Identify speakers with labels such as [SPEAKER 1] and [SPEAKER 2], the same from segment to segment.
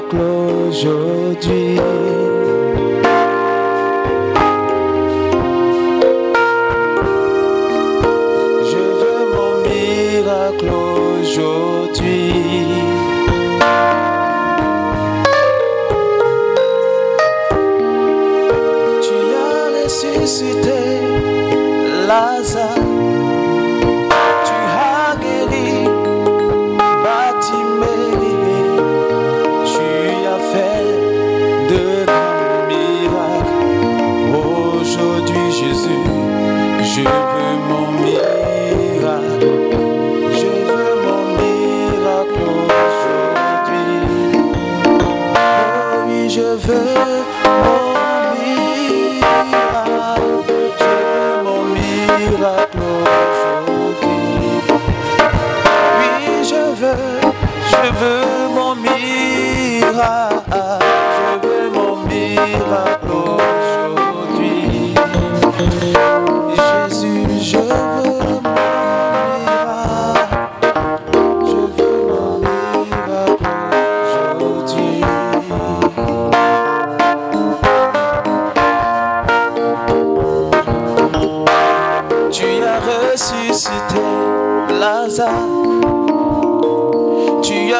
[SPEAKER 1] miracle aujourd'hui. Je veux mon miracle aujourd'hui.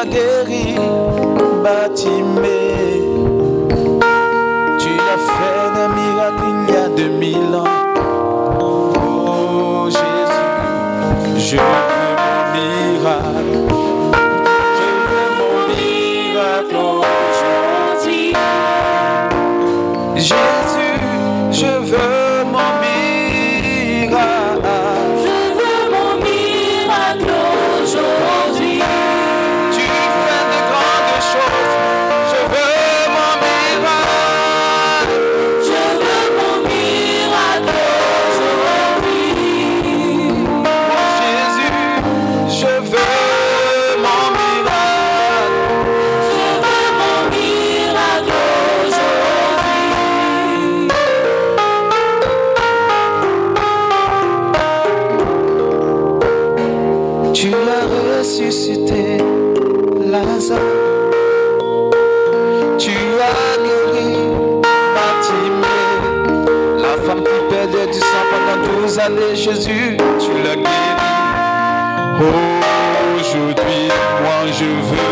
[SPEAKER 1] again. Jésus, tu l'as guéri. Aujourd'hui, moi je veux.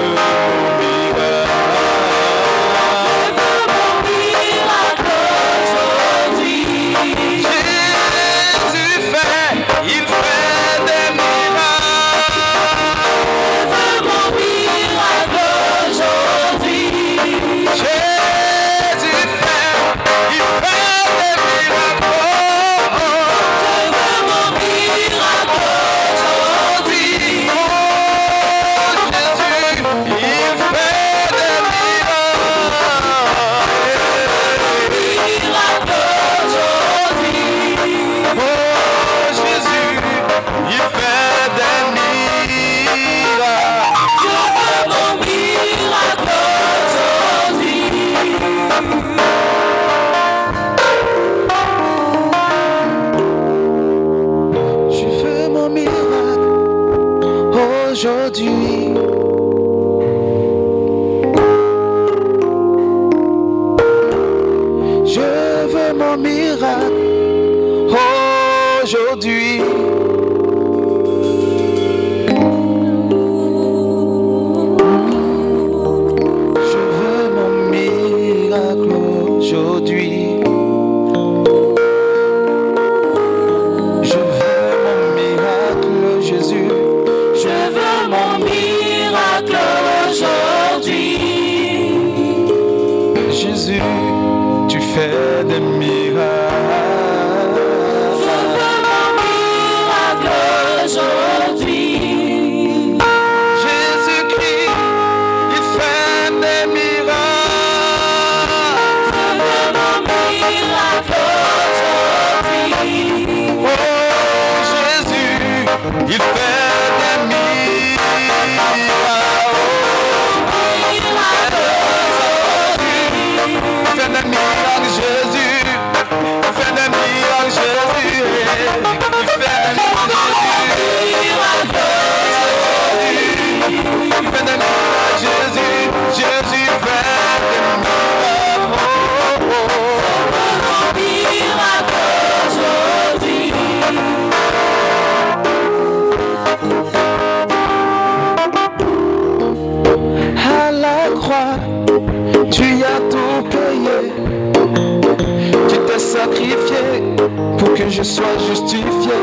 [SPEAKER 2] Je
[SPEAKER 1] sois justifié.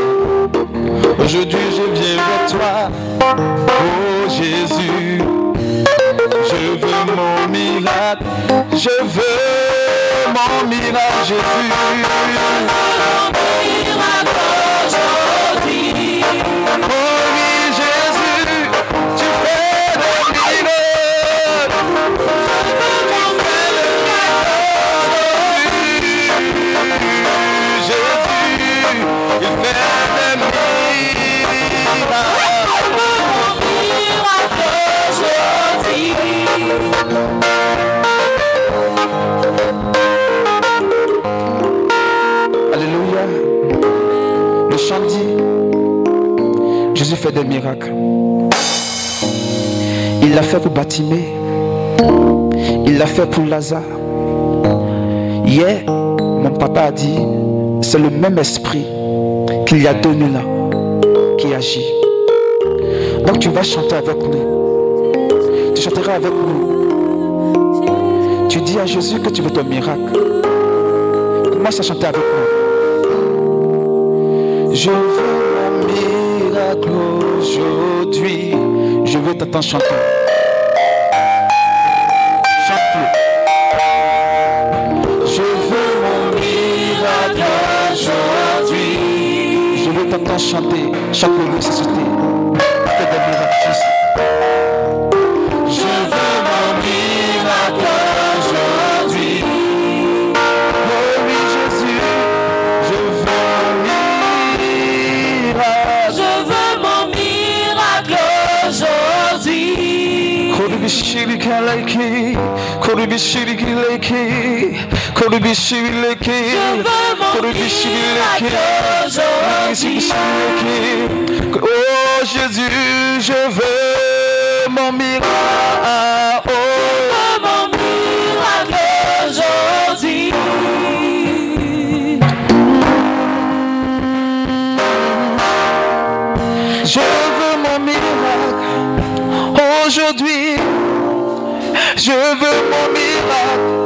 [SPEAKER 1] Aujourd'hui je viens vers toi. Oh Jésus. Je veux mon miracle. Je veux mon miracle, Jésus. L'a fait pour Batimé. Il l'a fait pour Lazare. Hier, mon papa a dit, c'est le même esprit qu'il y a 2000 ans qui agit. Donc tu vas chanter avec nous. Tu chanteras avec nous. Tu dis à Jésus que tu veux ton miracle. Commence à chanter avec nous. Je veux mon miracle aujourd'hui. Je veux t'entendre chanter. Chanter. Chaque nécessité. Fais des miracles, Jésus. Je veux mon miracle korubishiriki,
[SPEAKER 2] miracle aujourd'hui.
[SPEAKER 1] Oh Jésus, je veux mon miracle.
[SPEAKER 2] Mon miracle aujourd'hui.
[SPEAKER 1] je veux mon miracle. Aujourd'hui, je veux mon miracle.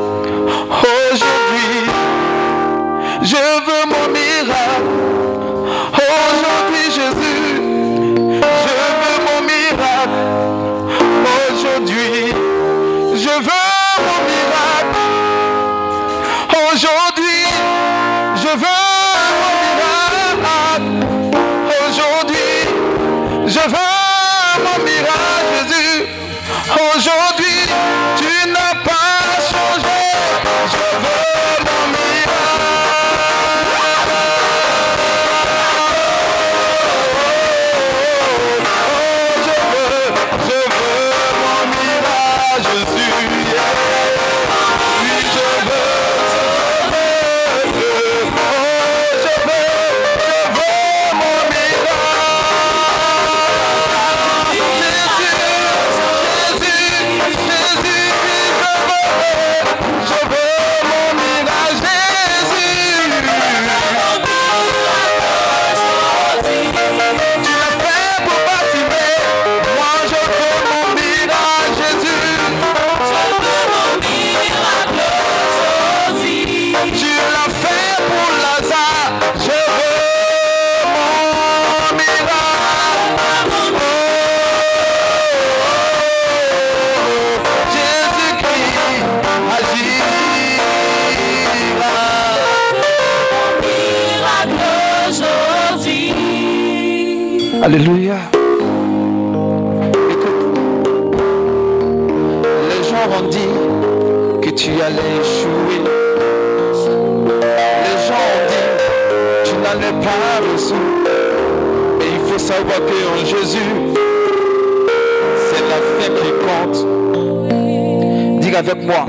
[SPEAKER 1] Alléluia. Les gens ont dit que tu allais échouer. Les gens ont dit tu n'allais pas résoudre. Mais il faut savoir que en Jésus, c'est la fin qui compte. Dis avec moi,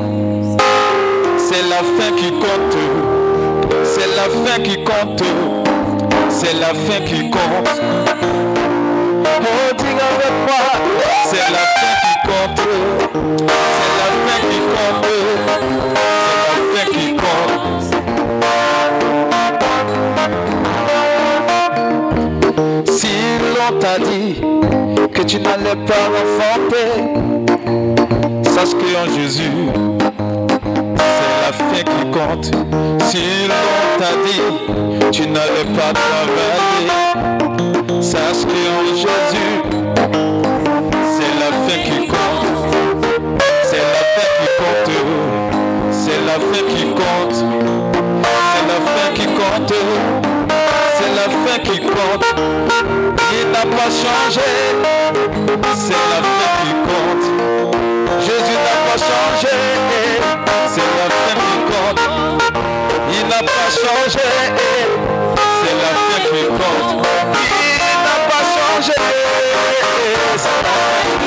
[SPEAKER 1] c'est la fin qui compte. C'est la fin qui compte. C'est la fin qui compte. Oh, dis avec moi, c'est la fin qui compte. C'est la fin qui compte. C'est la fin qui compte. Si l'on t'a dit que tu n'allais pas enfanter, sache que en Jésus, la fin qui compte. Si l'on t'a dit, tu n'allais pas travailler. Sache que en Jésus, c'est la fin qui compte. C'est la fin qui compte. C'est la fin qui compte. C'est la fin qui compte. C'est la fin qui compte. Il n'a pas changé. C'est la fin qui compte. Jésus n'a pas changé. C'est la fin il n'a pas changé. C'est la fin qui compte. Il n'a pas changé. C'est la fin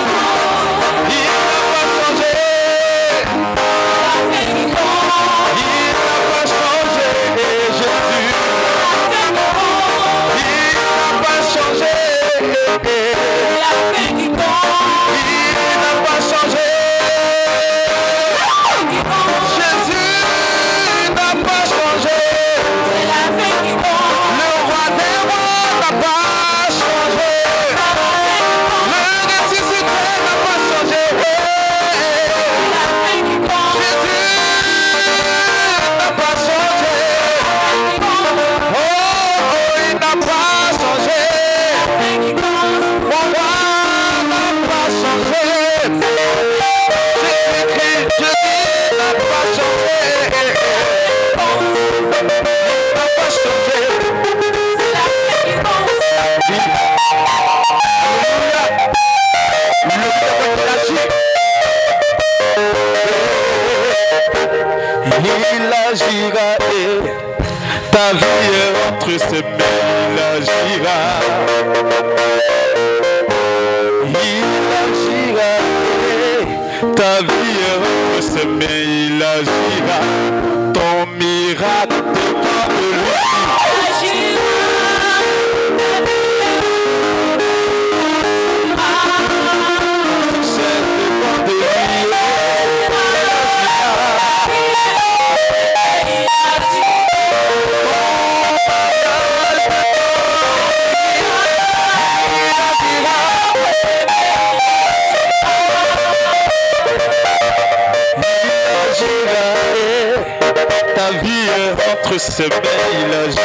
[SPEAKER 1] ce bel logis.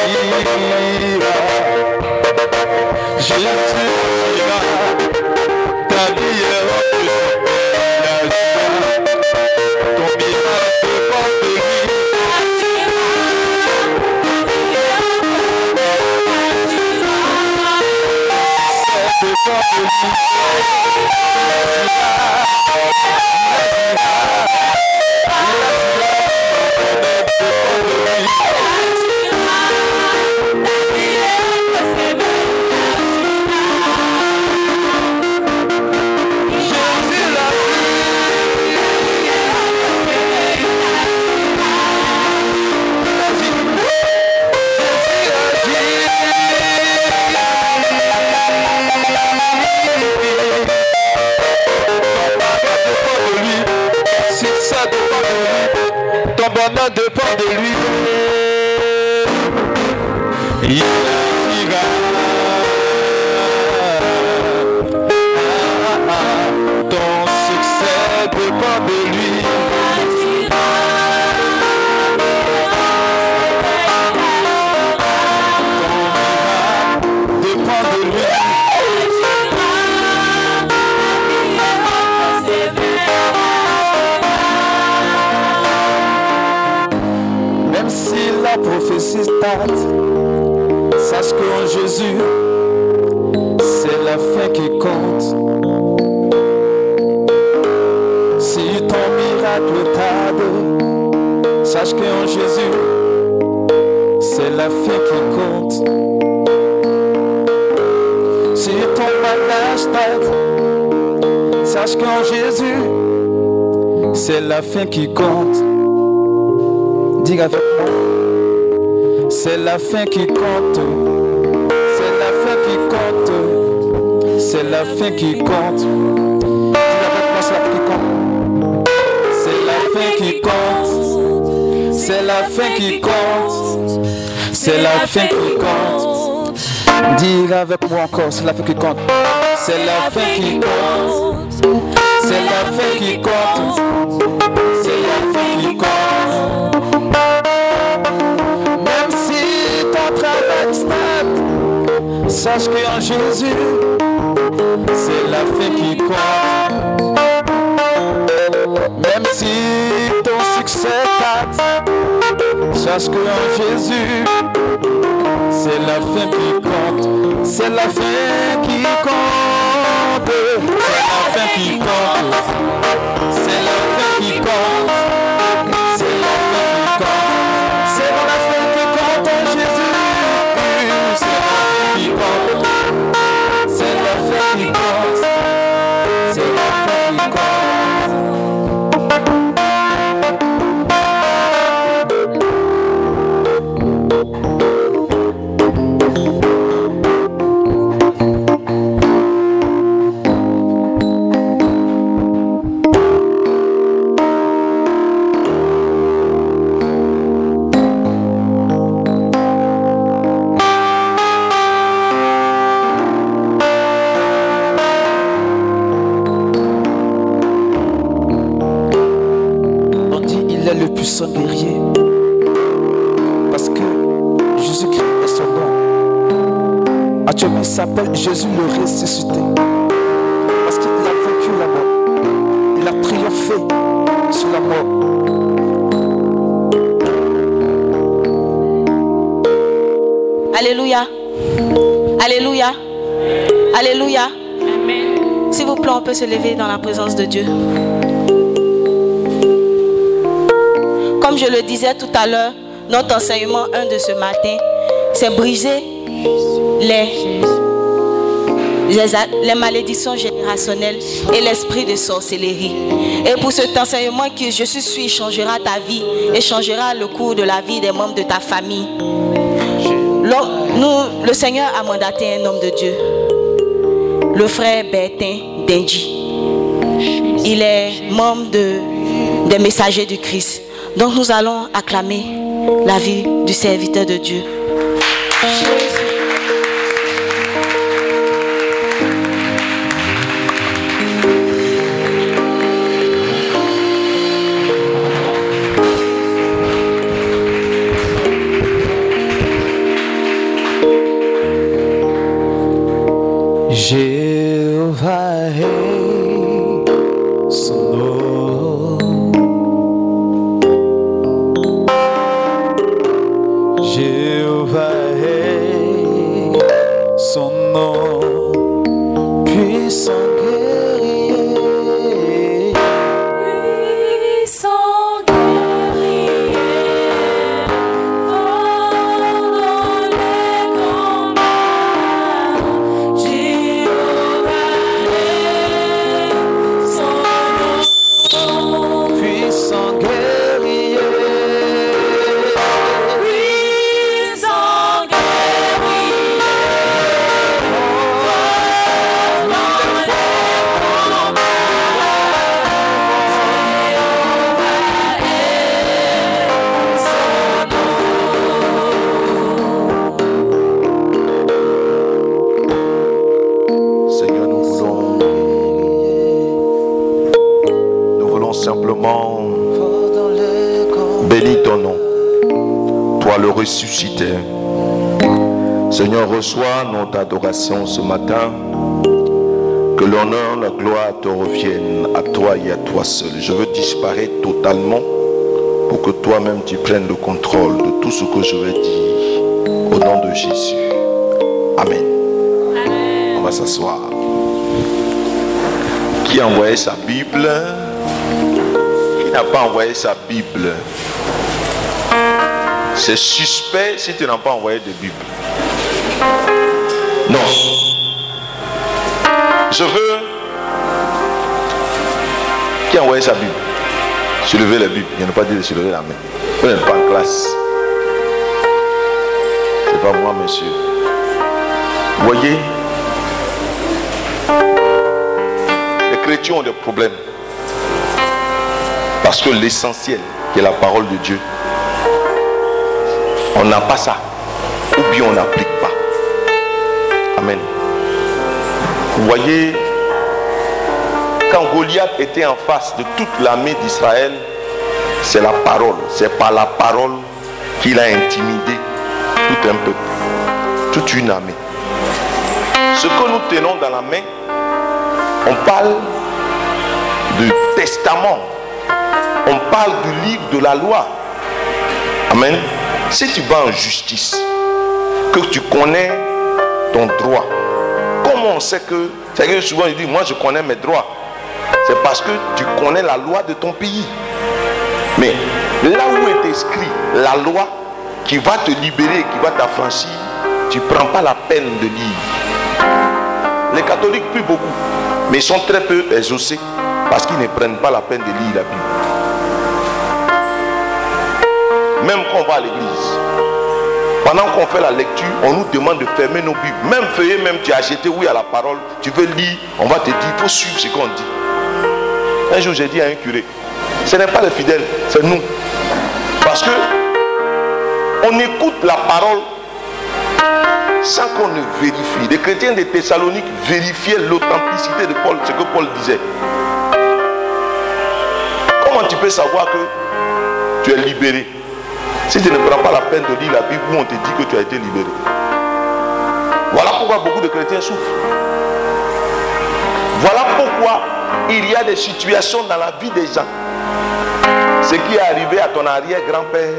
[SPEAKER 1] Jésus. c'est la fin qui compte. C'est la fin qui compte. C'est la fin qui compte. C'est la fin qui compte. Même si ta traverse t'aime, sache qu'en Jésus, c'est la fin qui compte. Même si ton succès tâte, sache qu'en Jésus, c'est la fin qui compte. C'est la fin qui compte. C'est la fin qui compte.
[SPEAKER 3] Se lever dans la présence de Dieu. Comme je le disais tout à l'heure, notre enseignement 1 de ce matin, c'est briser les, les, malédictions générationnelles et l'esprit de sorcellerie. Et pour cet enseignement que je suis changera ta vie et changera le cours de la vie des membres de ta famille. Nous, le Seigneur a mandaté un homme de Dieu, le frère Bertin Il est membre de, des messagers du Christ. Donc nous allons acclamer la vie du serviteur de Dieu.
[SPEAKER 4] Notre adoration ce matin. Que l'honneur, la gloire te reviennent à toi et à toi seul. Je veux disparaître totalement pour que toi-même tu prennes le contrôle de tout ce que je vais dire. Au nom de Jésus. Amen. On va s'asseoir. Qui a envoyé sa Bible? Qui n'a pas envoyé sa Bible? C'est suspect si tu n'as pas envoyé de Bible. Non. Je veux. Qui a envoyé sa Bible Soulevez la Bible. Il n'y a pas dit de soulever la main. Vous n'êtes pas en classe. C'est pas moi, monsieur. Voyez, les chrétiens ont des problèmes. Parce que l'essentiel, qui est la parole de Dieu, on n'a pas ça. Ou bien on n'applique pas. Vous voyez, quand Goliath était en face de toute l'armée d'Israël, c'est la parole. C'est par la parole qu'il a intimidé tout un peuple, toute une armée. Ce que nous tenons dans la main, on parle du testament. On parle du livre de la loi. Amen. Si tu vas en justice, que tu connais ton droit, on sait que... C'est souvent il dit, moi je connais mes droits. C'est parce que tu connais la loi de ton pays. Mais là où est inscrit la loi qui va te libérer, qui va t'affranchir, tu ne prends pas la peine de lire. Les catholiques prient beaucoup, mais ils sont très peu exaucés parce qu'ils ne prennent pas la peine de lire la Bible. Même quand on va à l'église, pendant qu'on fait la lecture, on nous demande de fermer nos Bibles. Même feuillet, même tu as acheté, oui, à la parole, tu veux lire, on va te dire, il faut suivre ce qu'on dit. Un jour, j'ai dit à un curé, ce n'est pas les fidèles, c'est nous. Parce que on écoute la parole sans qu'on ne vérifie. Les chrétiens de Thessalonique vérifiaient l'authenticité de Paul, ce que Paul disait. Comment tu peux savoir que tu es libéré? Si tu ne prends pas la peine de lire la Bible où on te dit que tu as été libéré Voilà pourquoi beaucoup de chrétiens souffrent. Voilà pourquoi il y a des situations dans la vie des gens. Ce qui est arrivé à ton arrière-grand-père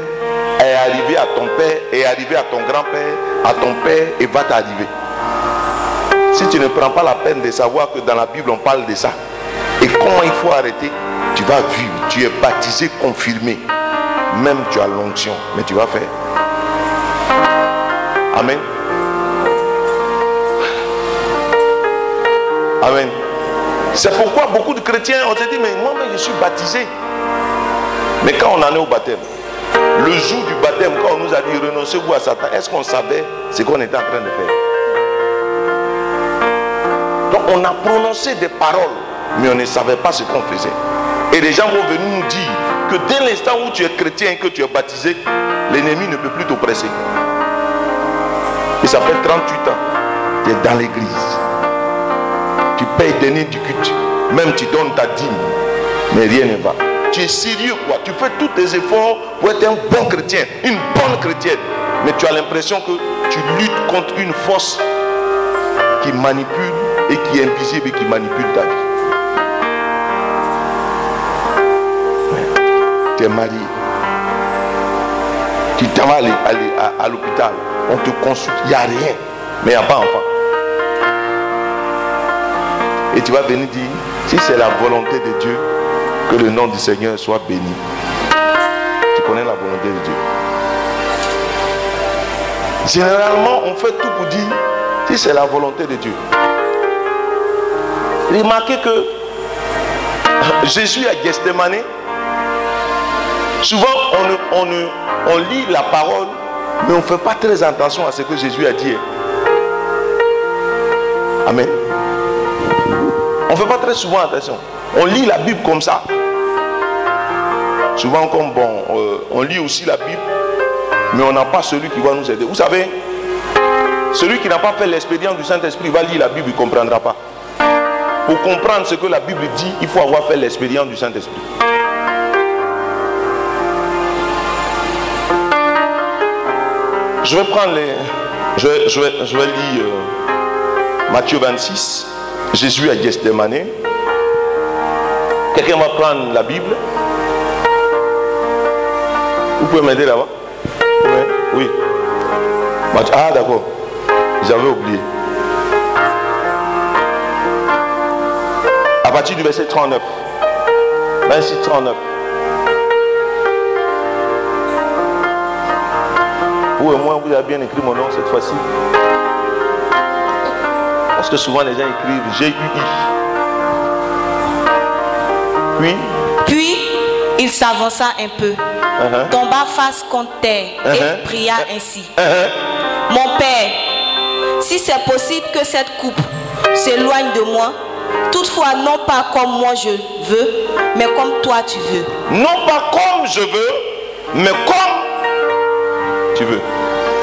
[SPEAKER 4] est arrivé à ton père, est arrivé à ton grand-père, à ton père et va t'arriver. Si tu ne prends pas la peine de savoir que dans la Bible on parle de ça et comment il faut arrêter, tu vas vivre. Tu es baptisé, confirmé. Même tu as l'onction, mais tu vas faire. Amen. Amen. C'est pourquoi beaucoup de chrétiens ont dit, mais moi je suis baptisé. Mais quand on en est au baptême, le jour du baptême, quand on nous a dit renoncez-vous à Satan, est-ce qu'on savait ce qu'on était en train de faire? Donc on a prononcé des paroles, mais on ne savait pas ce qu'on faisait. Et les gens vont venir nous dire que dès l'instant où tu es chrétien et que tu es baptisé, l'ennemi ne peut plus t'oppresser. Et ça fait 38 ans. Tu es dans l'église. Tu payes dernier du culte. Même tu donnes ta dîme. Mais rien ne va. Tu es sérieux quoi. Tu fais tous tes efforts pour être un bon chrétien, une bonne chrétienne. Mais tu as l'impression que tu luttes contre une force qui manipule et qui est invisible et qui manipule ta vie. Tu es marié. Tu t'en vas aller, aller à, l'hôpital. On te consulte. Il n'y a rien. Mais il n'y a pas enfant. Et tu vas venir dire, si c'est la volonté de Dieu, que le nom du Seigneur soit béni. Tu connais la volonté de Dieu. Généralement, on fait tout pour dire, si c'est la volonté de Dieu. Remarquez que Jésus à Gethsemane, souvent on, on, lit la parole, mais on ne fait pas très attention à ce que Jésus a dit. Amen. On ne fait pas très souvent attention. On lit la Bible comme ça. Souvent comme bon, euh, on lit aussi la Bible, mais on n'a pas celui qui va nous aider. Vous savez, celui qui n'a pas fait l'expérience du Saint-Esprit va lire la Bible, il ne comprendra pas. Pour comprendre ce que la Bible dit, il faut avoir fait l'expérience du Saint-Esprit. Je vais prendre les. Je vais, je vais, je vais lire euh, Matthieu 26, Jésus à Gethsemane. Quelqu'un va prendre la Bible. Vous pouvez m'aider là-bas? Oui. Ah d'accord. J'avais oublié. À partir du verset 39. 26, 39. Vous et moi, vous avez bien écrit mon nom cette fois-ci. Parce que souvent les gens écrivent G-U-I. Puis,
[SPEAKER 5] Puis il s'avança un peu,
[SPEAKER 4] uh-huh,
[SPEAKER 5] tomba face contre terre
[SPEAKER 4] Uh-huh.
[SPEAKER 5] et pria ainsi.
[SPEAKER 4] uh-huh.
[SPEAKER 5] Mon Père, si c'est possible que cette coupe s'éloigne de moi, toutefois non pas comme moi je veux, mais comme toi tu veux.
[SPEAKER 4] non pas comme je veux, mais comme tu veux.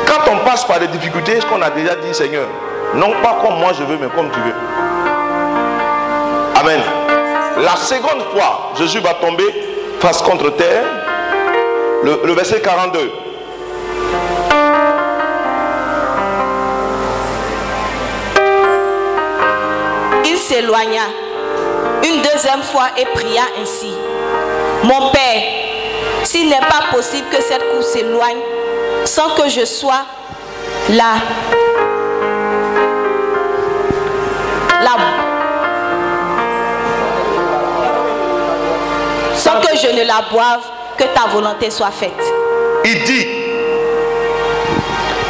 [SPEAKER 4] Quand on passe par des difficultés, ce qu'on a déjà dit, Seigneur, non pas comme moi je veux, mais comme tu veux. Amen. La seconde fois, Jésus va tomber face contre terre. Le, verset 42.
[SPEAKER 5] s'éloigna une deuxième fois et pria ainsi. Mon Père, s'il n'est pas possible que cette coupe s'éloigne sans que je sois là, là, sans que je ne la boive, que ta volonté soit faite.
[SPEAKER 4] Il dit,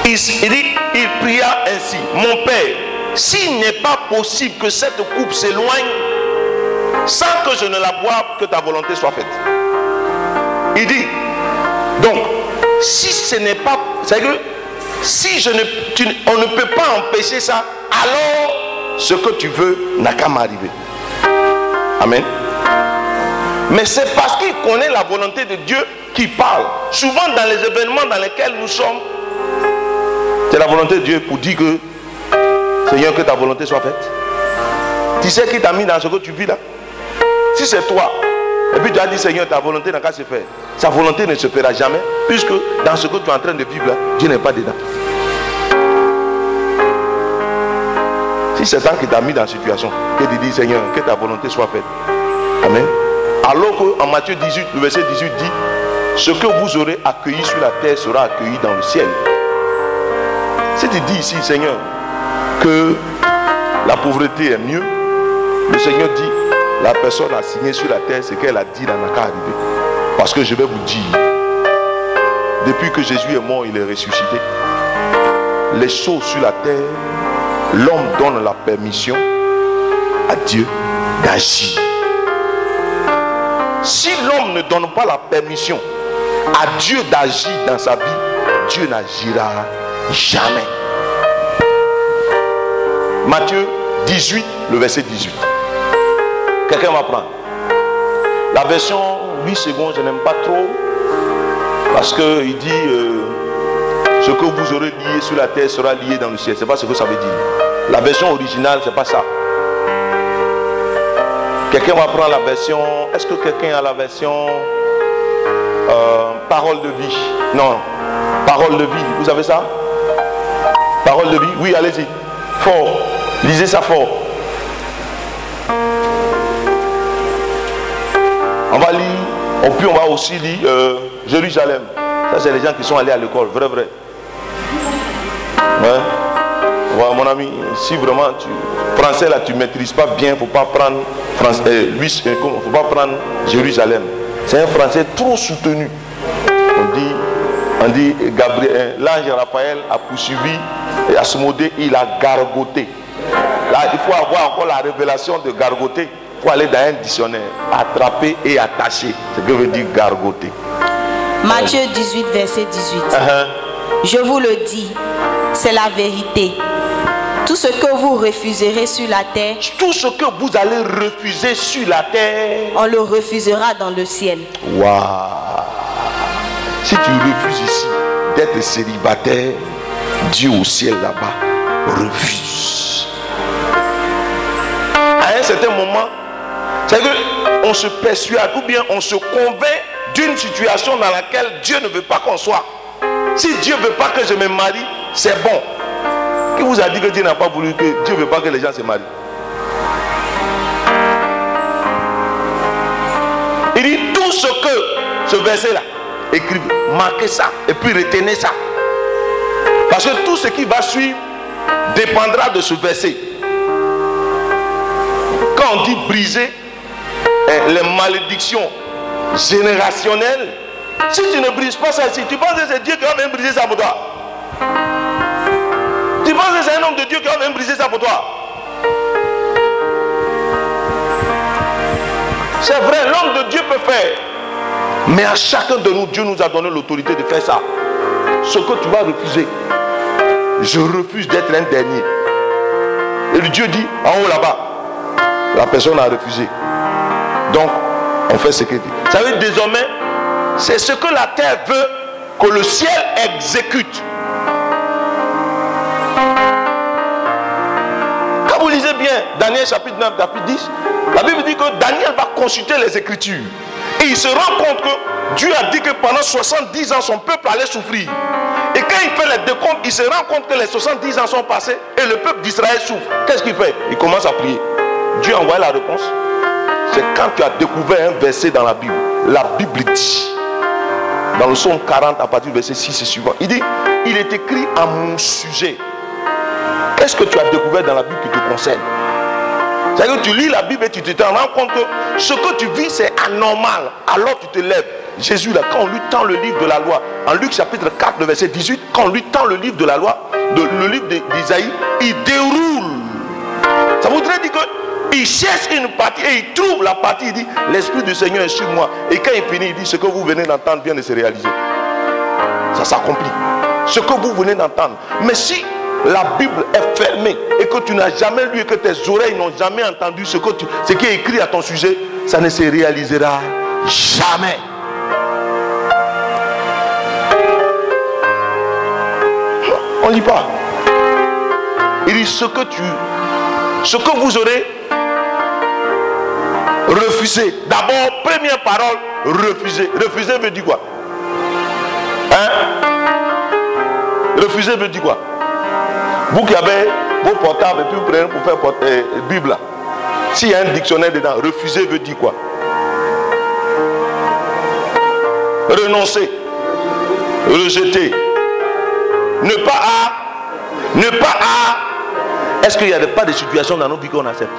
[SPEAKER 4] il, il dit, il pria ainsi, mon Père, s'il n'est pas possible que cette coupe s'éloigne sans que je ne la boive, que ta volonté soit faite. Il dit, donc, si ce n'est pas, c'est que si je ne, on ne peut pas empêcher ça, alors ce que tu veux n'a qu'à m'arriver. Amen. Mais c'est parce qu'il connaît la volonté de Dieu qu'il parle. Souvent dans les événements dans lesquels nous sommes, c'est la volonté de Dieu pour dire que Seigneur, que ta volonté soit faite. Tu sais qui t'a mis dans ce que tu vis là Si c'est toi, et puis tu as dit Seigneur, ta volonté n'a qu'à se faire. Sa volonté ne se fera jamais, puisque dans ce que tu es en train de vivre là, Dieu n'est pas dedans. Si c'est toi qui t'a mis dans la situation, que tu dis Seigneur, que ta volonté soit faite. Amen. Alors qu'en Matthieu 18, le verset 18 dit, ce que vous aurez accueilli sur la terre sera accueilli dans le ciel. Si tu dis ici, Seigneur, que la pauvreté est mieux, le Seigneur dit, la personne a signé sur la terre ce qu'elle a dit, n'a qu'à arriver. Parce que je vais vous dire, depuis que Jésus est mort, il est ressuscité. Les choses sur la terre, l'homme donne la permission à Dieu d'agir. Si l'homme ne donne pas la permission à Dieu d'agir dans sa vie, Dieu n'agira jamais. Matthieu 18, le verset 18. Quelqu'un va prendre. La version 8 secondes, je n'aime pas trop. Parce qu'il dit euh, ce que vous aurez lié sur la terre sera lié dans le ciel. C'est pas ce que ça veut dire. La version originale, c'est pas ça. Quelqu'un va prendre la version. Est-ce que quelqu'un a la version euh, parole de vie? Non. Parole de vie. Vous avez ça? Parole de vie? Oui, allez-y. Fort. Lisez ça fort. On va lire. Et puis on va aussi lire euh, Jérusalem. Ça, c'est les gens qui sont allés à l'école. Vrai, vrai. Ouais. Mon ami, si vraiment tu français là tu maîtrises pas bien, faut pas prendre français, euh, lui, faut pas prendre Jérusalem. C'est un français trop soutenu. On dit, on dit Gabriel, l'ange Raphaël a poursuivi et Asmodée, il a gargoté. Là, il faut avoir encore la révélation de gargoter. Faut aller dans un dictionnaire, attraper et attacher. C'est ce que veut dire gargoter.
[SPEAKER 5] Matthieu 18, verset 18.
[SPEAKER 4] Uh-huh.
[SPEAKER 5] Je vous le dis, c'est la vérité. Tout ce que vous refuserez sur la terre,
[SPEAKER 4] Tout ce que vous allez refuser sur la terre,
[SPEAKER 5] on le refusera dans le ciel.
[SPEAKER 4] Waouh Si tu refuses ici d'être célibataire, Dieu au ciel là-bas refuse. À un certain moment, c'est que on se persuade ou bien on se convainc d'une situation dans laquelle Dieu ne veut pas qu'on soit. Si Dieu ne veut pas que je me marie, c'est bon. Qui vous a dit que Dieu n'a pas voulu que Dieu ne veut pas que les gens se marient? Il dit tout ce que ce verset-là, écrivez, marquez ça et puis retenez ça. Parce que tout ce qui va suivre dépendra de ce verset. Quand on dit briser les malédictions générationnelles, si tu ne brises pas ça ici, tu penses que c'est Dieu qui va même briser ça pour toi. Tu penses que c'est un homme de Dieu qui va même briser ça pour toi. C'est vrai, l'homme de Dieu peut faire. Mais à chacun de nous, Dieu nous a donné l'autorité de faire ça. Ce que tu vas refuser. Je refuse d'être un dernier. Et Dieu dit, en haut là-bas, la personne a refusé. Donc, on fait ce qu'il dit. Ça veut dire désormais, c'est ce que la terre veut que le ciel exécute. Quand vous lisez bien Daniel chapitre 9, chapitre 10, la Bible dit que Daniel va consulter les Écritures. Et il se rend compte que Dieu a dit que pendant 70 ans, son peuple allait souffrir. Et quand il fait les décomptes, il se rend compte que les 70 ans sont passés et le peuple d'Israël souffre. Qu'est-ce qu'il fait? Il commence à prier. Dieu a envoyé la réponse C'est quand tu as découvert un verset dans la Bible. La Bible dit, dans le psaume 40, à partir du verset 6 et suivant, il dit, il est écrit à mon sujet. Qu'est-ce que tu as découvert dans la Bible qui te concerne? C'est-à-dire que tu lis la Bible et tu te rends compte que ce que tu vis, c'est anormal. Alors tu te lèves. Jésus, là, quand on lui tend le livre de la loi, en Luc chapitre 4, le verset 18, quand on lui tend le livre de la loi, le livre d'Isaïe, il déroule. Ça voudrait dire qu'il cherche une partie et il trouve la partie. Il dit L'Esprit du Seigneur est sur moi. Et quand il finit, il dit Ce que vous venez d'entendre vient de se réaliser. Ça s'accomplit. Ce que vous venez d'entendre. Mais si la Bible est fermée et que tu n'as jamais lu et que tes oreilles n'ont jamais entendu ce, que ce qui est écrit à ton sujet, ça ne se réalisera jamais. On ne lit pas. Il dit ce que tu, ce que vous aurez refusé. D'abord, première parole, refuser. Refuser veut dire quoi? Hein? Refuser veut dire quoi? Vous qui avez vos portables et puis vous prenez pour faire port- euh, Bible là. S'il y a un dictionnaire dedans, refuser veut dire quoi? Renoncer. Rejeter. Ne pas à. Ne pas à. Est-ce qu'il n'y a pas de situations dans nos vies qu'on accepte?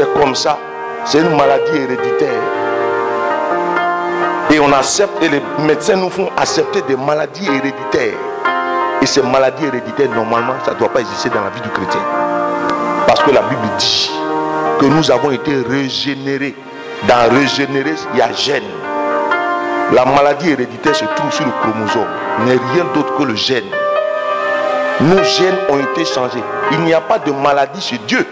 [SPEAKER 4] C'est comme ça. C'est une maladie héréditaire. Et on accepte, et les médecins nous font accepter des maladies héréditaires. Et ces maladies héréditaires, normalement, ça ne doit pas exister dans la vie du chrétien. Parce que la Bible dit que nous avons été régénérés. Dans régénérer, il y a gène. La maladie héréditaire se trouve sur le chromosome. N'est rien d'autre que le gène. Nos gènes ont été changés. Il n'y a pas de maladie chez Dieu.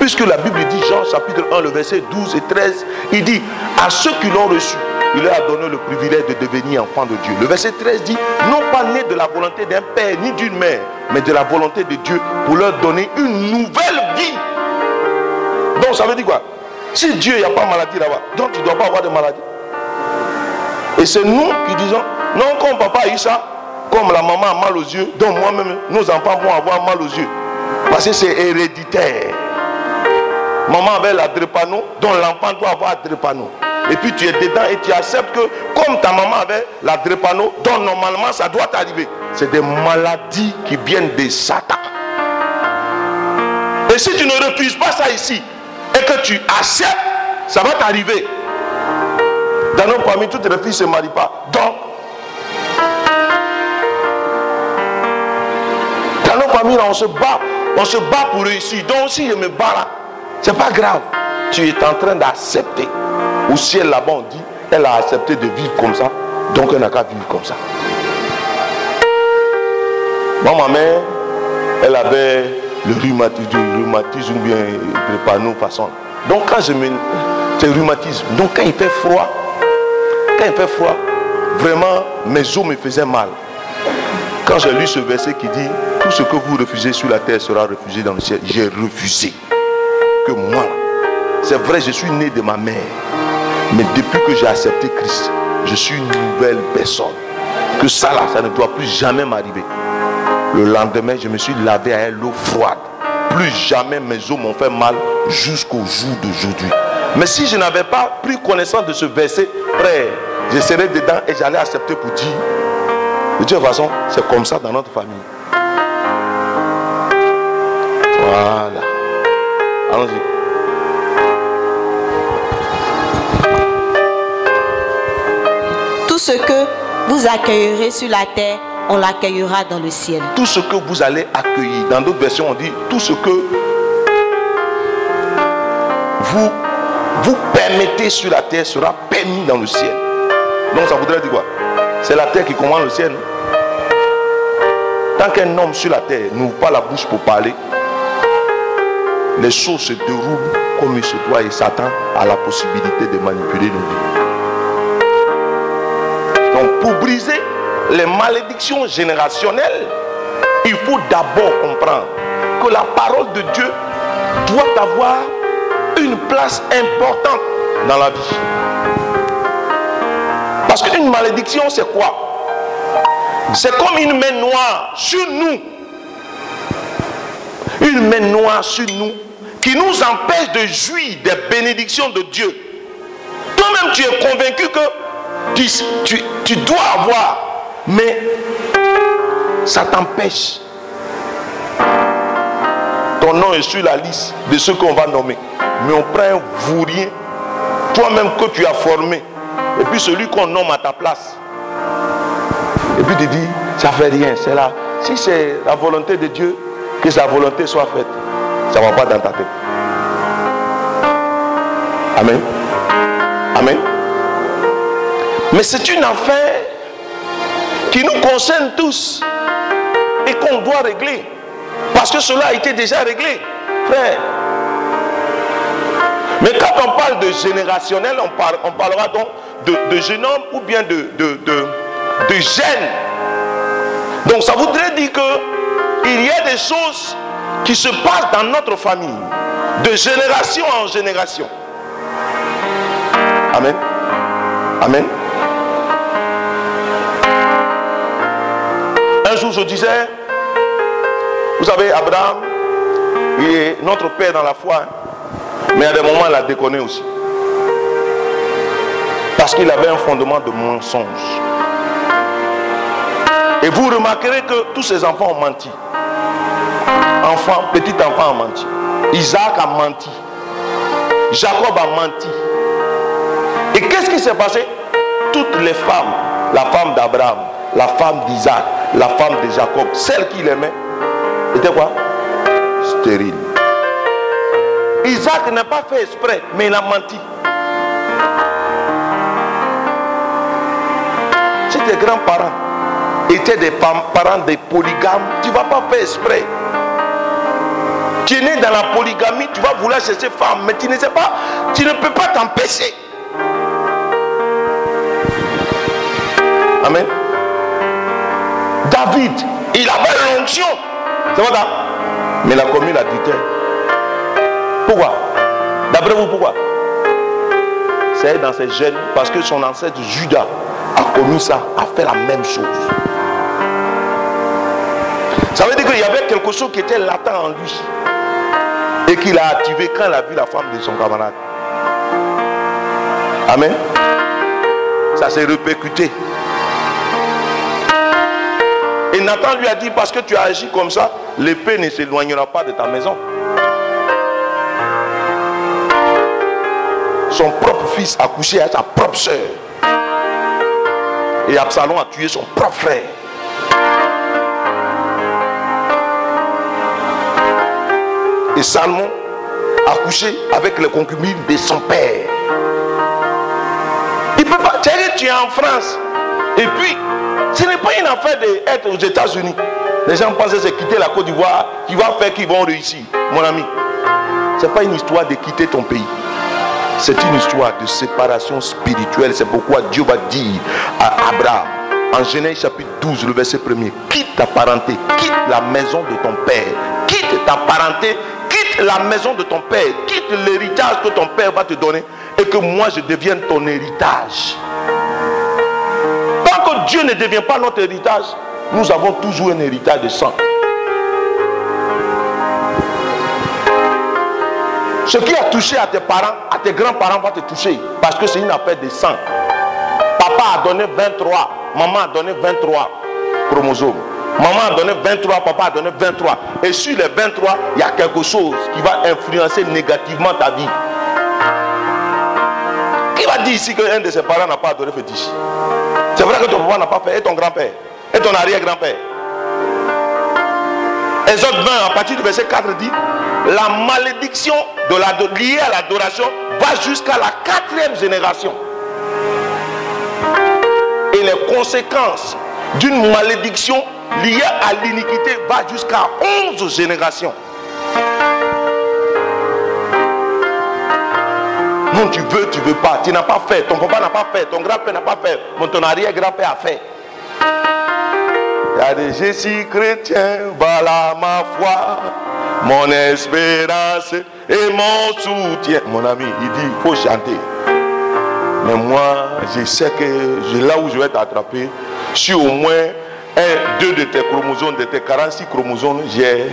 [SPEAKER 4] Puisque la Bible dit, Jean chapitre 1, le verset 12 et 13, il dit, à ceux qui l'ont reçu, il leur a donné le privilège de devenir enfants de Dieu. Le verset 13 dit, non pas né de la volonté d'un père ni d'une mère, mais de la volonté de Dieu pour leur donner une nouvelle vie. Donc ça veut dire quoi? Si Dieu, il a pas de maladie là-bas, donc tu ne dois pas avoir de maladie. Et c'est nous qui disons, non, comme papa a eu ça, comme la maman a mal aux yeux, donc moi-même, nos enfants vont avoir mal aux yeux. Parce que c'est héréditaire. Maman avait la drépano, donc l'enfant doit avoir la drépano. Et puis tu es dedans et tu acceptes que comme ta maman avait la drépano, donc normalement ça doit t'arriver. C'est des maladies qui viennent des Satan. Et si tu ne refuses pas ça ici et que tu acceptes, ça va t'arriver. Dans nos familles, toutes les filles ne se marient pas. Donc, dans nos familles, on se bat. On se bat pour réussir. Donc, si je me bats là, c'est pas grave. Tu es en train d'accepter. Au ciel là-bas, on dit, elle a accepté de vivre comme ça. Donc, elle n'a qu'à vivre comme ça. Moi, ma mère, elle avait le rhumatisme, le rhumatisme ou bien panneau façon. Donc, quand je me. C'est rhumatisme. Donc, quand il fait froid, quand il fait froid, vraiment, mes os me faisaient mal. Quand j'ai lu ce verset qui dit Tout ce que vous refusez sur la terre sera refusé dans le ciel, j'ai refusé. Que moi, c'est vrai, je suis né de ma mère. Mais depuis que j'ai accepté Christ, je suis une nouvelle personne. Que ça là, ça ne doit plus jamais m'arriver. Le lendemain, je me suis lavé à l'eau froide. Plus jamais mes os m'ont fait mal jusqu'au jour d'aujourd'hui. Mais si je n'avais pas pris connaissance de ce verset, frère, je serais dedans et j'allais accepter pour dire, de toute façon, c'est comme ça dans notre famille. Voilà. Allons-y.
[SPEAKER 5] Tout ce que vous accueillerez sur la terre, on l'accueillera dans le ciel.
[SPEAKER 4] Tout ce que vous allez accueillir, dans d'autres versions, on dit tout ce que vous vous permettez sur la terre sera permis dans le ciel. Donc ça voudrait dire quoi? C'est la terre qui commande le ciel. Tant qu'un homme sur la terre n'ouvre pas la bouche pour parler, les choses se déroulent comme il se doit et Satan a la possibilité de manipuler nos vies. Donc pour briser les malédictions générationnelles, il faut d'abord comprendre que la parole de Dieu doit avoir une place importante dans la vie. Parce qu'une malédiction, c'est quoi? C'est comme une main noire sur nous. une main noire sur nous qui nous empêche de jouir des bénédictions de Dieu. Toi-même, tu es convaincu que tu, tu- tu dois avoir, mais ça t'empêche. Ton nom est sur la liste de ceux qu'on va nommer. Mais on prend un vaurien, toi-même que tu as formé, et puis celui qu'on nomme à ta place. Et puis tu dis, ça fait rien, c'est là. Si c'est la volonté de Dieu, que sa volonté soit faite, ça ne va pas dans ta tête. Amen. Amen. Mais c'est une affaire qui nous concerne tous et qu'on doit régler. Parce que cela a été déjà réglé, frère. Mais quand on parle de générationnel, on, parle- on parlera donc de, jeune homme ou bien de, de, de. Donc ça voudrait dire que il y a des choses qui se passent dans notre famille, de génération en génération. Amen. Amen. Un jour, je disais, vous savez, Abraham, il est notre père dans la foi, mais à des moments, il a déconné aussi. Parce qu'il avait un fondement de mensonge. Et vous remarquerez que tous ces enfants ont menti. Enfant, petit enfant a menti. Isaac a menti. Jacob a menti. Et qu'est-ce qui s'est passé? Toutes les femmes, la femme d'Abraham, la femme d'Isaac, la femme de Jacob, celle qu'il aimait, était quoi? Stérile. Isaac n'a pas fait exprès, mais il a menti. Si tes grands-parents étaient des parents des polygames, tu ne vas pas faire exprès. Tu es né dans la polygamie, tu vas vouloir chercher femme, mais tu ne sais pas, tu ne peux pas t'empêcher. Amen. David, il avait l'onction. C'est vrai, mais il a commis l'adultère. Pourquoi? D'après vous, pourquoi? C'est dans ses gènes, parce que son ancêtre Judas a commis ça, a fait la même chose. Ça veut dire qu'il y avait quelque chose qui était latent en lui et qu'il a activé quand il a vu la femme de son camarade. Amen. Ça s'est répercuté. Et Nathan lui a dit, parce que tu as agi comme ça, l'épée ne s'éloignera pas de ta maison. Son propre fils a couché à sa propre soeur. Et Absalom a tué son propre frère. Et Salmon a couché avec les concubines de son père. Il peut pas. Tu es en France. Et puis, ce n'est pas une affaire d'être aux États-Unis. Les gens pensent que c'est quitter la Côte d'Ivoire qui va faire qu'ils vont réussir. Mon ami, ce n'est pas une histoire de quitter ton pays. C'est une histoire de séparation spirituelle. C'est pourquoi Dieu va dire à Abraham, en Genèse chapitre 12, le verset 1er, quitte ta parenté, quitte la maison de ton père, quitte ta parenté, la maison de ton père, quitte l'héritage que ton père va te donner et que moi je devienne ton héritage. Tant que Dieu ne devient pas notre héritage, nous avons toujours un héritage de sang. Ce qui a touché à tes parents, à tes grands-parents va te toucher. Parce que c'est une affaire de sang. Papa a donné 23, maman a donné 23 chromosomes. Maman a donné 23, papa a donné 23. Et sur les 23, il y a quelque chose qui va influencer négativement ta vie. Qui va dire ici qu'un de ses parents n'a pas adoré fétiche? C'est vrai que ton papa n'a pas fait, et ton grand-père, et ton arrière-grand-père? Exode 20, à partir du verset 4 dit, la malédiction liée à l'adoration va jusqu'à la quatrième génération. Et les conséquences d'une malédiction liée à l'iniquité va jusqu'à 11 générations. Non, tu veux, tu veux pas. Tu n'as pas fait. Ton papa n'a pas fait. Ton grand-père n'a pas fait. Mon ton arrière-grand-père a fait. Il je suis chrétien, voilà ma foi, mon espérance et mon soutien. Mon ami, il dit, il faut chanter. Mais moi, je sais que là où je vais t'attraper, si au moins un, deux de tes chromosomes, de tes 46 chromosomes, j'ai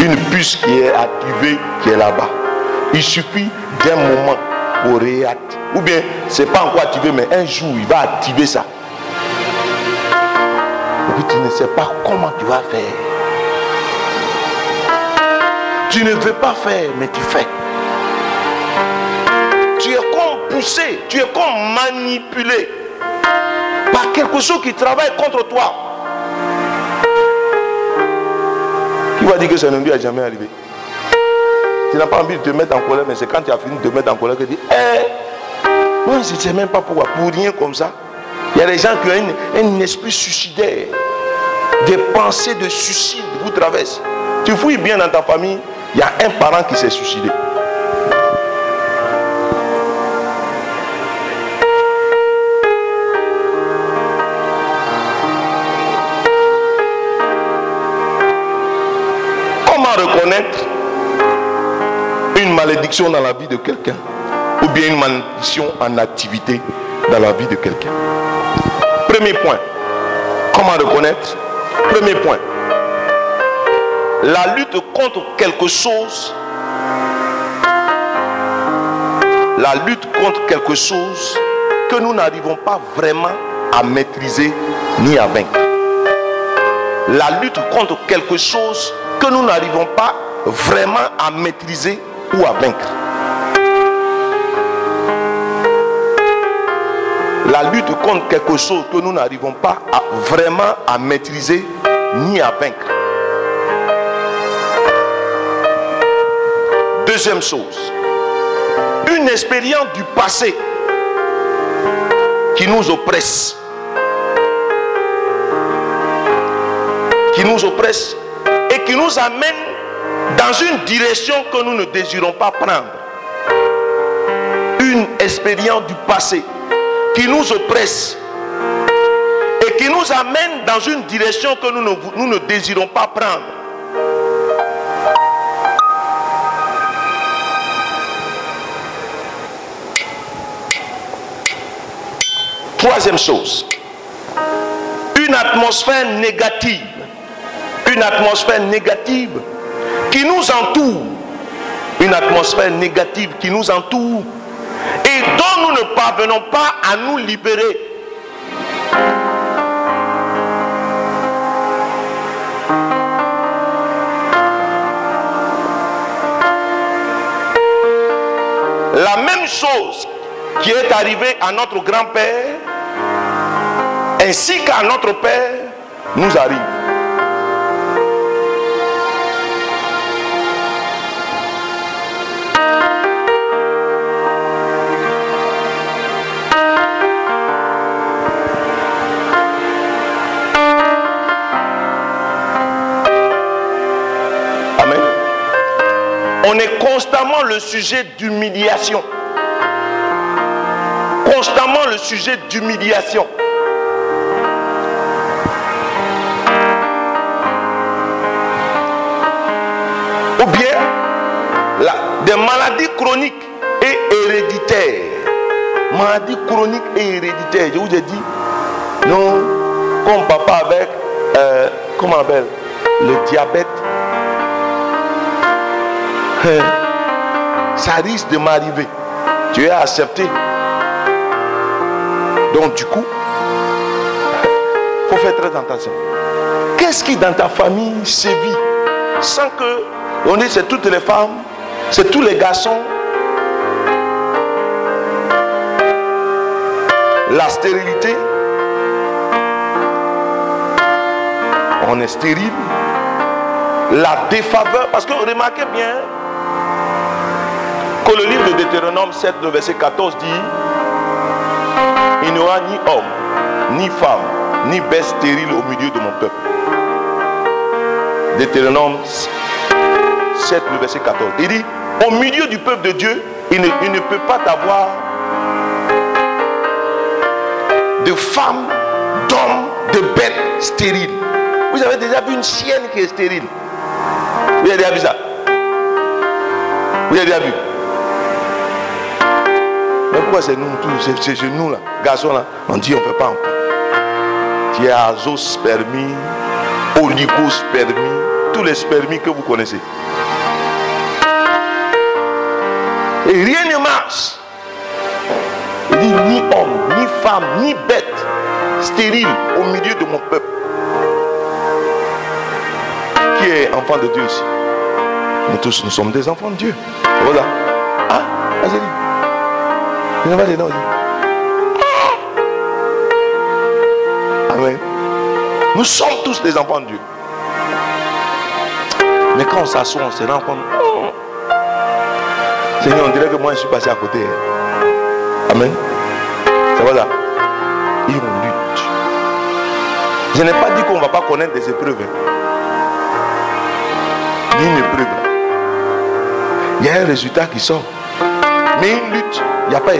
[SPEAKER 4] une puce qui est activée, qui est là-bas. Il suffit d'un moment pour réactiver. Ou bien, c'est pas encore activé, mais un jour, il va activer ça. Et puis tu ne sais pas comment tu vas faire. Tu ne veux pas faire, mais tu fais. Tu es comme poussé, tu es comme manipulé quelque chose qui travaille contre toi. Qui va dire que ça ne lui a jamais arrivé? Tu n'as pas envie de te mettre en colère, mais c'est quand tu as fini de te mettre en colère que tu dis, eh, moi je ne sais même pas pourquoi, pour rien comme ça. Il y a des gens qui ont un esprit suicidaire, des pensées de suicide vous traversent. Tu fouilles bien dans ta famille, il y a un parent qui s'est suicidé. Reconnaître une malédiction dans la vie de quelqu'un ou bien une malédiction en activité dans la vie de quelqu'un Premier point. Comment reconnaître? Premier point. La lutte contre quelque chose, la lutte contre quelque chose que nous n'arrivons pas vraiment à maîtriser ni à vaincre. La lutte contre quelque chose que nous n'arrivons pas vraiment à maîtriser ou à vaincre. La lutte contre quelque chose que nous n'arrivons pas vraiment à maîtriser ni à vaincre. Deuxième chose, une expérience du passé qui nous oppresse. Nous oppresse et qui nous amène dans une direction que nous ne désirons pas prendre. Une expérience du passé qui nous oppresse et qui nous amène dans une direction que nous nous ne désirons pas prendre. Troisième chose, une atmosphère négative, une atmosphère négative qui nous entoure, une atmosphère négative qui nous entoure et dont nous ne parvenons pas à nous libérer. La même chose qui est arrivée à notre grand-père, ainsi qu'à notre père, nous arrive. On est constamment le sujet d'humiliation. Constamment le sujet d'humiliation. Ou bien des maladies chroniques et héréditaires. Maladies chroniques et héréditaires. Je vous ai dit, non, comme papa avec, euh, comment on appelle, le diabète. Ça risque de m'arriver. Tu es accepté. Donc du coup, faut faire très attention. Qu'est-ce qui dans ta famille sévit sans que on dit c'est toutes les femmes, c'est tous les garçons? La stérilité, on est stérile. La défaveur, parce que remarquez bien que le livre de Deutéronome 7, le verset 14 dit il n'y aura ni homme, ni femme, ni bête stérile au milieu de mon peuple. Deutéronome 7, le verset 14. Il dit, au milieu du peuple de Dieu, il ne, il ne peut pas avoir de femmes, d'hommes, de bêtes stériles. Vous avez déjà vu une chienne qui est stérile Vous avez déjà vu ça Vous avez déjà vu c'est nous tous, c'est chez nous là, garçons là On dit on ne peut pas encore. Tu as azos permis, oligos permis, tous les permis que vous connaissez. Et rien ne marche. Il ni homme, ni femme, ni bête, stérile au milieu de mon peuple. Qui est enfant de Dieu Nous tous, nous sommes des enfants de Dieu. Voilà. Ah, vas-y. A dedans. dis. Amen. Nous sommes tous des enfants de Dieu. Mais quand on s'assoit, on se rend compte. Seigneur, on dirait que moi je suis passé à côté. Amen. C'est voilà. Et on lutte. Je n'ai pas dit qu'on ne va pas connaître des épreuves. hein. Ni une épreuve. Il y a un résultat qui sort. Une lutte, il n'y a pas.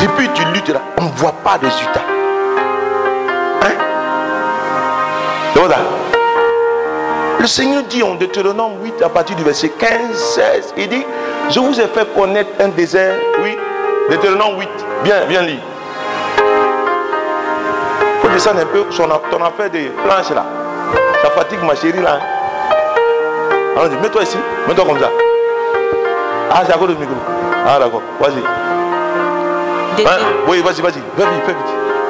[SPEAKER 4] Depuis tu luttes là, on ne voit pas de résultat. Hein? C'est voilà. Le Seigneur dit en Deutéronome 8 à partir du verset 15, 16, il dit, je vous ai fait connaître un désert, oui, Deutéronome 8, bien, bien lit. faut descendre un peu son, ton affaire de planche là. Ça fatigue ma chérie là. hein. Alors, mets-toi ici, mets-toi comme ça. Ah, c'est à cause du micro. Ah, d'accord, vas-y. Hein? Oui, vas-y, vas-y, vite.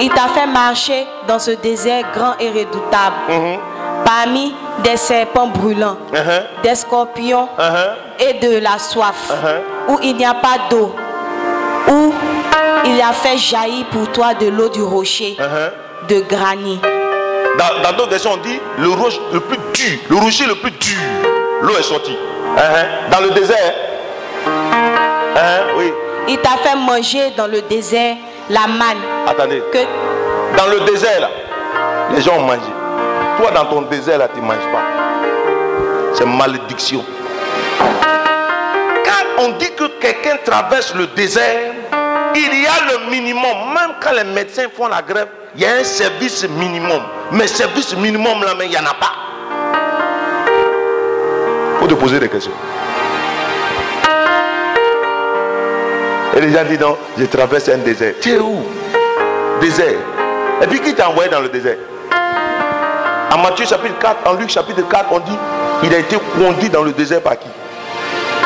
[SPEAKER 5] Il t'a fait marcher dans ce désert grand et redoutable,
[SPEAKER 4] Mhm,
[SPEAKER 5] parmi des serpents brûlants,
[SPEAKER 4] mhm,
[SPEAKER 5] des scorpions
[SPEAKER 4] mhm,
[SPEAKER 5] et de la soif, où il n'y a pas d'eau, où il a fait jaillir pour toi de l'eau du rocher, de granit.
[SPEAKER 4] Dans dans d'autres versions, on dit le rocher le plus dur, le rocher le plus dur. L'eau est sortie. Mhm. Dans le désert. Mhm, Oui,
[SPEAKER 5] Il t'a fait manger dans le désert la manne
[SPEAKER 4] attendez.
[SPEAKER 5] que
[SPEAKER 4] Dans le désert, là, les gens ont mangé. Toi, dans ton désert, là, tu ne manges pas. C'est malédiction. Quand on dit que quelqu'un traverse le désert, il y a le minimum. Même quand les médecins font la grève, il y a un service minimum. Mais service minimum, là, mais il n'y en a pas. Il faut te poser des questions. Et les gens disent non, je traverse un désert. Tu es où? Désert. Et puis qui t'a envoyé dans le désert? En Matthieu chapitre 4, en Luc chapitre 4, on dit il a été conduit dans le désert par qui?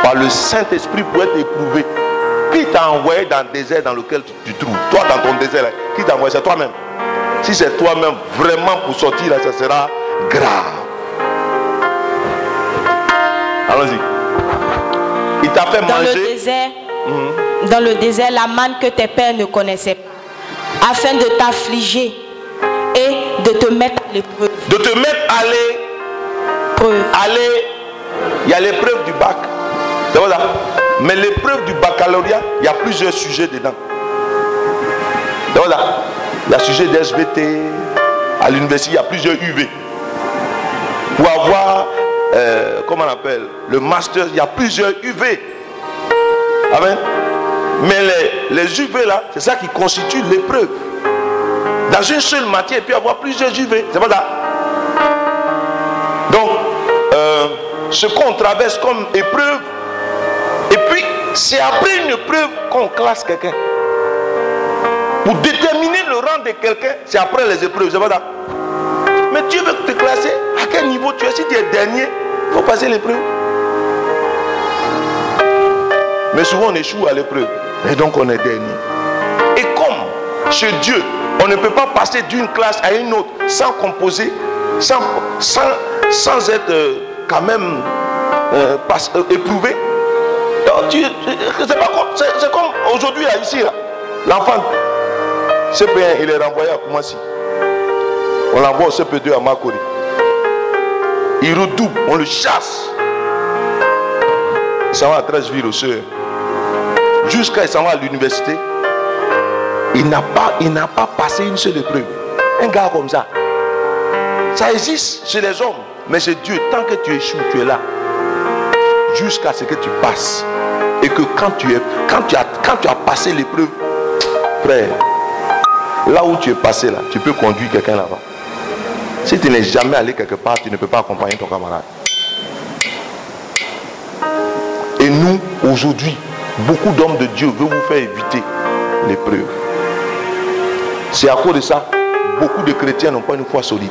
[SPEAKER 4] Par le Saint-Esprit pour être éprouvé. Qui t'a envoyé dans le désert dans lequel tu, tu trouves? Toi dans ton désert, là, qui t'a envoyé? C'est toi-même. Si c'est toi-même, vraiment pour sortir là, ça sera grave. Allons-y. Il t'a fait
[SPEAKER 5] dans le
[SPEAKER 4] manger.
[SPEAKER 5] désert,
[SPEAKER 4] Mhm.
[SPEAKER 5] Dans le désert, la manne que tes pères ne connaissaient pas, afin de t'affliger et de te mettre à l'épreuve.
[SPEAKER 4] De te mettre à aller
[SPEAKER 5] Preuve.
[SPEAKER 4] aller, il y a l'épreuve du bac. Mais l'épreuve du baccalauréat, il y a plusieurs sujets dedans. Voilà. Il y a sujet d'SVT. À l'université, il y a plusieurs UV. Pour avoir, euh, comment on appelle, le master, il y a plusieurs UV. Amen? Mais les, UV là, c'est ça qui constitue l'épreuve. Dans une seule matière, il peut y avoir plusieurs UV. C'est pas ça. Donc, euh, ce qu'on traverse comme épreuve, et puis c'est après une épreuve qu'on classe quelqu'un. Pour déterminer le rang de quelqu'un, c'est après les épreuves, c'est pas ça. Mais Dieu veut te classer. À quel niveau tu es? Si tu es dernier, il faut passer l'épreuve. Mais souvent on échoue à l'épreuve. Et donc on est dernier. Et comme chez Dieu, on ne peut pas passer d'une classe à une autre sans composer, sans, sans, sans être euh, quand même euh, pas- euh, éprouvé. C'est comme, aujourd'hui ici l'enfant CP1 il est renvoyé à Koumassi. On l'envoie au CP2 à Makori. Il redouble, on le chasse. S'en va à 13 villes au. Jusqu'à il s'en va à l'université. Il n'a pas, pas passé une seule épreuve. Un gars comme ça. Ça existe chez les hommes. Mais chez Dieu, tant que tu échoues, tu es là. Jusqu'à ce que tu passes. Et que quand tu, es, quand tu, as, quand tu as passé l'épreuve, frère, là où tu es passé, là, tu peux conduire quelqu'un là-bas. Si tu n'es jamais allé quelque part, tu ne peux pas accompagner ton camarade. Et nous, aujourd'hui, beaucoup d'hommes de Dieu veulent vous faire éviter l'épreuve. C'est à cause de ça, beaucoup de chrétiens n'ont pas une foi solide.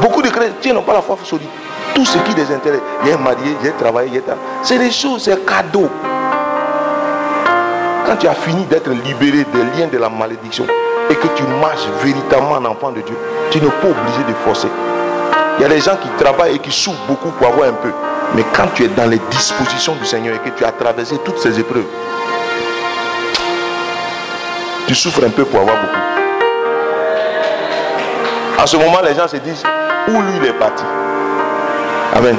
[SPEAKER 4] Beaucoup de chrétiens n'ont pas la foi solide. tout ce qui les intéresse. J'ai marié, j'ai travaillé, j'ai C'est des choses, c'est cadeau. Quand tu as fini d'être libéré des liens de la malédiction et que tu marches véritablement en enfant de Dieu, tu n'es pas obligé de forcer. Il y a des gens qui travaillent et qui souffrent beaucoup pour avoir un peu. Mais quand tu es dans les dispositions du Seigneur et que tu as traversé toutes ces épreuves, tu souffres un peu pour avoir beaucoup. En ce moment, les gens se disent où lui il est parti? Amen.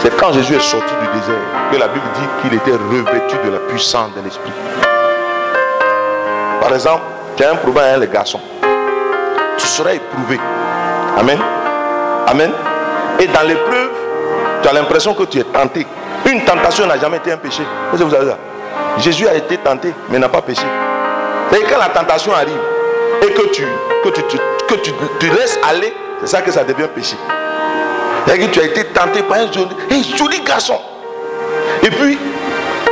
[SPEAKER 4] C'est quand Jésus est sorti du désert que la Bible dit qu'il était revêtu de la puissance de l'Esprit. Par exemple, tu as un problème avec les garçons. Tu seras éprouvé. Amen. Amen. Et dans l'épreuve, tu as l'impression que tu es tenté. Une tentation n'a jamais été un péché. Vous savez ça? Jésus a été tenté, mais n'a pas péché. C'est quand la tentation arrive et que tu, que tu, que tu laisses aller, c'est ça que ça devient péché. C'est-à-dire que tu as été tenté par un joli, un joli garçon. Et puis,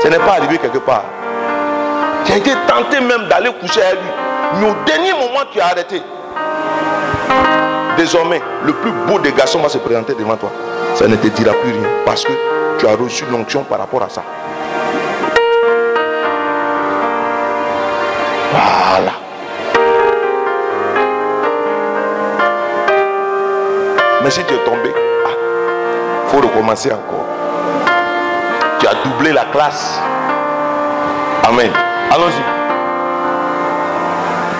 [SPEAKER 4] ce n'est pas arrivé quelque part. Tu as été tenté même d'aller coucher avec lui. Mais au dernier moment, tu as arrêté. Désormais, le plus beau des garçons va se présenter devant toi. Ça ne te dira plus rien parce que tu as reçu l'onction par rapport à ça. Voilà. Mais si tu es tombé, il faut recommencer encore. Tu as doublé la classe. Amen. Allons-y.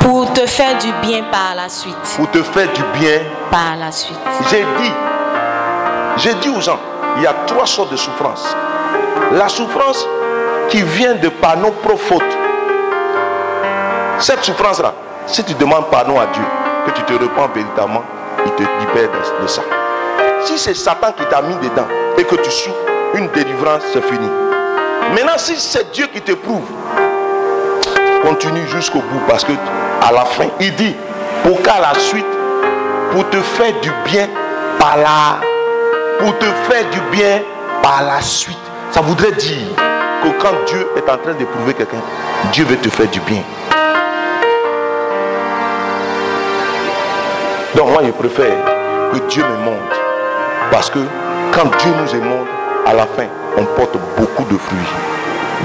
[SPEAKER 5] Pour te faire du bien par la suite.
[SPEAKER 4] Pour te faire du bien,
[SPEAKER 5] Par la suite.
[SPEAKER 4] j'ai dit, j'ai dit aux gens, il y a trois sortes de souffrances. La souffrance qui vient de par nos propres fautes. Cette souffrance-là, si tu demandes pardon à Dieu, que tu te repens véritablement, il te libère de, ça. Si c'est Satan qui t'a mis dedans et que tu souffres, une délivrance, c'est fini. Maintenant, si c'est Dieu qui te prouve, continue jusqu'au bout parce que à la fin, il dit, pour qu'à la suite, pour te faire du bien par la, pour te faire du bien par la suite. Ça voudrait dire que quand Dieu est en train d'éprouver quelqu'un, Dieu veut te faire du bien. Donc moi je préfère que Dieu me montre. Parce que quand Dieu nous émonde, à la fin, on porte beaucoup de fruits.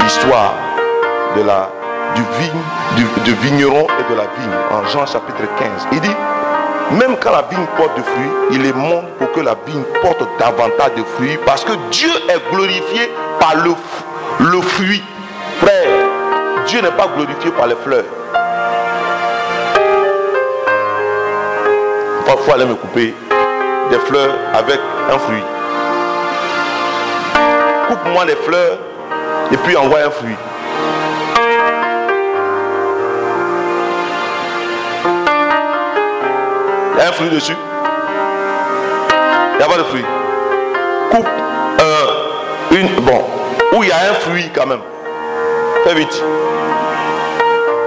[SPEAKER 4] L'histoire de la, du, vigne, du, du vigneron et de la vigne en Jean chapitre 15. Il dit, même quand la vigne porte de fruits, il les montre pour que la vigne porte davantage de fruits. Parce que Dieu est glorifié par le, le fruit. Frère, Dieu n'est pas glorifié par les fleurs. Parfois, aller me couper des fleurs avec un fruit. Coupe-moi des fleurs et puis envoie un fruit. Un fruit dessus. Il n'y a pas de fruit. Coupe euh, une. Bon, où il y a un fruit quand même. Fais vite.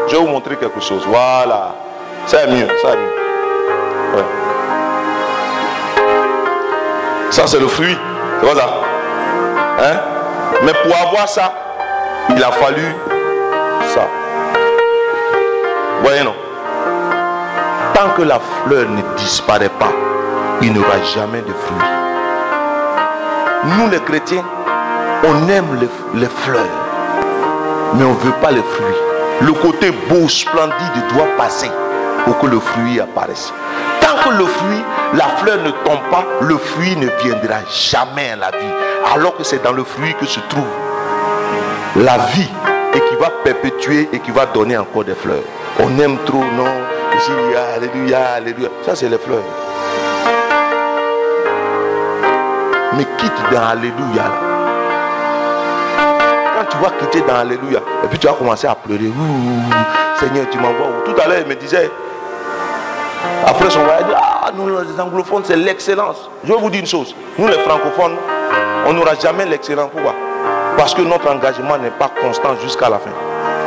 [SPEAKER 4] Je vais vous montrer quelque chose. Voilà. Ça est mieux. Ça mieux. Ouais. Ça, c'est le fruit. C'est Hein? Mais pour avoir ça, il a fallu ça. Voyez, non? Tant que la fleur ne disparaît pas, il n'y aura jamais de fruits. Nous, les chrétiens, on aime les, fleurs, mais on ne veut pas les fruits. Le côté beau, splendide doit passer pour que le fruit apparaisse. Tant que le fruit, la fleur ne tombe pas, le fruit ne viendra jamais à la vie. Alors que c'est dans le fruit que se trouve la vie et qui va perpétuer et qui va donner encore des fleurs. On aime trop, non? Alléluia, alléluia. Ça, c'est les fleurs. Mais quitte dans alléluia. Quand tu vas quitter dans alléluia, et puis tu vas commencer à pleurer. Seigneur, tu m'envoies où? Tout à l'heure, il me disait, après son voyage, ah, nous les anglophones, c'est l'excellence. Je vais vous dire une chose. Nous les francophones, on n'aura jamais l'excellence. Pourquoi Parce que notre engagement n'est pas constant jusqu'à la fin.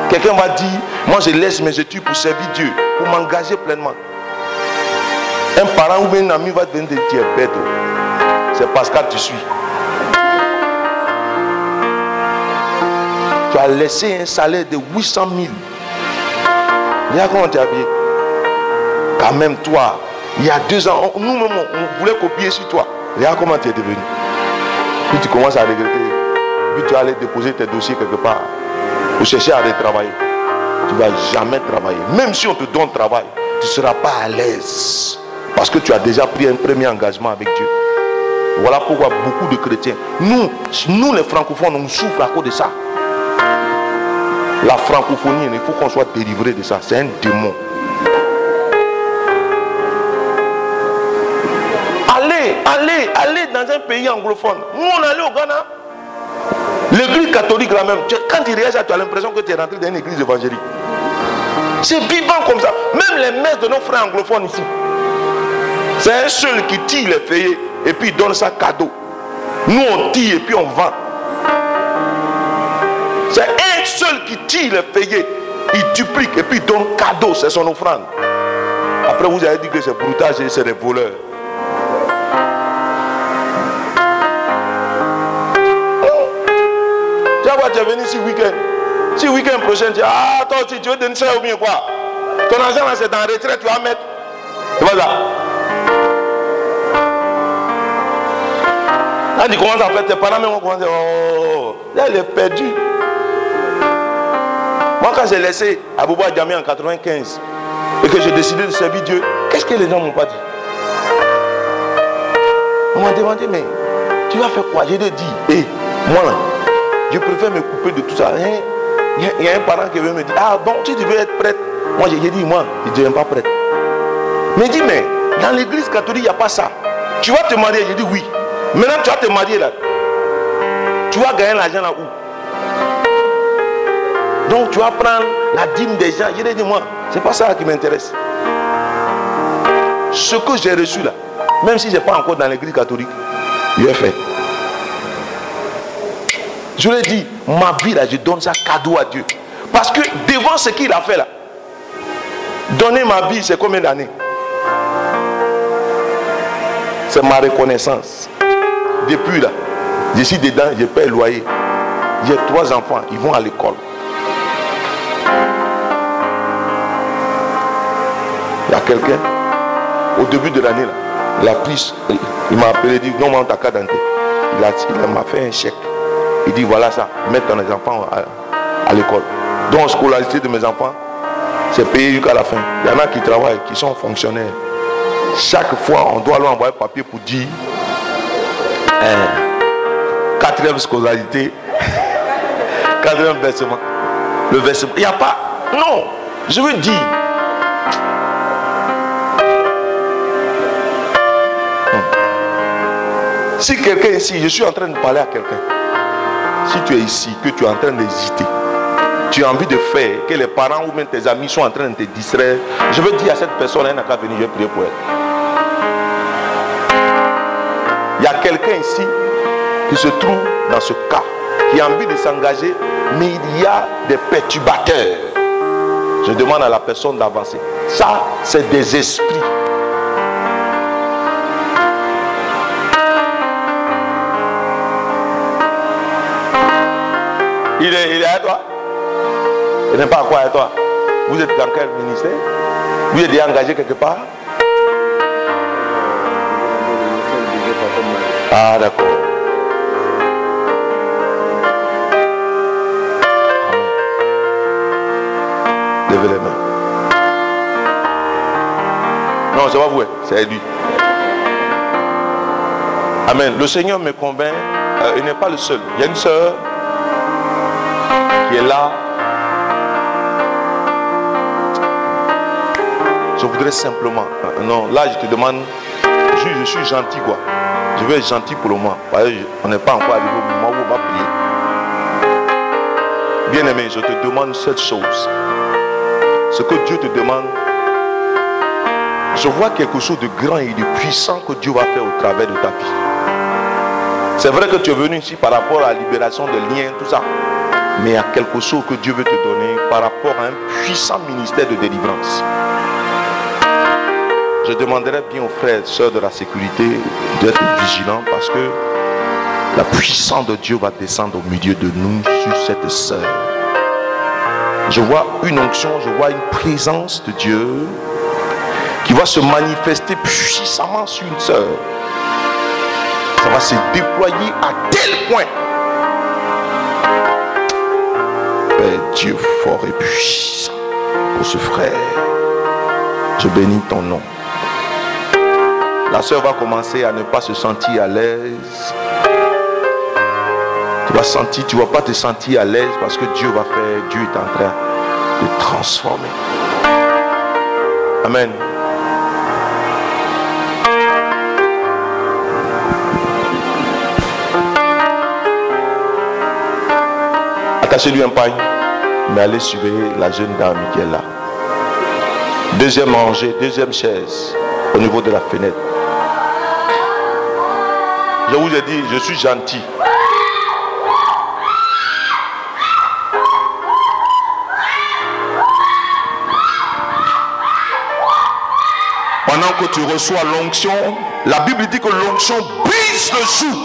[SPEAKER 4] Quelqu'un va dire, moi je laisse mes études pour servir Dieu, m'engager pleinement. Un parent ou un ami va te venir te dire, bête, oh. c'est Pascal tu suis. Tu as laissé un salaire de 800 000. Regarde comment tu es habillé. Quand même toi, il y a deux ans, nous-mêmes, on voulait copier sur toi. Regarde comment tu es devenu. Puis tu commences à regretter. Puis tu aller déposer tes dossiers quelque part. Pour chercher à retravailler. Tu ne vas jamais travailler. Même si on te donne travail, tu ne seras pas à l'aise. Parce que tu as déjà pris un premier engagement avec Dieu. Voilà pourquoi beaucoup de chrétiens, nous, nous les francophones, on souffre à cause de ça. La francophonie, il faut qu'on soit délivré de ça. C'est un démon. Allez, allez, allez dans un pays anglophone. Nous, on allait au Ghana. L'église catholique là même, quand tu ça, tu as l'impression que tu es rentré dans une église évangélique. C'est vivant comme ça. Même les messes de nos frères anglophones ici. C'est un seul qui tire les feuillets et puis il donne ça cadeau. Nous on tire et puis on vend. C'est un seul qui tire les feuillets, il duplique et puis il donne cadeau, c'est son offrande. Après vous avez dit que c'est brutal, c'est des voleurs. Voir, tu es venu ici week-end. Si week-end prochain, tu dis, ah, toi aussi, tu veux donner ça ou bien quoi Ton argent là, c'est en retraite, tu vas mettre. Ça? Quand tu commences à faire, tes parents même vont commencer, oh, là, il est perdu. Moi, quand j'ai laissé Abouba Djamé en 95 et que j'ai décidé de servir Dieu, qu'est-ce que les gens m'ont pas dit? On m'a demandé, mais tu vas faire quoi? J'ai dit, hé, moi là, je préfère me couper de tout ça. Hein? Il y, a- il un parent qui veut me dire, ah bon, tu devais être prête. Moi, j'ai j'ai dit, moi, je ne deviens pas prête. Mais il dit, mais dans l'église catholique, il n'y a pas ça. Tu vas te marier J'ai dit, oui. Maintenant, tu vas te marier là. Tu vas gagner l'argent là où Donc, tu vas prendre la dîme des gens. Je lui ai dit, moi, c'est pas ça qui m'intéresse. Ce que j'ai reçu là, même si je n'ai pas encore dans l'église catholique, je vais faire. Je lui ai dit, ma vie là, je donne ça cadeau à Dieu. Parce que devant ce qu'il a fait là, donner ma vie, c'est combien d'années? C'est ma reconnaissance. Depuis là, je suis dedans, je paie le loyer. J'ai trois enfants, ils vont à l'école. Il y a quelqu'un, au début de l'année, là, il a pris, il m'a appelé, il dit, non, mon ta a- il m'a fait un chèque. Il dit, voilà ça, mettre ton enfants à, à l'école. Donc, scolarité de mes enfants, c'est payé jusqu'à la fin. Il y en a qui travaillent, qui sont fonctionnaires. Chaque fois, on doit leur envoyer papier pour dire euh, quatrième scolarité, quatrième versement. Le versement. Il n'y a pas. Non, je veux dire. Si quelqu'un ici, je suis en train de parler à quelqu'un. Si tu es ici, que tu es en train d'hésiter, tu as envie de faire, que les parents ou même tes amis sont en train de te distraire, je veux dire à cette personne, elle n'a qu'à venir, je vais prier pour elle. Il y a quelqu'un ici qui se trouve dans ce cas, qui a envie de s'engager, mais il y a des perturbateurs. Je demande à la personne d'avancer. Ça, c'est des esprits. Il est, à toi Il n'est pas à quoi à toi Vous êtes dans quel ministère? Vous êtes engagé quelque part? Ah d'accord. Levez les mains. Non, c'est pas vous, hein, c'est lui. Amen. Le Seigneur me convainc, euh, il n'est pas le seul. Il y a une sœur qui est là. Je voudrais simplement, euh, non, là je te demande, je, suis gentil quoi. Je vais être gentil pour le moment. On n'est pas encore arrivé au moment où on va prier. Bien aimé, je te demande cette chose. Ce que Dieu te demande, je vois quelque chose de grand et de puissant que Dieu va faire au travers de ta vie. C'est vrai que tu es venu ici par rapport à la libération des liens, tout ça. Mais il y a quelque chose que Dieu veut te donner par rapport à un puissant ministère de délivrance. Je demanderai bien aux frères et sœurs de la sécurité d'être vigilants parce que la puissance de Dieu va descendre au milieu de nous sur cette sœur. Je vois une onction, je vois une présence de Dieu qui va se manifester puissamment sur une sœur. va se déployer à tel point. Dieu fort et puissant pour ce frère. Je bénis ton nom. La sœur va commencer à ne pas se sentir à l'aise. Tu vas sentir, tu vas pas te sentir à l'aise parce que Dieu va faire, Dieu est en train de transformer. Amen. Attachez-lui un paille, mais allez surveiller la jeune dame qui est là. Deuxième rangée, deuxième chaise, au niveau de la fenêtre. Je vous ai dit, je suis gentil. Pendant que tu reçois l'onction, la Bible dit que l'onction brise le joug.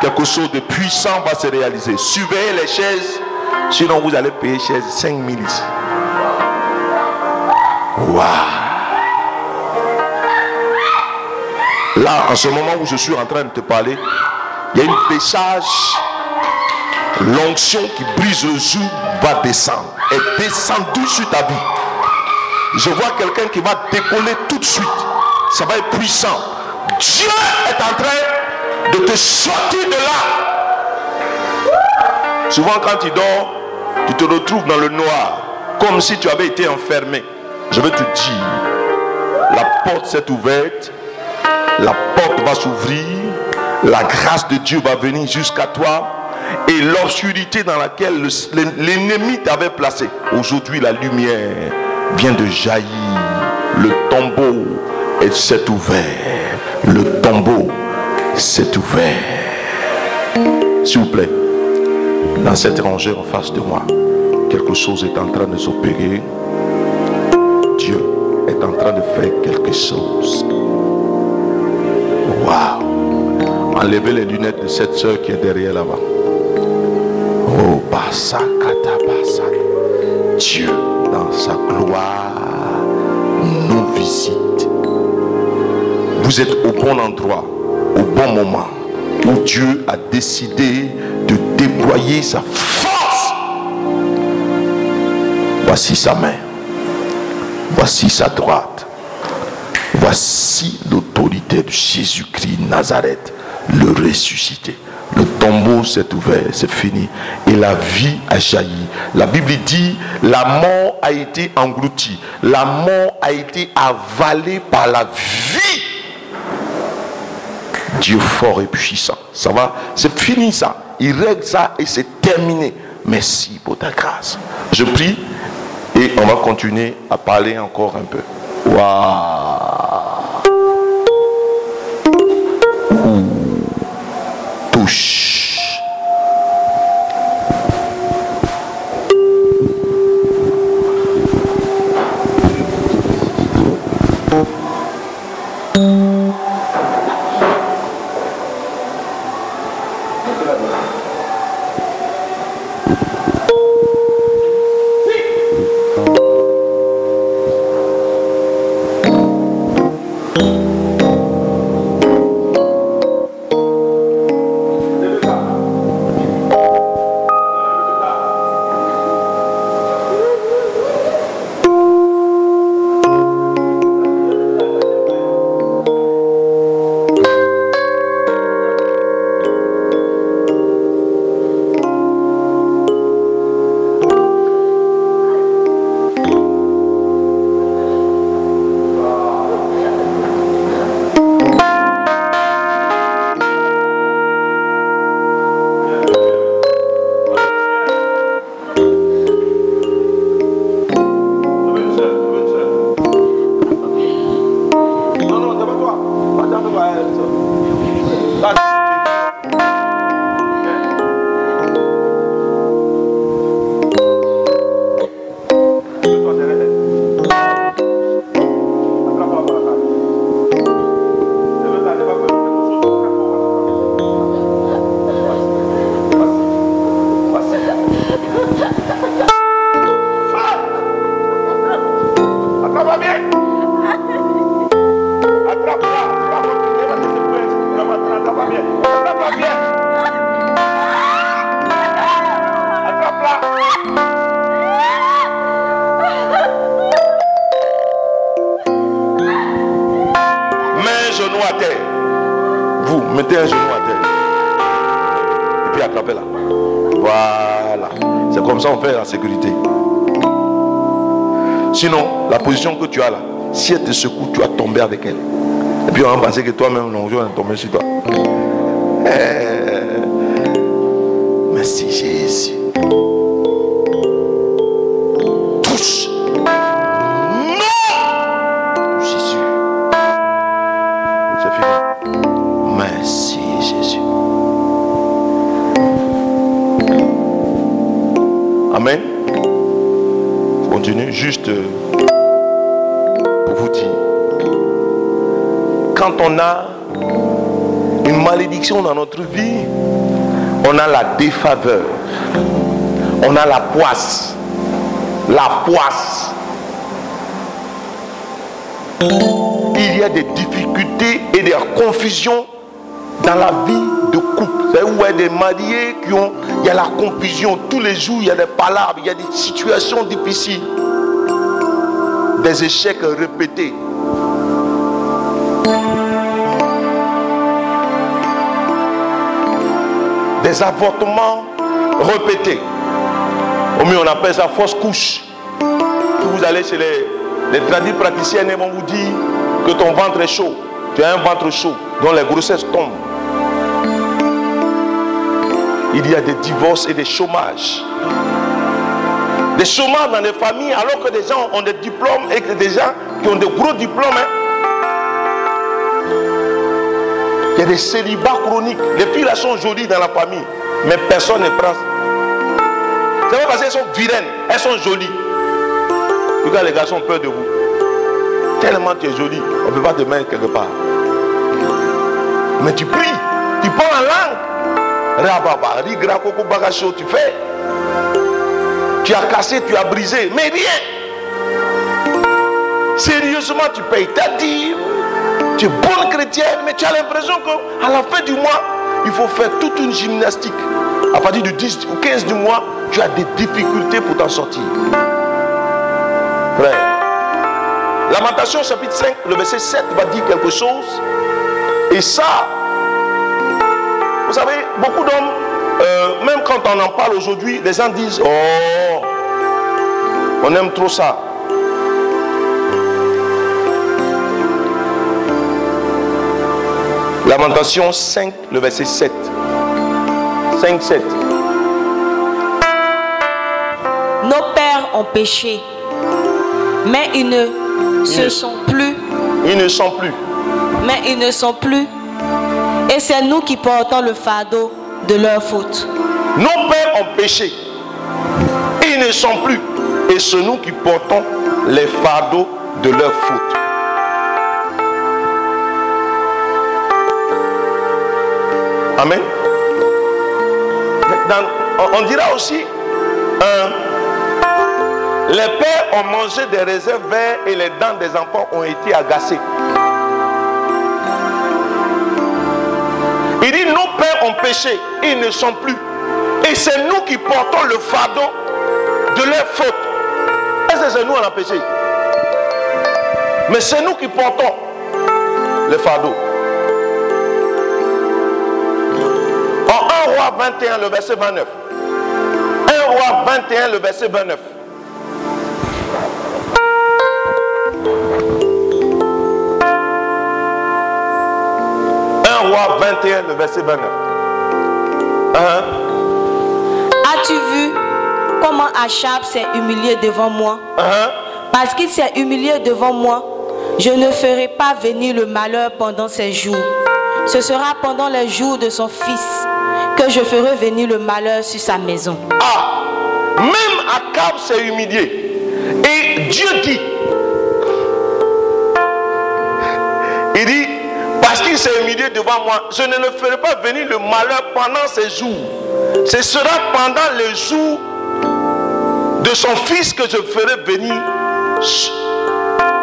[SPEAKER 4] Quelque chose de puissant va se réaliser. Surveillez les chaises, sinon vous allez payer chaise 5000 ici. Waouh! Là, en ce moment où je suis en train de te parler, il y a une pêchage. L'onction qui brise le joug va descendre. Est descendue sur ta vie. Je vois quelqu'un qui va décoller tout de suite. Ça va être puissant. Dieu est en train de te sortir de là. Souvent quand tu dors, tu te retrouves dans le noir, comme si tu avais été enfermé. Je veux te dire, la porte s'est ouverte, la porte va s'ouvrir, la grâce de Dieu va venir jusqu'à toi. Et l'obscurité dans laquelle le- l'ennemi t'avait placé, aujourd'hui la lumière vient de jaillir. Le tombeau est- s'est ouvert. Le tombeau s'est ouvert. S'il vous plaît, dans cette rangée en face de moi, quelque chose est en train de s'opérer. Dieu est en train de faire quelque chose. Waouh! Enlevez les lunettes de cette soeur qui est derrière là-bas. Oh, Basakata Basaka. Dieu, dans sa gloire, nous visite. Vous êtes au bon endroit, au bon moment, où Dieu a décidé déployer sa force. Voici sa main. Voici sa droite. Voici l'autorité de Jésus-Christ Nazareth, le ressuscité. Le tombeau s'est ouvert, c'est fini. Et la vie a jailli. La Bible dit, la mort a été engloutie. La mort a été avalée par la vie. Dieu fort et puissant. Ça va? C'est fini ça. Il règle ça et c'est terminé. Merci pour ta grâce. Je prie et on va continuer à parler encore un peu. Waouh Virtualmente nos funciona en 2000 on a la défaveur. On a la poisse. La poisse. Il y a des difficultés et des confusions dans la vie de couple. C'est où il y a des mariés qui ont, il y a la confusion. Tous les jours, il y a des palabres, il y a des situations difficiles. Des échecs répétés. Avortements répétés. Au mieux, on appelle ça fausse couche. Vous allez chez les, les tradis praticiennes, vont vous dire que ton ventre est chaud. Tu as un ventre chaud, dont les grossesses tombent. Il y a des divorces et des chômages. Des chômages dans les familles alors que des gens ont des diplômes et que des gens qui ont de gros diplômes. hein. Il y a des célibats chroniques. Les filles là sont jolies dans la famille, mais personne ne prend. C'est pas parce qu'elles sont vilaines, elles sont jolies. Regarde les garçons ont peur de vous. Tellement tu es jolie, on ne peut pas te mettre quelque part. Mais tu pries, tu parles en langue. Rababa, tu fais. Tu as cassé, tu as brisé, mais rien. Sérieusement, tu payes ta dîme. Tu es bonne chrétienne, mais tu as l'impression qu'à la fin du mois, il faut faire toute une gymnastique. À partir du 10 ou 15 du mois, tu as des difficultés pour t'en sortir. Lamentation chapitre 5, le verset 7 va dire quelque chose. Et ça, vous savez, beaucoup d'hommes, euh, même quand on en parle aujourd'hui, les gens disent, oh, on aime trop ça. Lamentation 5, le verset 7. 5, 7.
[SPEAKER 5] Nos pères ont péché, mais ils ne se
[SPEAKER 4] Ils-
[SPEAKER 5] sont plus,
[SPEAKER 4] Ils ne sont plus.
[SPEAKER 5] mais ils ne sont plus. Et c'est nous qui portons le fardeau de leur faute.
[SPEAKER 4] Nos pères ont péché. Ils ne sont plus. Et c'est nous qui portons les fardeaux de leur faute. Amen. On- on dira aussi, euh, les pères ont mangé des réserves verts et les dents des enfants ont été agacées. Il dit, nos pères ont péché, ils ne sont plus. Et c'est nous qui portons le fardeau de leur faute. Est-ce c'est nous qui avons péché? Mais c'est nous qui portons le fardeau. Roi 21, le verset 29. 1 roi 21, le verset 29. Un roi 21, le verset 29. Hein?
[SPEAKER 5] As-tu vu comment Achab s'est humilié devant moi?
[SPEAKER 4] Hein?
[SPEAKER 5] Parce qu'il s'est humilié devant moi, je ne ferai pas venir le malheur pendant ces jours. Ce sera pendant les jours de son fils que je ferai venir le malheur sur sa maison.
[SPEAKER 4] Ah, même Akab s'est humilié. Et Dieu dit, il dit, parce qu'il s'est humilié devant moi, je ne le ferai pas venir le malheur pendant ces jours. Ce sera pendant les jours de son fils que je ferai venir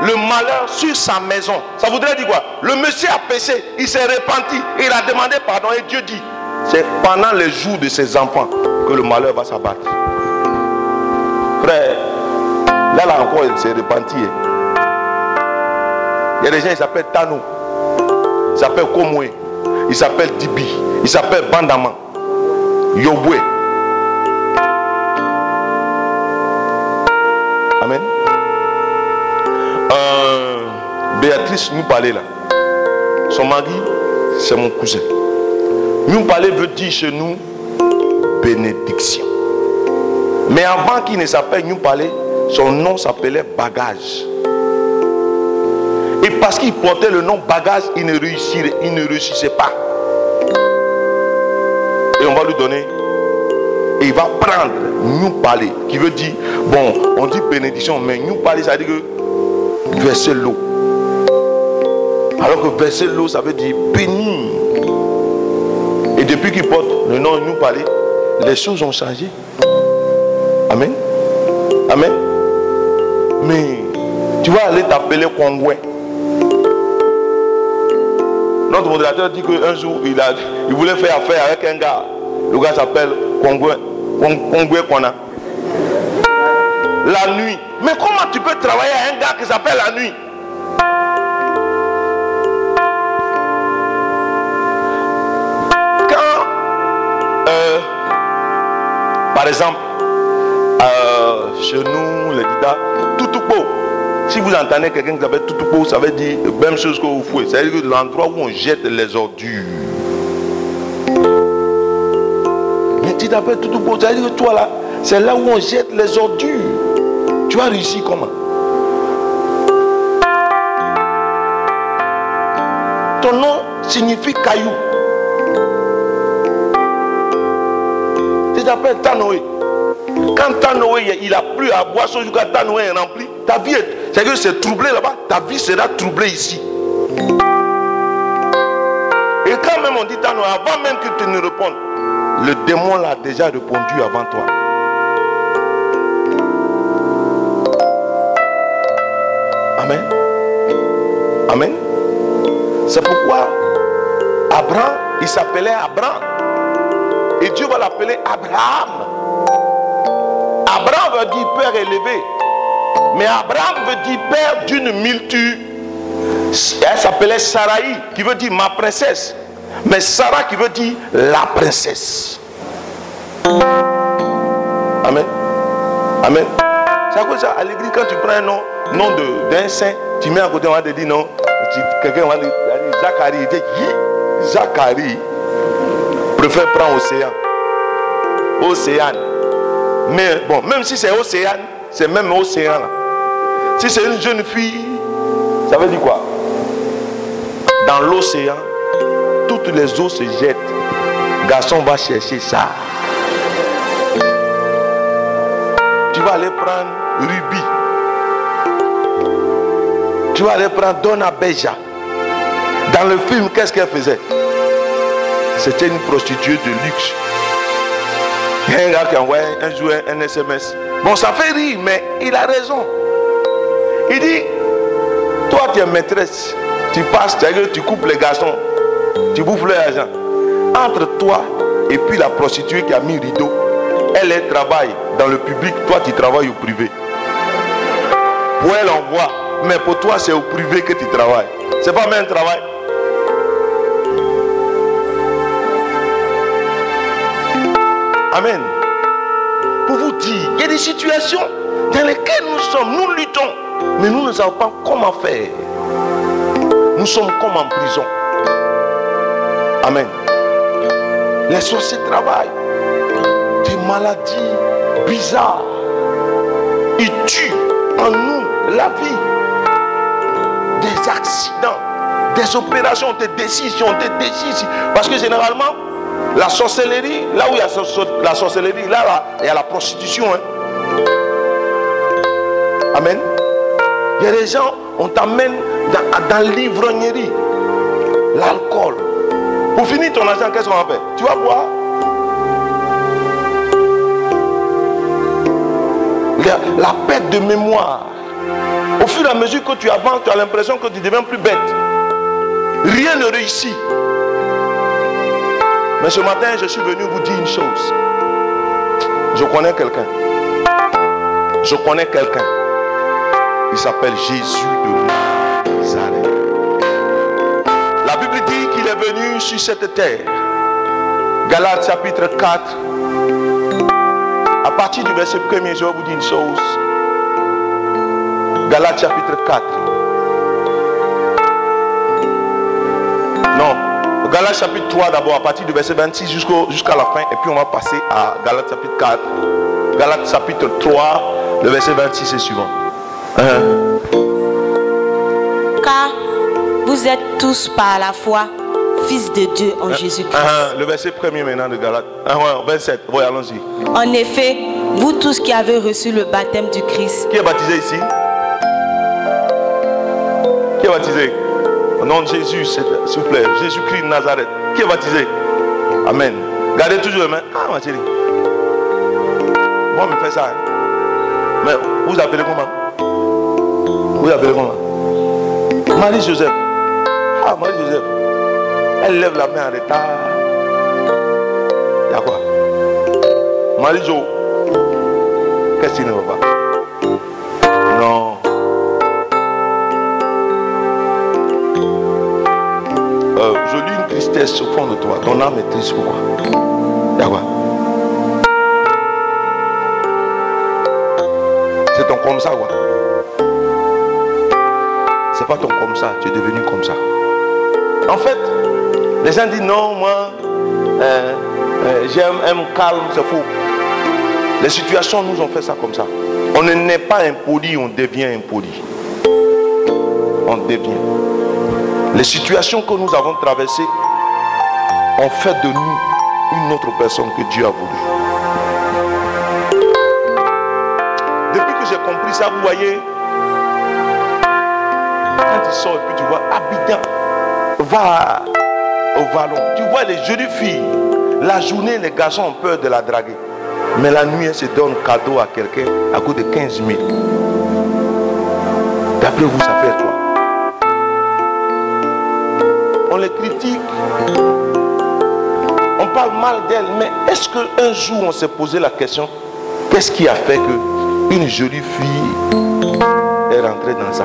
[SPEAKER 4] le malheur sur sa maison. Ça voudrait dire quoi? Le monsieur a péché, il s'est repenti, il a demandé pardon et Dieu dit, c'est pendant les jours de ses enfants que le malheur va s'abattre. Frère, là, là encore, il s'est repenti. hein. Il y a des gens, ils s'appellent Tano, ils s'appellent Komwe. il s'appelle Dibi, il s'appelle Bandama, Yobwe. Amen. Euh, Béatrice nous parlait là. Son mari, c'est mon cousin. Nous parler veut dire chez nous bénédiction. Mais avant qu'il ne s'appelle nous parler, son nom s'appelait bagage. Et parce qu'il portait le nom bagage, il ne réussissait, il ne réussissait pas. Et on va lui donner. Et il va prendre nous parler, qui veut dire, bon, on dit bénédiction, mais nous parler, ça veut dire verser l'eau. Alors que verser l'eau, ça veut dire bénir. Depuis qu'il porte le nom nous parler, les choses ont changé. Amen. Amen. Mais tu vas aller t'appeler Kongwe. Notre modérateur dit qu'un jour, il, a, il voulait faire affaire avec un gars. Le gars s'appelle. Kong- Kongwe Kona. La nuit. Mais comment tu peux travailler à un gars qui s'appelle la nuit? Par exemple, euh, chez nous, les Dida, Toutupo, si vous entendez quelqu'un qui s'appelle Toutupo, ça veut dire la même chose que vous. C'est-à-dire que l'endroit où on jette les ordures. Mais tu t'appelles Toutupo, ça que toi là, c'est là où on jette les ordures. Tu as réussi comment? Ton nom signifie caillou. Quand Tanoé, il a plu à boire, jour Tanoé est rempli, ta vie, est- c'est que c'est troublé là-bas, ta vie sera troublée ici. Et quand même on dit Tanoé, avant même que tu ne répondes, le démon l'a déjà répondu avant toi. Amen. Amen. C'est pourquoi Abraham, il s'appelait Abraham. Et Dieu va l'appeler Abraham. Abraham veut dire père élevé. Mais Abraham veut dire père d'une multitude. Elle s'appelait Sarai, qui veut dire ma princesse. Mais Sarah qui veut dire la princesse. Amen. Amen. C'est de ça, à l'église, quand tu prends un nom, nom d'un saint, tu mets à côté, on va te dire non. Quelqu'un va dire Zacharie. Il dit, Hi, Zacharie préfère prendre Océan. Océane. Mais bon, même si c'est Océane, c'est même Océan. là. Si c'est une jeune fille, ça veut dire quoi? Dans l'océan, toutes les eaux se jettent. Garçon va chercher ça. Tu vas aller prendre Ruby. Tu vas aller prendre Donna Beja. Dans le film, qu'est-ce qu'elle faisait? C'était une prostituée de luxe. Un gars qui a envoyé un jour un SMS. Bon, ça fait rire, mais il a raison. Il dit, toi tu es maîtresse, tu passes, tu coupes les garçons, tu bouffes leur argent. Entre toi et puis la prostituée qui a mis rideau, elle, travaille dans le public, toi tu travailles au privé. Pour elle envoie, mais pour toi c'est au privé que tu travailles. C'est pas même un travail. Amen. Pour vous dire, il y a des situations dans lesquelles nous sommes, nous luttons, mais nous ne savons pas comment faire. Nous sommes comme en prison. Amen. Les sorciers travaillent. Des maladies bizarres. Ils tuent en nous la vie. Des accidents, des opérations, des décisions, des décisions. Parce que généralement, la sorcellerie, là où il y a la sorcellerie, là, il y a la prostitution. hein. Amen. Il y a des gens, on t'amène dans, l'ivrognerie, l'alcool. Pour finir ton argent, qu'est-ce qu'on faire? Tu vas boire? La, la perte de mémoire. Au fur et à mesure que tu avances, tu as l'impression que tu deviens plus bête. Rien ne réussit. Mais ce matin, je suis venu vous dire une chose. Je connais quelqu'un. Je connais quelqu'un. Il s'appelle Jésus de Nazareth. La Bible dit qu'il est venu sur cette terre. Galates chapitre 4. À partir du verset 1er, je vais vous dire une chose. Galates chapitre 4. Galates chapitre 3 d'abord, à partir du verset 26 jusqu'au- jusqu'à la fin. Et puis on va passer à Galates chapitre 4. Galates chapitre 3, le verset 26 et suivant. Hein?
[SPEAKER 5] Car vous êtes tous par la foi fils de Dieu en Jésus-Christ.
[SPEAKER 4] Hein, le verset premier maintenant de Galates. Hein, ouais, 27. Oui, allons-y.
[SPEAKER 5] En effet, vous tous qui avez reçu le baptême du Christ,
[SPEAKER 4] Qui est baptisé ici? Qui est baptisé? Au nom de Jésus, s'il vous plaît. Jésus-Christ de Nazareth. Qui est baptisé? Amen. Gardez toujours les mains. Ah, ma chérie. Moi, je fais ça. hein. Mais vous appelez comment? Vous appelez comment? Marie-Joseph. Ah, Marie-Joseph. Elle lève la main en retard. Il y a quoi? Marie-Jo. Qu'est-ce qui ne va pas? Âme est triste pourquoi quoi C'est ton comme ça quoi. C'est pas ton comme ça, tu es devenu comme ça. En fait, les gens disent non, moi, euh, euh, j'aime, aime calme, c'est faux. Les situations nous ont fait ça comme ça. On ne naît pas impoli, on devient impoli. On devient. Les situations que nous avons traversées ont fait de nous une autre personne que Dieu a voulu. Depuis que j'ai compris ça, vous voyez, quand tu sors et puis tu vois Abidjan, va au vallon. Tu vois les jolies filles. La journée, les garçons ont peur de la draguer. Mais la nuit, elle se donne cadeau à quelqu'un à coût de 15 000. D'après vous, ça fait quoi? On les critique. Parle mal d'elles. Mais est-ce qu'un jour, on s'est posé la question Qu'est-ce qui a fait qu'une jolie fille est rentrée dans ça?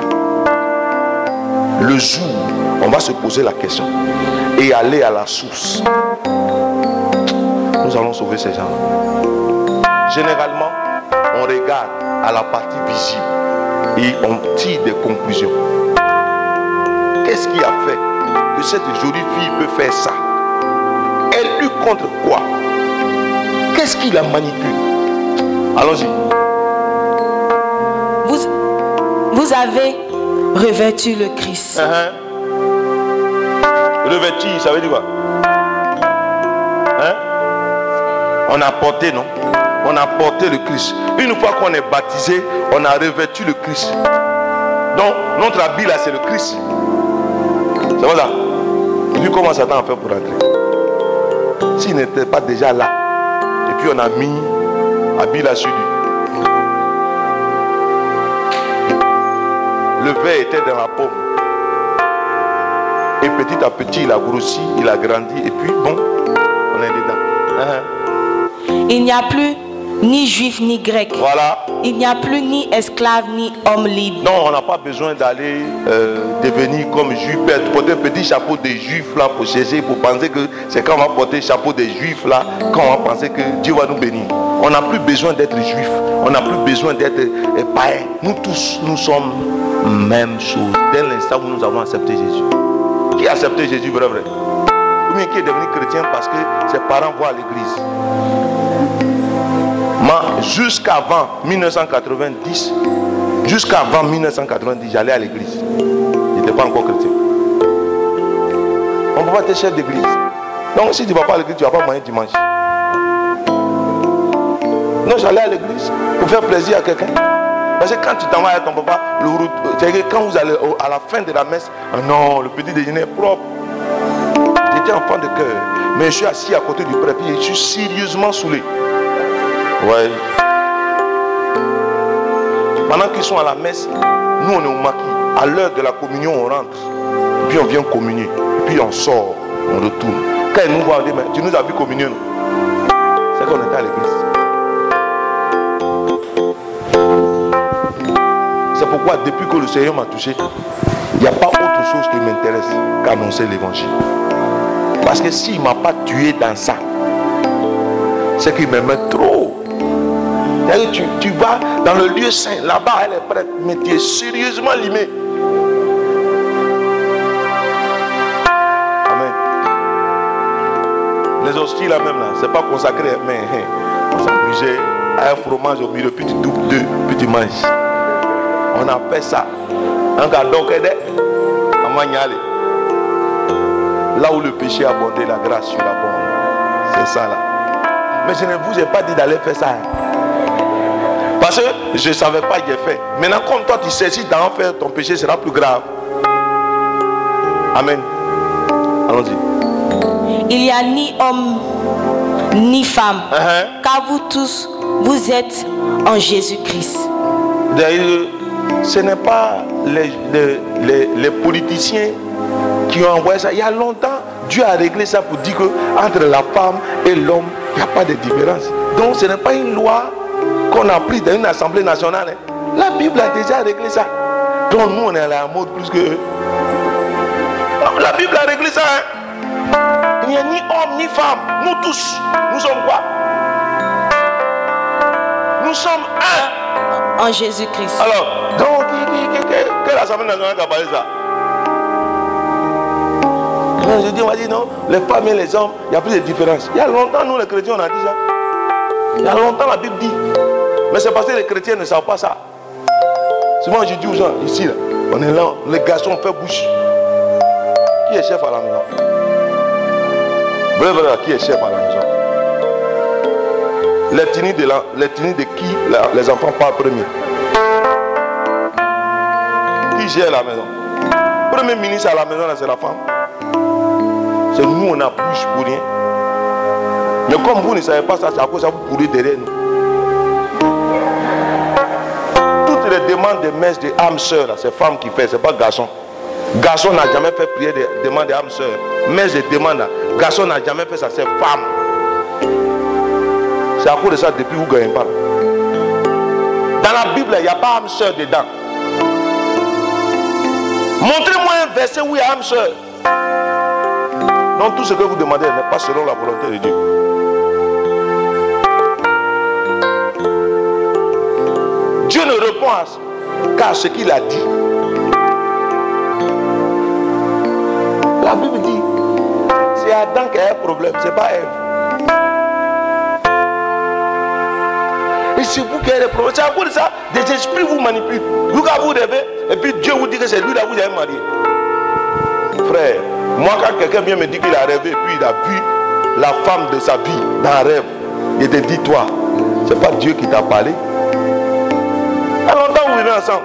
[SPEAKER 4] Le jour, on va se poser la question et aller à la source. Nous allons sauver ces gens. Généralement, on regarde à la partie visible et on tire des conclusions. Qu'est-ce qui a fait que cette jolie fille peut faire ça? Contre quoi? Qu'est-ce qui la manipule? Allons-y.
[SPEAKER 5] vous, vous avez revêtu le Christ.
[SPEAKER 4] Hein? Revêtu, ça veut dire quoi? Hein? On a porté, non? On a porté le Christ. Une fois qu'on est baptisé, on a revêtu le Christ. Donc, notre habit là, c'est le Christ. C'est ça? Et puis, comment Satan a fait pour entrer S'il n'était pas déjà là, et puis on a mis habit là sur lui. Le verre était dans la paume. Et petit à petit, il a grossi, il a grandi. Et puis, bon, on est dedans. Hein,
[SPEAKER 5] Il n'y a plus ni juif ni grec.
[SPEAKER 4] Voilà.
[SPEAKER 5] Il n'y a plus ni esclave ni homme libre.
[SPEAKER 4] Non, on n'a pas besoin d'aller euh, devenir comme juif, porter un petit chapeau des juifs là pour chercher, pour penser que c'est quand on va porter le chapeau des juifs là, quand on va penser que Dieu va nous bénir. On n'a plus besoin d'être juif, on n'a plus besoin d'être euh, païen. Nous tous, nous sommes même chose dès l'instant où nous avons accepté Jésus. Qui a accepté Jésus, vrai, vrai? Ou bien qui est devenu chrétien parce que ses parents vont à l'église Moi, jusqu'avant 1990, jusqu'avant 1990, j'allais à l'église. Je n'étais pas encore chrétien. On ne peut pas être chef d'église. Si tu ne vas pas à l'église, tu vas pas manger dimanche. Non, j'allais à l'église pour faire plaisir à quelqu'un. Parce que quand tu t'en vas avec ton papa, le que quand vous allez à la fin de la messe, ah non, le petit déjeuner est propre. J'étais enfant de cœur. Mais je suis assis à côté du prêtre et je suis sérieusement saoulé. Ouais. Pendant qu'ils sont à la messe, nous on est au maquis. À l'heure de la communion, on rentre. Puis on vient communier. Puis on sort, on retourne. Quand ils nous voient, on dit, mais tu nous as vu communier, non? C'est qu'on était à l'église. C'est pourquoi depuis que le Seigneur m'a touché, il n'y a pas autre chose qui m'intéresse qu'annoncer l'évangile. Parce que s'il ne m'a pas tué dans ça, c'est qu'il m'aimait trop. Tu, tu vas dans le lieu saint, là-bas elle est prête, mais tu es sérieusement limé. Les hosties là même là, c'est pas consacré, mais on s'amusait à un fromage au milieu, puis tu doubles deux, puis tu manges. On appelle ça un gardon. Là où le péché a abondé, la grâce sur la bonne. C'est ça là. Mais je ne vous ai pas dit d'aller faire ça. hein. Parce que je ne savais pas j'ai fait. Maintenant, comme toi tu sais, si d'en faire ton péché sera plus grave. Amen. Allons-y.
[SPEAKER 5] Il n'y a ni homme ni femme,
[SPEAKER 4] Uh-huh.
[SPEAKER 5] car vous tous, vous êtes en Jésus-Christ.
[SPEAKER 4] D'ailleurs, ce n'est pas les, les- les- les politiciens qui ont envoyé ça. Il y a longtemps, Dieu a réglé ça pour dire que entre la femme et l'homme, il n'y a pas de différence. Donc ce n'est pas une loi qu'on a prise dans une assemblée nationale. hein. La Bible a déjà réglé ça. Donc nous, on est à la mode plus que La Bible a réglé ça. hein. N'y a ni homme ni femme. Nous tous, nous sommes quoi? Nous sommes un.
[SPEAKER 5] En Jésus-Christ.
[SPEAKER 4] Alors, donc, quelle assemblée nationale qui a parlé ça Je dis, on m'a dit non, les femmes et les hommes, il n'y a plus de différence. Il y a longtemps, nous les chrétiens, on a dit ça. Il y a longtemps, la Bible dit. Mais c'est parce que les chrétiens ne savent pas ça. Souvent, je dis aux gens, ici, là, on est là, les garçons font bouche. Qui est chef à la maison? Vrai, qui est chef à la maison Les de, de qui les enfants parlent premier Qui gère la maison? Premier ministre à la maison, c'est la femme. C'est nous, on a bouche pour rien. Mais comme vous ne savez pas ça, c'est à cause ça vous courez derrière nous. Toutes les demandes de messe, de âme sœur, là, c'est femme qui fait, c'est pas garçon. Garçon n'a jamais fait prier de demande de âme sœur. Messe de demande, garçon n'a jamais fait ça, c'est femme. C'est à cause de ça depuis vous ne gagnez pas. Dans la Bible, il n'y a pas âme sœur dedans. Montrez-moi un verset où il y a âme sœur. Donc tout ce que vous demandez n'est pas selon la volonté de Dieu. Dieu ne répond qu'à ce qu'il a dit. La Bible dit, qui a un problème, c'est pas Ève. Et c'est vous qui avez des problèmes. C'est à cause de ça, des esprits vous manipulent. Vous, quand vous rêvez, et puis Dieu vous dit que c'est lui là vous avez marié. Frère, moi quand quelqu'un vient me dire qu'il a rêvé puis il a vu la femme de sa vie dans un rêve, il te dit toi, c'est pas Dieu qui t'a parlé. Y a longtemps vous vivez ensemble.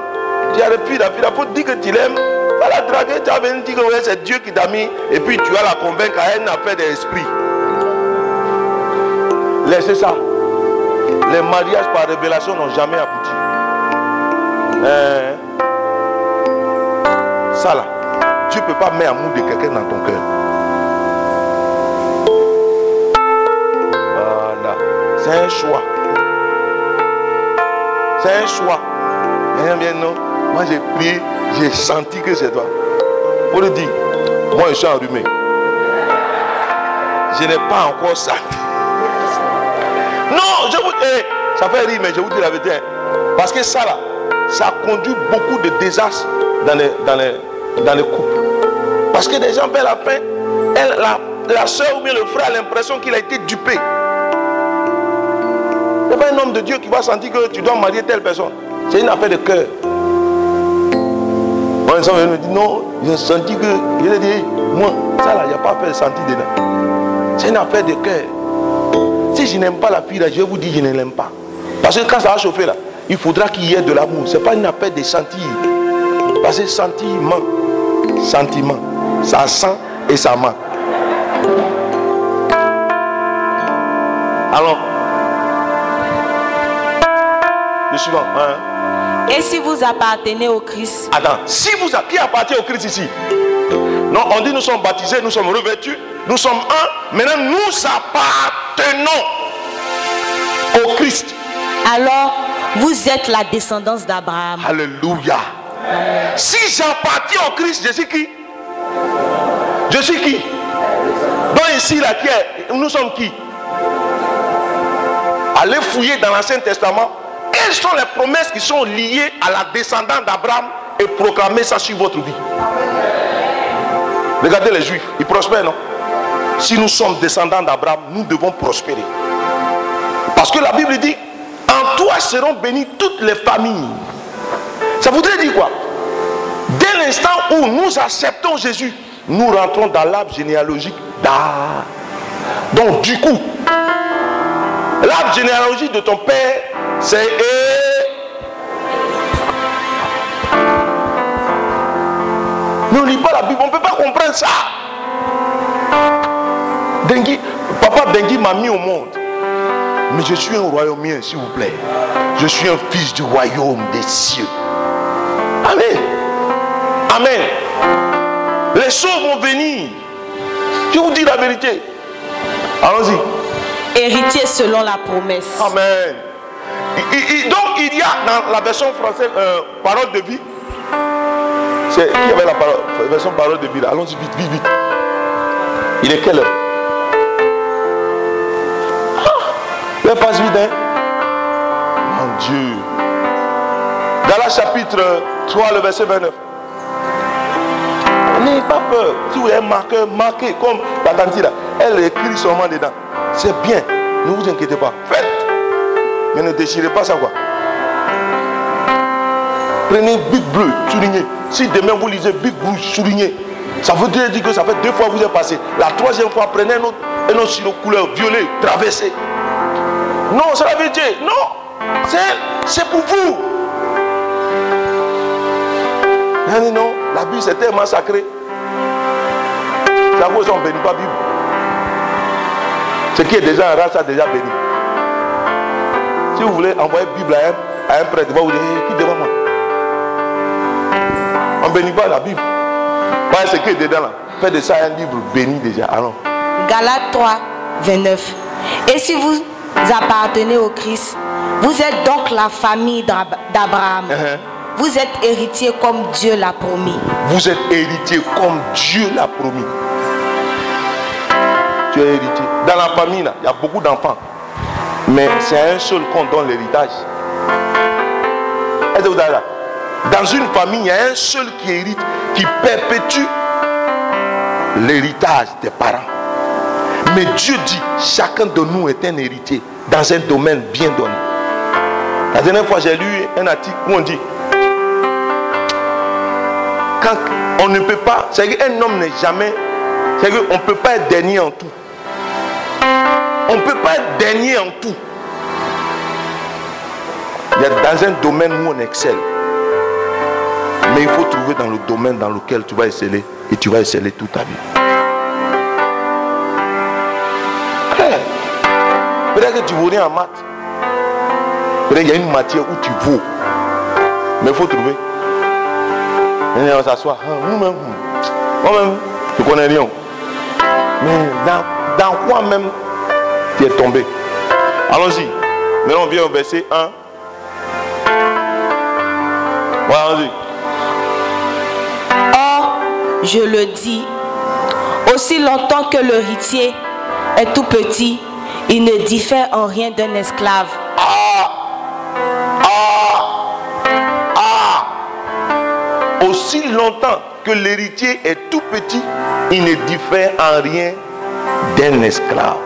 [SPEAKER 4] Tu as depuis la fille, il faut dire que tu l'aimes. La draguer, tu as venu dire que c'est Dieu qui t'a mis et puis tu vas la convaincre à une affaire d'esprit. Laissez ça. Les mariages par révélation n'ont jamais abouti. Hein? Ça là, tu ne peux pas mettre amour de quelqu'un dans ton cœur. Voilà. C'est un choix. C'est un choix. Rien bien non. Moi j'ai prié, j'ai senti que c'est toi. Pour le dire, moi je suis enrhumé. Je n'ai pas encore senti. Non, je vous eh, ça fait rire, mais je vous dis la vérité. hein. Parce que ça là, ça conduit beaucoup de désastres dans les, dans les, dans les couples. Parce que des gens, vers la fin, elle, la, la soeur ou bien le frère a l'impression qu'il a été dupé. Ce n'est pas un homme de Dieu qui va sentir que tu dois marier telle personne. C'est une affaire de cœur. Moi, gens me disent non, j'ai senti que. Je lui dis, moi, ça là, il n'y a pas affaire de sentir dedans. C'est une affaire de cœur. Si je n'aime pas la fille là, je vais vous dire je ne l'aime pas. Parce que quand ça va chauffer là, il faudra qu'il y ait de l'amour. Ce n'est pas une affaire de sentir. Parce que sentiment, sentiment, ça sent et ça ment. Alors, le suivant. hein.
[SPEAKER 5] Et si vous appartenez au Christ,
[SPEAKER 4] Attends, si vous qui appartient au Christ ici? Non, on dit nous sommes baptisés, nous sommes revêtus, nous sommes un. Maintenant, nous appartenons au Christ.
[SPEAKER 5] alors vous êtes la descendance d'Abraham.
[SPEAKER 4] Alléluia. Si j'appartiens au Christ, je suis qui? Je suis qui? Donc ici, là, qui est, nous sommes qui? Allez fouiller dans l'Ancien Testament. Quelles sont les promesses qui sont liées à la descendance d'Abraham et proclamer ça sur votre vie? Regardez les Juifs, ils prospèrent, non? Si nous sommes descendants d'Abraham, nous devons prospérer. Parce que la Bible dit, en toi seront bénies toutes les familles. Ça voudrait dire quoi? Dès l'instant où nous acceptons Jésus, nous rentrons dans l'arbre généalogique d'A. Donc du coup, l'arbre généalogique de ton père, c'est E. Ne lis pas la Bible, on ne peut pas comprendre ça. Dengui, papa Dengui m'a mis au monde. Mais je suis un royaumier, s'il vous plaît. Je suis un fils du royaume des cieux. Amen. Amen. Les choses vont venir. Je vous dis la vérité. Allons-y.
[SPEAKER 5] Héritier selon la promesse.
[SPEAKER 4] Amen. Donc il y a dans la version française euh, parole de vie. C'est qui avait la parole, version parole de vie Allons-y vite, vite, vite. Il est quelle heure? Ah, L'heure passe vite, hein? Mon Dieu. Galates chapitre 3, le verset 29. N'ayez pas peur. Si vous avez un marqueur, marquez comme la tante. Elle écrit seulement dedans. C'est bien. Ne vous inquiétez pas. Faites. Mais ne déchirez pas ça. Prenez Big Bleu, soulignez. Si demain vous lisez Big Blue, soulignez. Ça veut dire que ça fait deux fois que vous êtes passé. La troisième fois, prenez un autre, un autre couleur violet, traversez. Non, c'est la vérité. Non, c'est, c'est pour vous. Non, non, la Bible c'est tellement sacré. Ça vous on ne bénit pas la Bible. Ce qui est déjà en race a déjà béni. Si vous voulez envoyer Bible à un, à un prêtre, il va vous dire, qui devant moi On ne bénit pas la Bible. Pas ce qui est dedans là. Faites de ça un livre béni déjà. Allons.
[SPEAKER 5] Galates 3, 29. Et si vous appartenez au Christ, vous êtes donc la famille d'Ab- d'Abraham.
[SPEAKER 4] Uh-huh.
[SPEAKER 5] Vous êtes héritier comme Dieu l'a promis.
[SPEAKER 4] Vous êtes héritier comme Dieu l'a promis. Tu es héritier. Dans la famille, là, il y a beaucoup d'enfants. Mais c'est un seul qu'on donne l'héritage. Est-ce que vous Dans une famille, il y a un seul qui hérite, qui perpétue l'héritage des parents. Mais Dieu dit, chacun de nous est un héritier dans un domaine bien donné. La dernière fois, j'ai lu un article où on dit, quand on ne peut pas, c'est qu'un homme n'est jamais, c'est qu'on ne peut pas être dernier en tout. On ne peut pas être dernier en tout. Il y a dans un domaine où on excelle. Mais il faut trouver dans le domaine dans lequel tu vas exceller et tu vas exceller toute ta vie. Hey, Peut-être que tu vaux rien en maths. Peut-être qu'il y a une matière où tu vaux. Mais il faut trouver. On s'assoit. Ah, Moi-même, moi-même, je ne connais rien. Mais dans, dans quoi même tu es tombé Allons-y. Maintenant, on vient au verset 1. Ouais, allons-y.
[SPEAKER 5] Or, je le dis, aussi longtemps que l'héritier est tout petit, il ne diffère en rien d'un esclave.
[SPEAKER 4] Ah Ah Aussi longtemps que l'héritier est tout petit, il ne diffère en rien d'un esclave.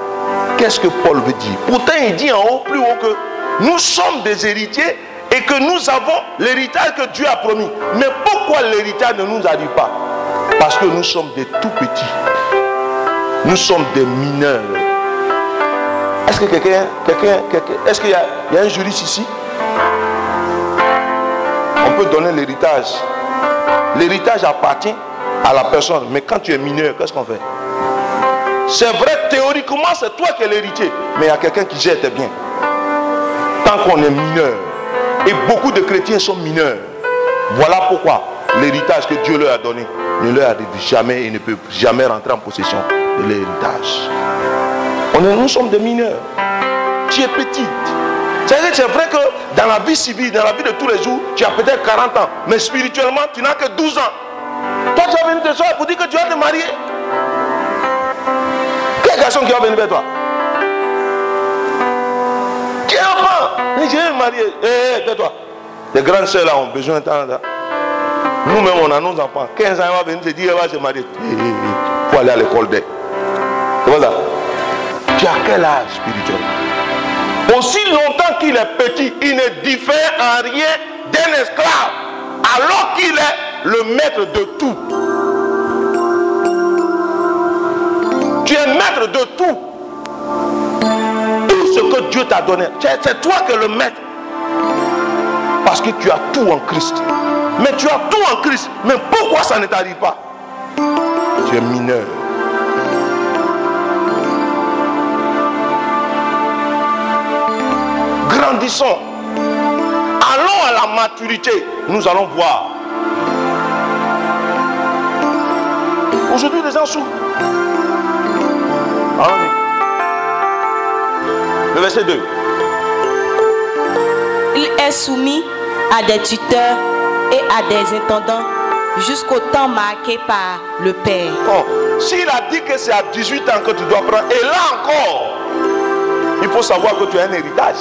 [SPEAKER 4] Qu'est-ce que Paul veut dire? Pourtant, il dit en haut, plus haut que nous sommes des héritiers et que nous avons l'héritage que Dieu a promis. Mais pourquoi l'héritage ne nous arrive pas? Parce que nous sommes des tout petits. Nous sommes des mineurs. Est-ce que quelqu'un, quelqu'un, quelqu'un, est-ce qu'il y y a un juriste ici? On peut donner l'héritage. L'héritage appartient à la personne. Mais quand tu es mineur, qu'est-ce qu'on fait? C'est vrai, théoriquement, c'est toi qui es l'héritier. Mais il y a quelqu'un qui gère tes biens. Tant qu'on est mineur. Et beaucoup de chrétiens sont mineurs. Voilà pourquoi l'héritage que Dieu leur a donné ne leur arrive jamais et ne peut jamais rentrer en possession de l'héritage. Nous sommes des mineurs. Tu es petite. C'est vrai que dans la vie civile, dans la vie de tous les jours, tu as peut-être 40 ans. Mais spirituellement, tu n'as que 12 ans. Toi, tu as venu te soir pour dire que tu vas te marier. Quel garçon qui va venir vers toi? Qui est enfant? Je vais me marier. Eh, eh, tais-toi. Les grandes soeurs ont besoin de. Nous-mêmes, on a nos enfants. 15 ans, elle va venir se dire, va se marier. Eh, eh, eh, Faut aller à l'école d'elle. Voilà. Tu as quel âge spirituel? Aussi longtemps qu'il est petit, il ne diffère en rien d'un esclave, alors qu'il est le maître de tout. Tu es maître de tout. Tout ce que Dieu t'a donné, c'est toi qui es le maître. Parce que tu as tout en Christ. Mais tu as tout en Christ. Mais pourquoi ça ne t'arrive pas? Tu es mineur. Grandissons. Allons à la maturité. Nous allons voir. Aujourd'hui, les gens souffrent. Allons-y. Le verset 2.
[SPEAKER 5] Il est soumis à des tuteurs et à des intendants jusqu'au temps marqué par le Père.
[SPEAKER 4] S'il a dit que c'est à 18 ans que tu dois prendre, et là encore, il faut savoir que tu as un héritage.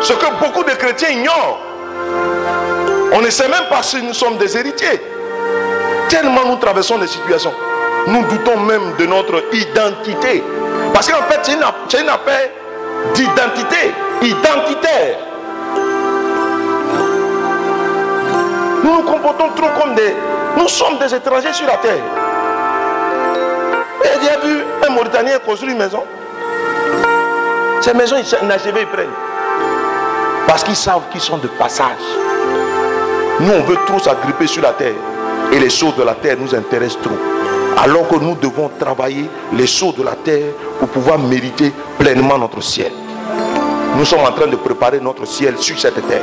[SPEAKER 4] Ce que beaucoup de chrétiens ignorent. On ne sait même pas si nous sommes des héritiers. Tellement nous traversons des situations. Nous doutons même de notre identité. Parce qu'en fait, c'est une, affaire d'identité, identitaire. Nous nous comportons trop comme des... Nous sommes des étrangers sur la terre. Et j'ai vu un Mauritanien construire une maison. Ces maisons, ils inachevées, ils prennent. Parce qu'ils savent qu'ils sont de passage. Nous, on veut trop s'agripper sur la terre. Et les choses de la terre nous intéressent trop. Alors que nous devons travailler les choses de la terre pour pouvoir mériter pleinement notre ciel. Nous sommes en train de préparer notre ciel sur cette terre.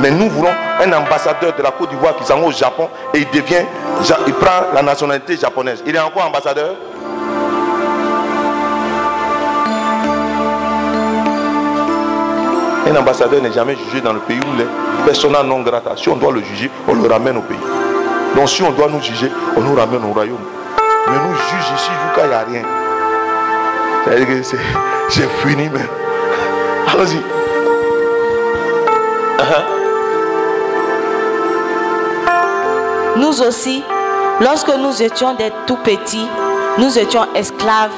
[SPEAKER 4] Mais nous voulons un ambassadeur de la Côte d'Ivoire qui s'en va au Japon et il devient, il prend la nationalité japonaise. Il est encore ambassadeur? Un ambassadeur n'est jamais jugé dans le pays où les persona non grata. Si on doit le juger, on le ramène au pays. Donc si on doit nous juger, on nous ramène au royaume. Mais nous juge ici jusqu'à il n'y a rien. C'est-à-dire que c'est, fini même. Allons-y.
[SPEAKER 5] Nous aussi, lorsque nous étions des tout petits, nous étions esclaves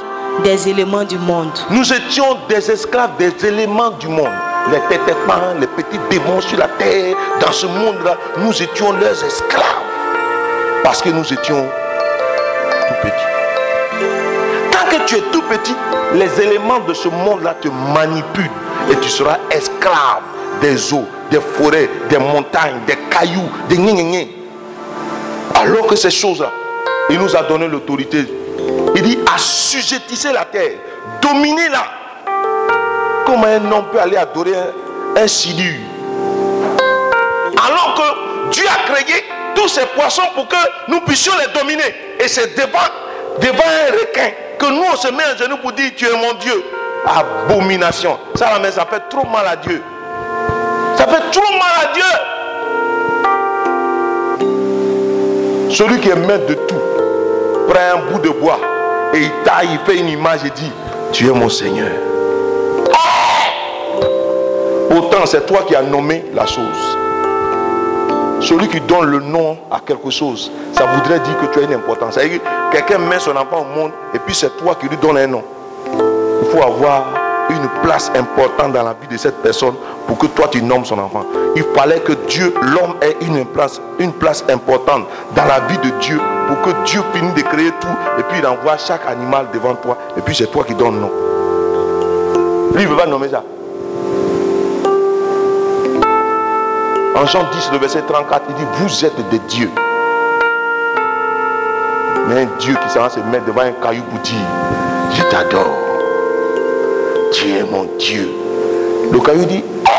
[SPEAKER 5] des éléments du monde.
[SPEAKER 4] Nous étions des esclaves des éléments du monde. Les tétépans, les petits démons sur la terre, dans ce monde-là, nous étions leurs esclaves. Parce que nous étions tout petits. Tant que tu es tout petit, les éléments de ce monde-là te manipulent et tu seras esclave des eaux, des forêts, des montagnes, des cailloux, des gna. Alors que ces choses-là, il nous a donné l'autorité. Il dit assujettissez la terre, dominez-la. Comment un homme peut aller adorer un, un silu Alors que Dieu a créé tous ces poissons pour que nous puissions les dominer. Et c'est devant, devant un requin que nous on se met à genoux pour dire tu es mon Dieu. Abomination. Ça, mais ça fait trop mal à Dieu. Ça fait trop mal à Dieu. Celui qui est maître de tout prend un bout de bois et il taille, il fait une image et dit Tu es mon Seigneur. Pourtant, c'est toi qui as nommé la chose. Celui qui donne le nom à quelque chose, ça voudrait dire que tu as une importance. Quelqu'un met son enfant au monde et puis c'est toi qui lui donnes un nom. Il faut avoir une place importante dans la vie de cette personne pour que toi tu nommes son enfant. Il fallait que Dieu, l'homme ait une place, une place importante dans la vie de Dieu pour que Dieu finisse de créer tout et puis il envoie chaque animal devant toi et puis c'est toi qui donnes le nom. Lui, il ne veut pas nommer ça. En Jean 10, le verset 34, il dit, vous êtes des dieux. Mais un Dieu qui s'en se mettre devant un caillou pour dire, je t'adore. Tu es mon Dieu. Le caillou dit, Ah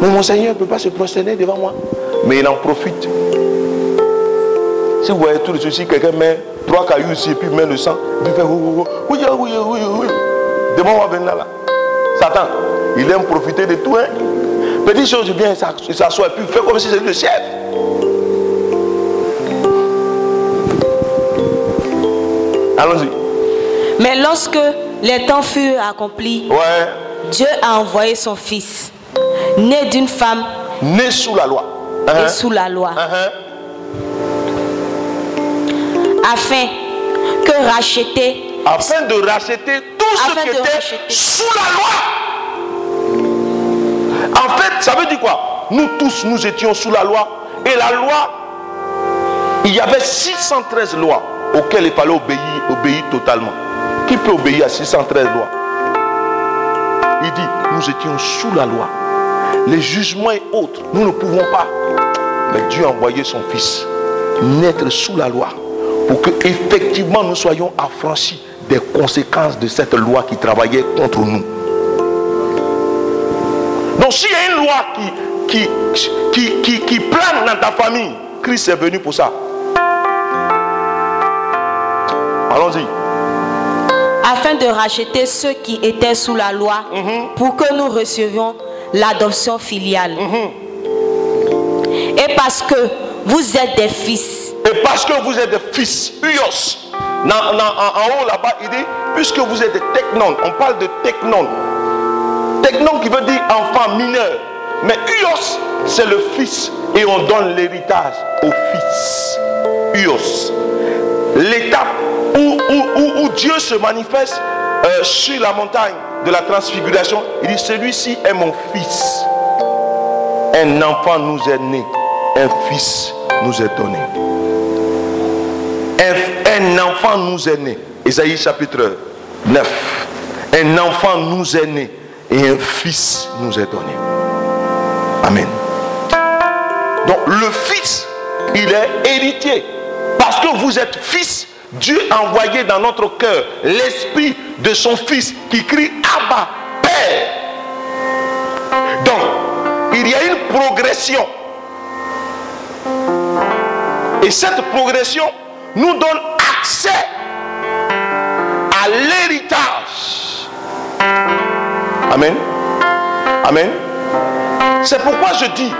[SPEAKER 4] mais mon Seigneur ne peut pas se prosterner devant moi. Mais il en profite. Si vous voyez tout suite, si quelqu'un met trois cailloux ici et puis met le sang, il fait oui, oui, oui, oui, oui, on va venir là. Satan, il aime profiter de tout. Hein? Petite chose, il vient, il s'assoit et puis il fait comme si c'était le chef. Allons-y.
[SPEAKER 5] Mais lorsque les temps furent accomplis,
[SPEAKER 4] Ouais.
[SPEAKER 5] Dieu a envoyé son Fils, né d'une femme
[SPEAKER 4] Né sous la loi.
[SPEAKER 5] et
[SPEAKER 4] Hein?
[SPEAKER 5] sous la loi,
[SPEAKER 4] Hein?
[SPEAKER 5] afin que racheter
[SPEAKER 4] Afin de racheter tout ce qui était sous la loi. Ça veut dire quoi? Nous tous, nous étions sous la loi. Et la loi, il y avait 613 lois auxquelles il fallait obéir, obéir totalement. Qui peut obéir à 613 lois? Il dit, nous étions sous la loi. Les jugements et autres, nous ne pouvons pas. Mais Dieu a envoyé son Fils naître sous la loi pour que effectivement nous soyons affranchis des conséquences de cette loi qui travaillait contre nous. Donc s'il y a une loi qui, qui, qui, qui, qui plane dans ta famille, Christ est venu pour ça. Allons-y.
[SPEAKER 5] afin de racheter ceux qui étaient sous la loi pour que nous recevions l'adoption filiale. Et parce que vous êtes des fils,
[SPEAKER 4] Et parce que vous êtes des fils, en, en haut là-bas, il dit, puisque vous êtes des technon, on parle de technon. Technon qui veut dire enfant mineur. Mais Uios, c'est le fils. Et on donne l'héritage au fils. Uios. L'étape où, Dieu se manifeste euh, sur la montagne de la transfiguration, il dit, celui-ci est mon fils. Un enfant nous est né, un fils nous est donné. Un, un enfant nous est né. Ésaïe chapitre 9. Un enfant nous est né et un fils nous est donné. Amen. Donc le fils, il est héritier. Parce que vous êtes fils, Dieu a envoyé dans notre cœur l'esprit de son fils qui crie Abba, Père. Donc, il y a une progression. Et cette progression nous donne accès à l'héritage. Amen. Amen. C'est pourquoi je dis,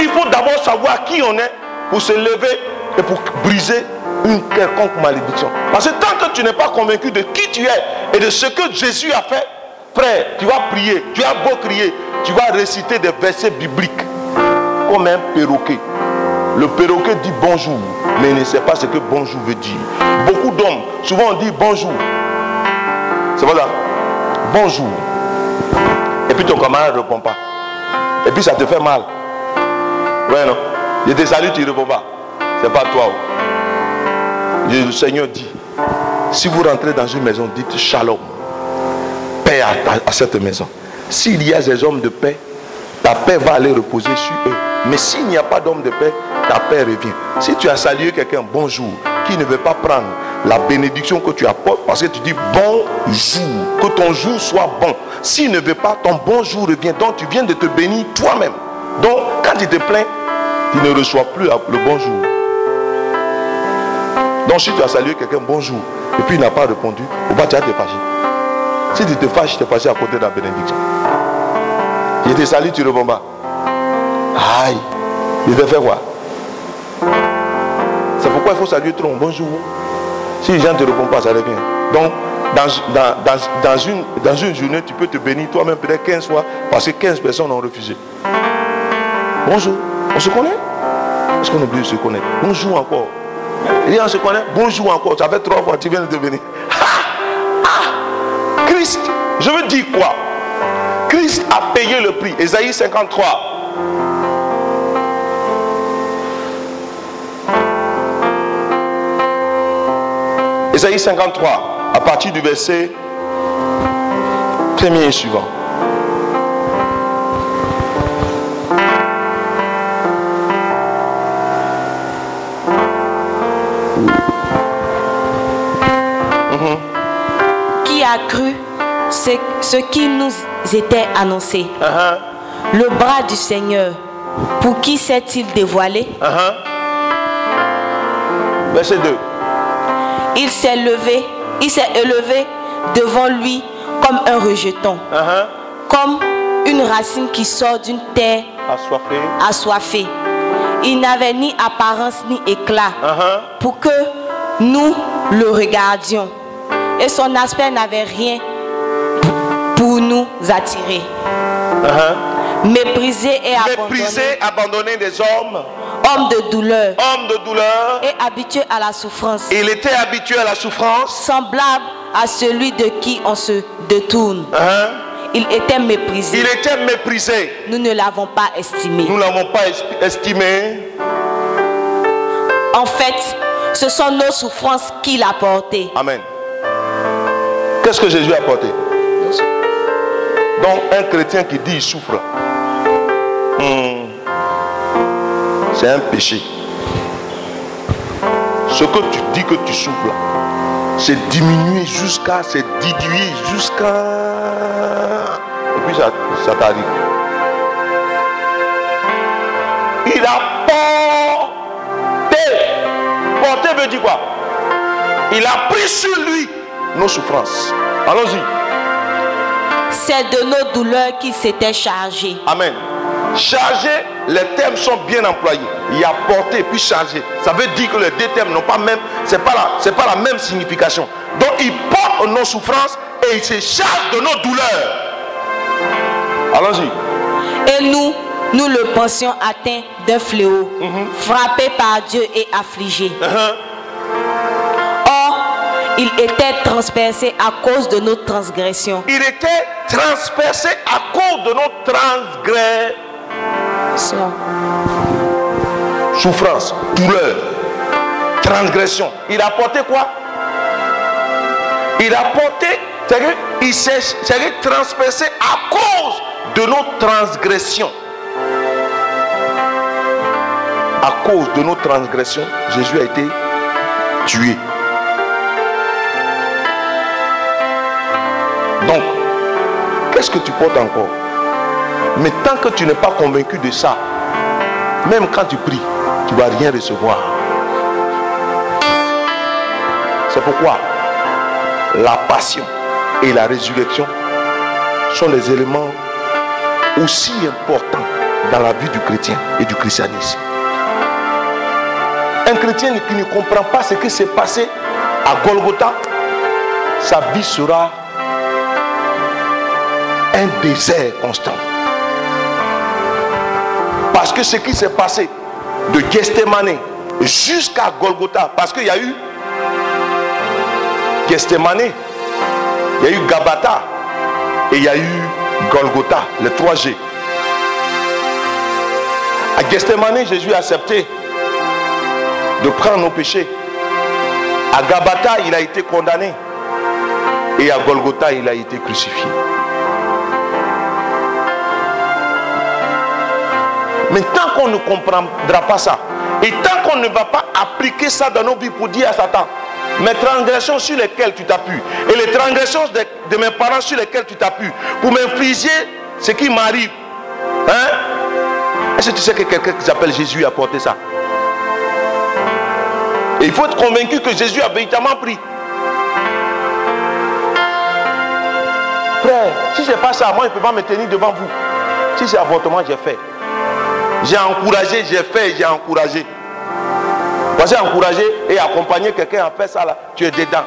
[SPEAKER 4] il faut d'abord savoir qui on est pour se lever et pour briser une quelconque malédiction. Parce que tant que tu n'es pas convaincu de qui tu es et de ce que Jésus a fait, frère, tu vas prier, tu as beau crier, tu vas réciter des versets bibliques comme un perroquet. Le perroquet dit bonjour, mais ne sait pas ce que bonjour veut dire. Beaucoup d'hommes, souvent on dit bonjour. C'est voilà. Bonjour. Et puis ton camarade ne répond pas. Et puis ça te fait mal. Ouais, non. Je te salue, tu ne réponds pas. C'est pas toi. Le Seigneur dit, si vous rentrez dans une maison, dites shalom. Paix à- à cette maison. S'il y a des hommes de paix, ta paix va aller reposer sur eux. Mais s'il n'y a pas d'homme de paix, ta paix revient. Si tu as salué quelqu'un bonjour, qui ne veut pas prendre la bénédiction que tu apportes, parce que tu dis bonjour, que ton jour soit bon. S'il ne veut pas, ton bonjour revient. Donc tu viens de te bénir toi-même. Donc quand tu te plains, tu ne reçois plus le bonjour. Donc si tu as salué quelqu'un bonjour, et puis il n'a pas répondu, ou pas tu vas te fâcher. Si tu te fâches, tu te fâches à côté de la bénédiction. Il te salue, tu réponds pas. Aïe, il te fait quoi? C'est pourquoi il faut saluer trop. Bonjour. Si les gens te répondent pas, ça revient. Donc, dans, dans, dans, dans une, dans une journée, tu peux te bénir toi-même peut-être 15 fois parce que 15 personnes ont refusé. Bonjour. On se connaît? Est-ce qu'on oublie de se connaître? Bonjour encore. Il on se connaît? Bonjour encore. Ça fait trois fois tu viens de te bénir. Ah, ah. Christ, je veux dire quoi? Christ a payé le prix. Ésaïe 53. Ésaïe 53, à partir du verset premier et suivant.
[SPEAKER 5] qui a cru ce, ce qui nous était annoncé?
[SPEAKER 4] Uh-huh,
[SPEAKER 5] Le bras du Seigneur, pour qui s'est-il dévoilé?
[SPEAKER 4] Uh-huh. Verset 2.
[SPEAKER 5] Il s'est levé, il s'est élevé devant lui comme un rejeton,
[SPEAKER 4] Uh-huh.
[SPEAKER 5] comme une racine qui sort d'une terre
[SPEAKER 4] Assoiffé.
[SPEAKER 5] assoiffée. Il n'avait ni apparence ni éclat
[SPEAKER 4] Uh-huh.
[SPEAKER 5] pour que nous le regardions. Et son aspect n'avait rien pour nous attirer.
[SPEAKER 4] Uh-huh.
[SPEAKER 5] Méprisé et abandonné,
[SPEAKER 4] Méprisé, abandonné des hommes,
[SPEAKER 5] homme de douleur
[SPEAKER 4] homme de douleur.
[SPEAKER 5] et habitué à la souffrance,
[SPEAKER 4] Il était habitué à la souffrance.
[SPEAKER 5] semblable à celui de qui on se détourne.
[SPEAKER 4] Hein?
[SPEAKER 5] Il était méprisé.
[SPEAKER 4] Il était méprisé.
[SPEAKER 5] Nous ne l'avons pas estimé.
[SPEAKER 4] Nous l'avons pas es- estimé.
[SPEAKER 5] En fait, ce sont nos souffrances qu'il a portées.
[SPEAKER 4] Amen. Qu'est-ce que Jésus a apporté Donc un chrétien qui dit il souffre, hmm, c'est un péché. Ce que tu dis que tu souffres, c'est diminuer jusqu'à, c'est diluer jusqu'à... Et puis ça, ça t'arrive. Il a porté. Porter veut dire quoi? Il a pris sur lui nos souffrances. Allons-y.
[SPEAKER 5] C'est de nos douleurs qu'il s'était chargé.
[SPEAKER 4] Amen. Charger, les termes sont bien employés. Il y a porté puis charger. Ça veut dire que les deux termes n'ont pas même, c'est pas la, c'est pas la même signification. Donc il porte nos souffrances et il se charge de nos douleurs. Allons-y.
[SPEAKER 5] Et nous, nous le pensions atteint d'un fléau, frappé par Dieu et affligé.
[SPEAKER 4] Uh-huh.
[SPEAKER 5] Or, il était transpercé à cause de nos transgressions.
[SPEAKER 4] Il était transpercé à cause de nos transgressions. Souffrance, douleur, transgression. Il a porté quoi? Il a porté, c'est-à-dire, il s'est transpercé à cause de nos transgressions. À cause de nos transgressions, Jésus a été tué. Donc, qu'est-ce que tu portes encore? Mais tant que tu n'es pas convaincu de ça, même quand tu pries, tu ne vas rien recevoir. C'est pourquoi la passion et la résurrection sont des éléments aussi importants dans la vie du chrétien et du christianisme. Un chrétien qui ne comprend pas ce qui s'est passé à Golgotha, sa vie sera un désert constant. Que ce qui s'est passé de Gethsemane jusqu'à Golgotha, parce qu'il y a eu Gethsemane, il y a eu Gabata et il y a eu Golgotha, les 3 G. À Gethsemane, Jésus a accepté de prendre nos péchés. À Gabata, il a été condamné. Et à Golgotha, il a été crucifié. Mais tant qu'on ne comprendra pas ça, et tant qu'on ne va pas appliquer ça dans nos vies pour dire à Satan, mes transgressions sur lesquelles tu t'appuies, et les transgressions de, mes parents sur lesquelles tu t'appuies, pour m'infliger ce qui m'arrive, hein? Est-ce que tu sais que quelqu'un qui s'appelle Jésus a porté ça? Et il faut être convaincu que Jésus a véritablement pris. Frère, si ce n'est pas ça, moi je ne peux pas me tenir devant vous. Si c'est avortement, j'ai fait. J'ai encouragé, j'ai fait, j'ai encouragé. Parce que encourager et accompagner quelqu'un à faire ça là, tu es dedans.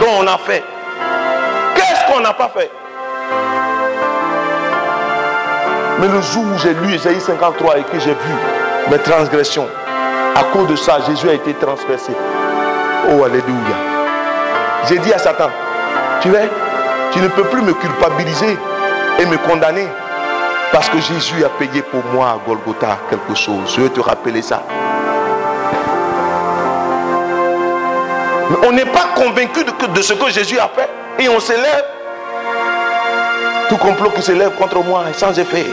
[SPEAKER 4] Donc on a fait. Qu'est-ce qu'on n'a pas fait? Mais le jour où j'ai lu Ésaïe 53 et que j'ai vu mes transgressions, à cause de ça, Jésus a été transpercé. Oh, Alléluia. J'ai dit à Satan, tu vois, tu ne peux plus me culpabiliser et me condamner parce que Jésus a payé pour moi à Golgotha quelque chose. Je vais te rappeler ça. Mais on n'est pas convaincu de, de ce que Jésus a fait et on s'élève. Tout complot qui s'élève contre moi est sans effet.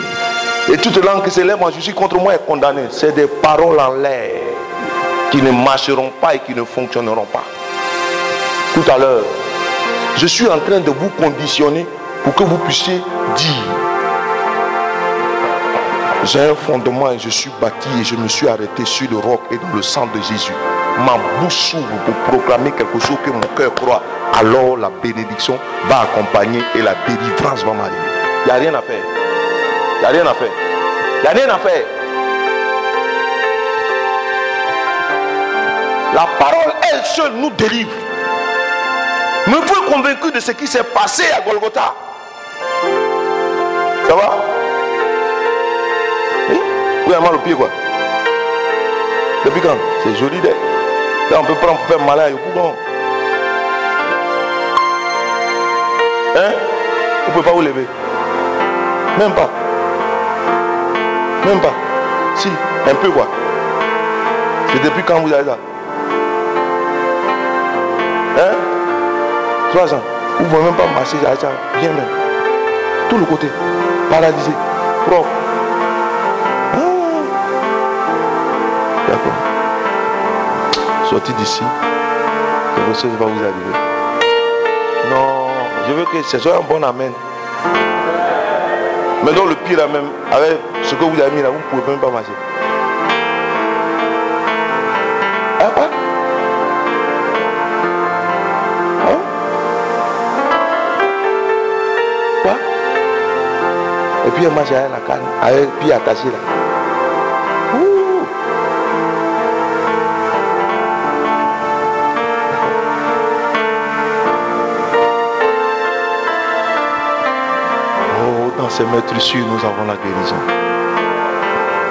[SPEAKER 4] Et toute langue qui s'élève en justice contre moi est condamnée. C'est des paroles en l'air qui ne marcheront pas et qui ne fonctionneront pas. Tout à l'heure, je suis en train de vous conditionner pour que vous puissiez dire j'ai un fondement et je suis bâti et je me suis arrêté sur le roc et dans le sang de Jésus. Ma bouche s'ouvre pour proclamer quelque chose que mon cœur croit. Alors la bénédiction va accompagner et la délivrance va m'arriver. Il n'y a rien à faire. Il n'y a rien à faire. Il n'y a rien à faire. La parole elle seule nous délivre. Vous êtes convaincu de ce qui s'est passé à Golgotha. Ça va? Mal au pied quoi Depuis quand? C'est joli d'être. Là on peut prendre pour faire à Yopougon. Hein? Vous ne pouvez pas vous lever. Même pas. Même pas. Si, un peu quoi. C'est depuis quand vous avez ça? Hein? Trois ans. Vous ne pouvez même pas marcher ça. Bien même. Tout le côté. Paralysé. Propre. D'accord. Sortez d'ici. Quelque chose va vous arriver. Non, je veux que ce soit un bon amen. Mais dans le pire là même, avec ce que vous avez mis là, vous ne pouvez même pas marcher. Ah quoi Hein Quoi? Et puis elle marche la canne, avec pied attaché là. Maîtres sûrs, nous avons la guérison.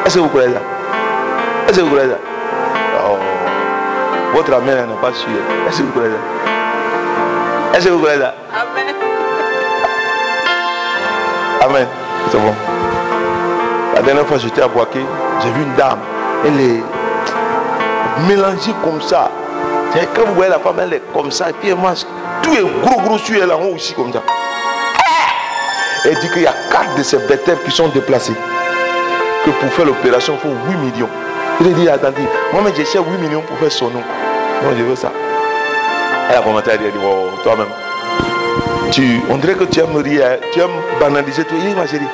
[SPEAKER 4] Est-ce que vous croyez ça? Est-ce que vous croyez ça? Oh, votre amène n'est pas sûr. Est-ce que vous croyez ça? Est-ce que vous croyez ça?
[SPEAKER 6] Amen.
[SPEAKER 4] Amen. C'est bon. La dernière fois, j'étais à Boaké, j'ai vu une dame. Elle est mélangée comme ça. C'est Quand vous voyez la femme, elle est comme ça. Et puis elle mange. Tout est gros, gros sur elle en haut aussi comme ça. Elle dit qu'il y a quatre de ces bêtelles qui sont déplacées. Que pour faire l'opération, il faut 8 millions. Il a dit, attendez, moi-même j'ai cherché 8 millions pour faire son nom. Non, je veux ça. Elle a commenté elle dit, oh, toi-même. Tu, on dirait que tu aimes rire, tu aimes banaliser tout. Il dit, ma chérie,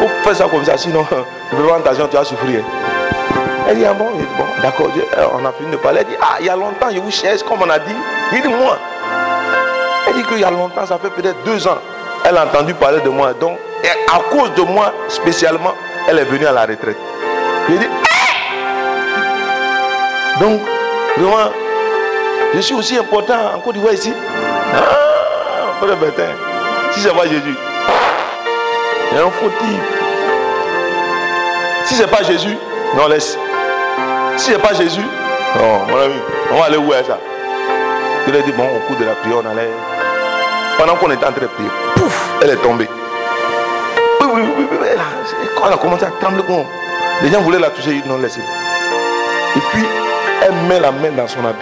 [SPEAKER 4] faut faire ça comme ça, sinon, prendre attention, tu vas souffrir. Elle dit, ah bon, Il dit, bon, d'accord, euh, on a fini de parler. Elle dit, ah, il y a longtemps, je vous cherche, comme on a dit. Il dit, moi. Elle dit qu'il y a longtemps, ça fait peut-être deux ans. Elle a entendu parler de moi. Donc, et à cause de moi, spécialement, elle est venue à la retraite. Ah! Donc, vraiment, je suis aussi important en Côte d'Ivoire ici. Ah, si c'est pas Jésus, il y a un fautif. Si c'est pas Jésus, non, laisse. Si c'est pas Jésus, non, mon ami, on va aller où est ça? Il a dit, bon, au cours de la prière, on allait. Pendant qu'on était en train de prier, elle est tombée. Oui, oui, oui, oui, elle a- elle a commencé à trembler, les gens voulaient la toucher, ils n'ont laissé. Et puis, elle met la main dans son habit.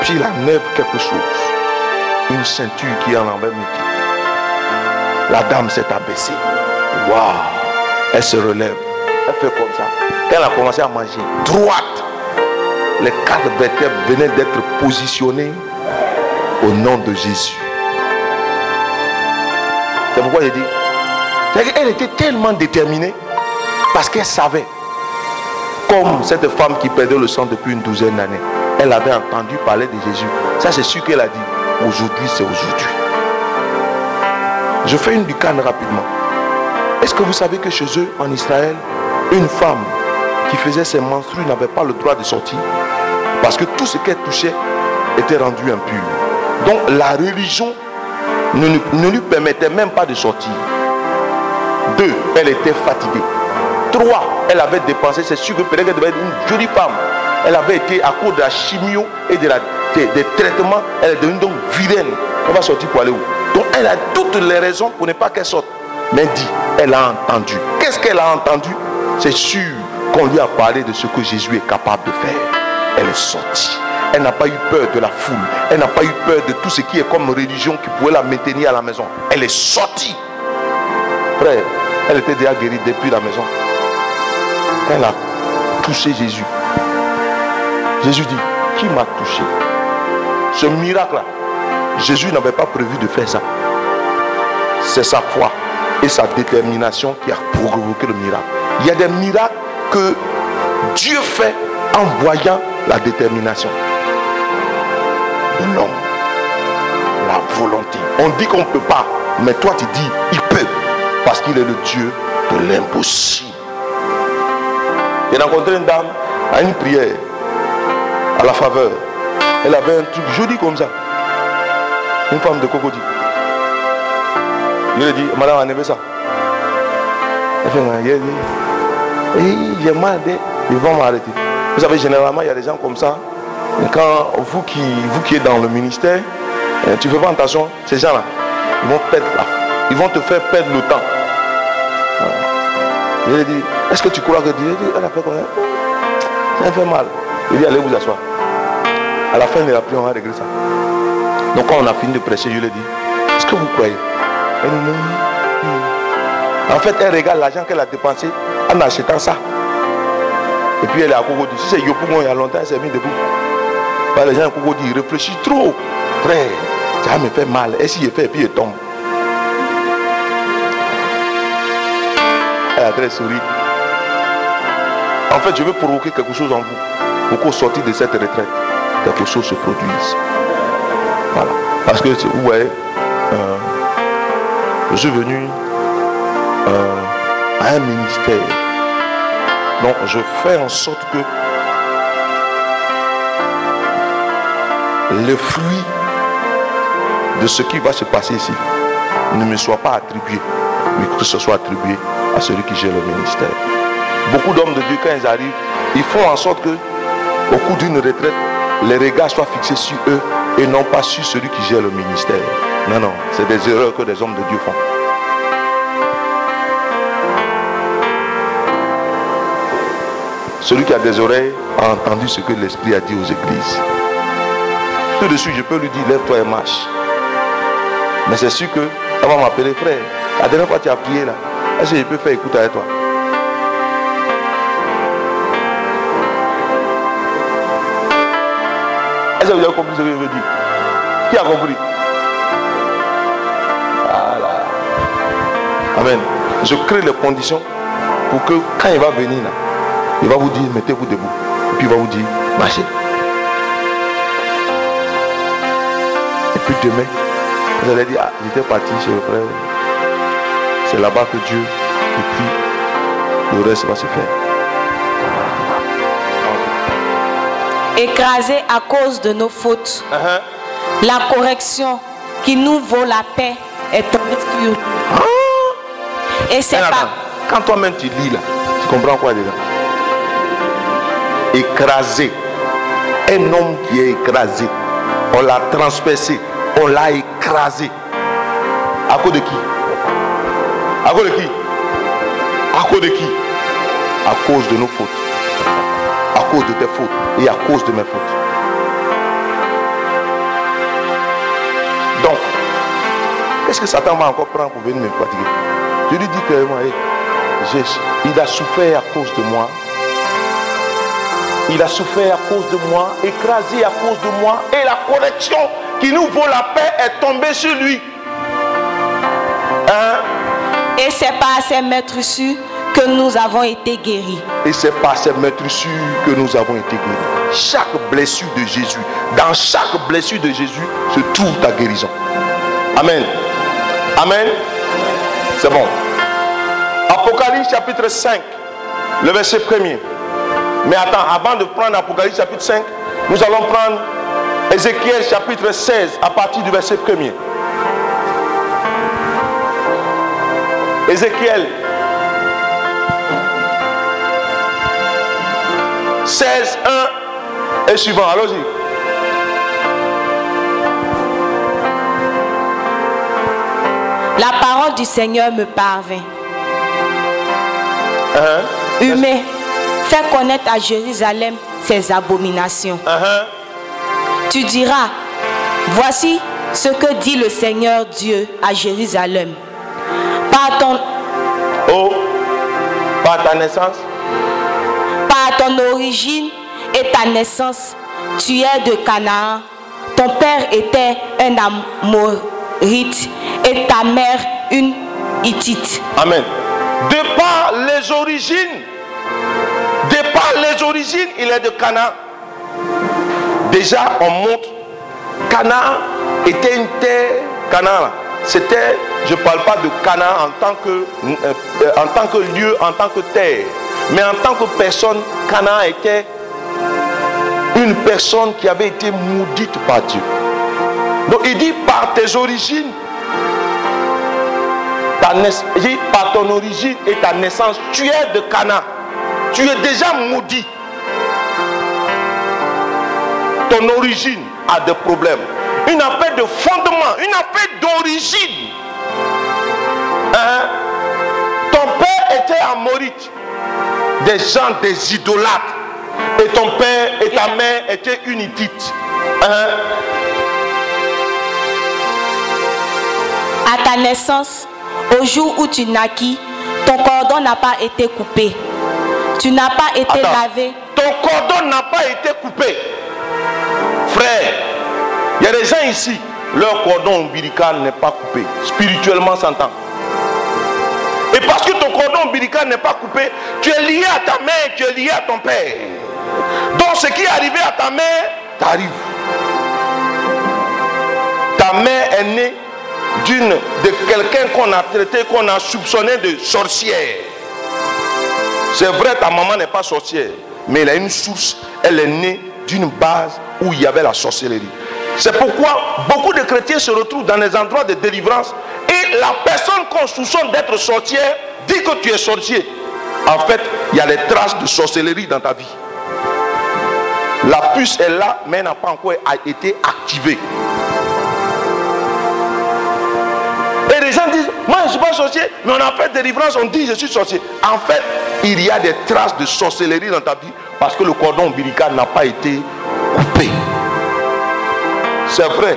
[SPEAKER 4] Puis il enlève quelque chose. Une ceinture qui est en envers. La dame s'est abaissée. Waouh! Elle se relève. Elle fait comme ça. Elle a commencé à manger, droite, les quatre vertèbres venaient d'être positionnées au nom de Jésus. C'est pourquoi j'ai dit. qu'elle était tellement déterminée parce qu'elle savait comme cette femme qui perdait le sang depuis une douzaine d'années, elle avait entendu parler de Jésus. Ça, c'est sûr qu'elle a dit, aujourd'hui, c'est aujourd'hui. Je fais une ducane rapidement. Est-ce que vous savez que chez eux, en Israël, une femme qui faisait ses menstrues n'avait pas le droit de sortir Parce que tout ce qu'elle touchait était rendu impur. Donc la religion ne, lui- permettait même pas de sortir. Deux, elle était fatiguée. Trois, elle avait dépensé, c'est sûr que peut-être devait être une jolie femme. Elle avait été à cause de la chimio et de la, des, traitements, elle est devenue donc vilaine. Elle va sortir pour aller où? Donc elle a toutes les raisons pour ne pas qu'elle sorte. Mais dit, elle a entendu. Qu'est-ce qu'elle a entendu? C'est sûr qu'on lui a parlé de ce que Jésus est capable de faire. Elle est sortie. Elle n'a pas eu peur de la foule. Elle n'a pas eu peur de tout ce qui est comme religion qui pouvait la maintenir à la maison. Elle est sortie. Frère, elle était déjà guérie depuis la maison. Elle a touché Jésus, Jésus dit, qui m'a touché? Ce miracle-là, Jésus n'avait pas prévu de faire ça. C'est sa foi et sa détermination qui a provoqué le miracle. Il y a des miracles que Dieu fait en voyant la détermination l'homme. La volonté. On dit qu'on ne peut pas, mais toi tu dis, il peut, parce qu'il est le Dieu de l'impossible. J'ai rencontré une dame à une prière, à la faveur. Elle avait un truc joli comme ça. Une femme de cocody. Je lui ai dit, madame, enlevez ça. Elle fait, et j'ai mal, des- ils vont m'arrêter. Vous savez, généralement, il y a des gens comme ça. Quand vous qui, vous qui êtes dans le ministère, euh, tu fais pas attention, ces gens-là, ils vont perdre. Ils vont te faire perdre le temps. Je lui ai dit, est-ce que tu crois que a dit, elle a fait quoi Ça fait mal. Il dit, allez vous asseoir. À la fin de la prière, on va régler ça. Donc quand on a fini de prêcher, je lui ai dit, est-ce que vous croyez? Elle dit, non. En fait, elle regarde l'argent qu'elle a dépensé en achetant ça. Et puis elle est à Cocody. Si c'est Yopougon, il y a longtemps, elle s'est mise debout. Bah, les gens à Cocody, ils réfléchissent trop. Frère, ça me fait mal. Et s'il fait, et puis il tombe. Elle a très souri. En fait, je veux provoquer quelque chose en vous. Pour qu'au sortir de cette retraite, quelque chose se produise. Voilà. Parce que, vous voyez, euh, je suis venu euh, à un ministère. Donc, je fais en sorte que le fruit de ce qui va se passer ici ne me soit pas attribué, mais que ce soit attribué à celui qui gère le ministère. Beaucoup d'hommes de Dieu, quand ils arrivent, ils font en sorte que, au cours d'une retraite, les regards soient fixés sur eux et non pas sur celui qui gère le ministère. Non, non, c'est des erreurs que des hommes de Dieu font. Celui qui a des oreilles a entendu ce que l'Esprit a dit aux églises. Tout de suite, je peux lui dire, lève-toi et marche. Mais c'est sûr que, elle va m'appeler frère. La dernière fois, tu as prié là. Est-ce que je peux faire écoute avec toi? Est-ce que vous avez compris ce que je veux dire? Qui a compris? Voilà. Amen. Je crée les conditions pour que quand il va venir là, il va vous dire mettez-vous debout. Et puis il va vous dire marchez. Puis demain, vous allez dire, ah, j'étais parti chez le frère. C'est là-bas que Dieu, et puis le reste va se faire.
[SPEAKER 5] Écrasé à cause de nos fautes,
[SPEAKER 4] Uh-huh.
[SPEAKER 5] la correction qui nous vaut la paix est tombée sur nous. Et c'est pas.
[SPEAKER 4] Quand toi-même tu lis là, tu comprends quoi dedans Écrasé. Un homme qui est écrasé. On l'a transpercé. On l'a écrasé. À cause de qui? À cause de qui? À cause de qui? À cause de nos fautes. À cause de tes fautes. Et à cause de mes fautes. Donc, qu'est-ce que Satan va encore prendre pour venir me fatiguer? Je lui dis clairement, hey, il a souffert à cause de moi. Il a souffert à cause de moi, écrasé à cause de moi. Et la correction qui nous vaut la paix est tombée sur lui. Hein?
[SPEAKER 5] Et c'est par ces maîtres sûrs que nous avons été guéris.
[SPEAKER 4] Et c'est par ces maîtrissures que nous avons été guéris. Chaque blessure de Jésus, dans chaque blessure de Jésus se trouve ta guérison. Amen. Amen. C'est bon. Apocalypse chapitre 5, le verset 1er. Mais attends, avant de prendre Apocalypse chapitre 5, nous allons prendre Ézéchiel chapitre 16 à partir du verset 1er. Ézéchiel 16, 1 et suivant. Allons-y.
[SPEAKER 5] La parole du Seigneur me parvint.
[SPEAKER 4] Hein?
[SPEAKER 5] Humain, fais connaître à Jérusalem ses abominations.
[SPEAKER 4] Hein?
[SPEAKER 5] Tu diras, voici ce que dit le Seigneur Dieu à Jérusalem. Par ton,
[SPEAKER 4] Oh, par ta naissance,
[SPEAKER 5] par ton origine et ta naissance, tu es de Canaan. Ton père était un Amorite et ta mère une Hittite.
[SPEAKER 4] Amen. De par les origines, de par les origines, il est de Canaan. Déjà, on montre, Canaan était une terre, Canaan, là, c'était, je ne parle pas de Canaan en tant, que, euh, en tant que lieu, en tant que terre, mais en tant que personne, Canaan était une personne qui avait été maudite par Dieu. Donc il dit par tes origines, par ton origine et ta naissance, tu es de Cana. Tu es déjà maudit. Ton origine a des problèmes. Une affaire de fondement, une affaire d'origine. Hein? Ton père était amorite, des gens, des idolâtres. Et ton père et ta mère étaient unitites. Hein?
[SPEAKER 5] À ta naissance, au jour où tu naquis, ton cordon n'a pas été coupé. Tu n'as pas été
[SPEAKER 4] Attends.
[SPEAKER 5] lavé.
[SPEAKER 4] Ton cordon n'a pas été coupé. Frère, il y a des gens ici, leur cordon ombilical n'est pas coupé. Spirituellement s'entend. Et parce que ton cordon ombilical n'est pas coupé, tu es lié à ta mère, tu es lié à ton père. Donc ce qui est arrivé à ta mère, t'arrive. Ta mère est née d'une de quelqu'un qu'on a traité, qu'on a soupçonné de sorcière. C'est vrai, ta maman n'est pas sorcière, mais elle a une source, elle est née d'une base où il y avait la sorcellerie. C'est pourquoi beaucoup de chrétiens se retrouvent dans des endroits de délivrance et la personne qu'on soupçonne d'être sorcière dit que tu es sorcier. En fait, il y a les traces de sorcellerie dans ta vie. La puce est là, mais n'a pas encore été activée. Et les gens disent, moi je ne suis pas sorcier, mais on a fait délivrance, on dit je suis sorcier. En fait, il y a des traces de sorcellerie dans ta vie parce que le cordon ombilical n'a pas été coupé. C'est vrai,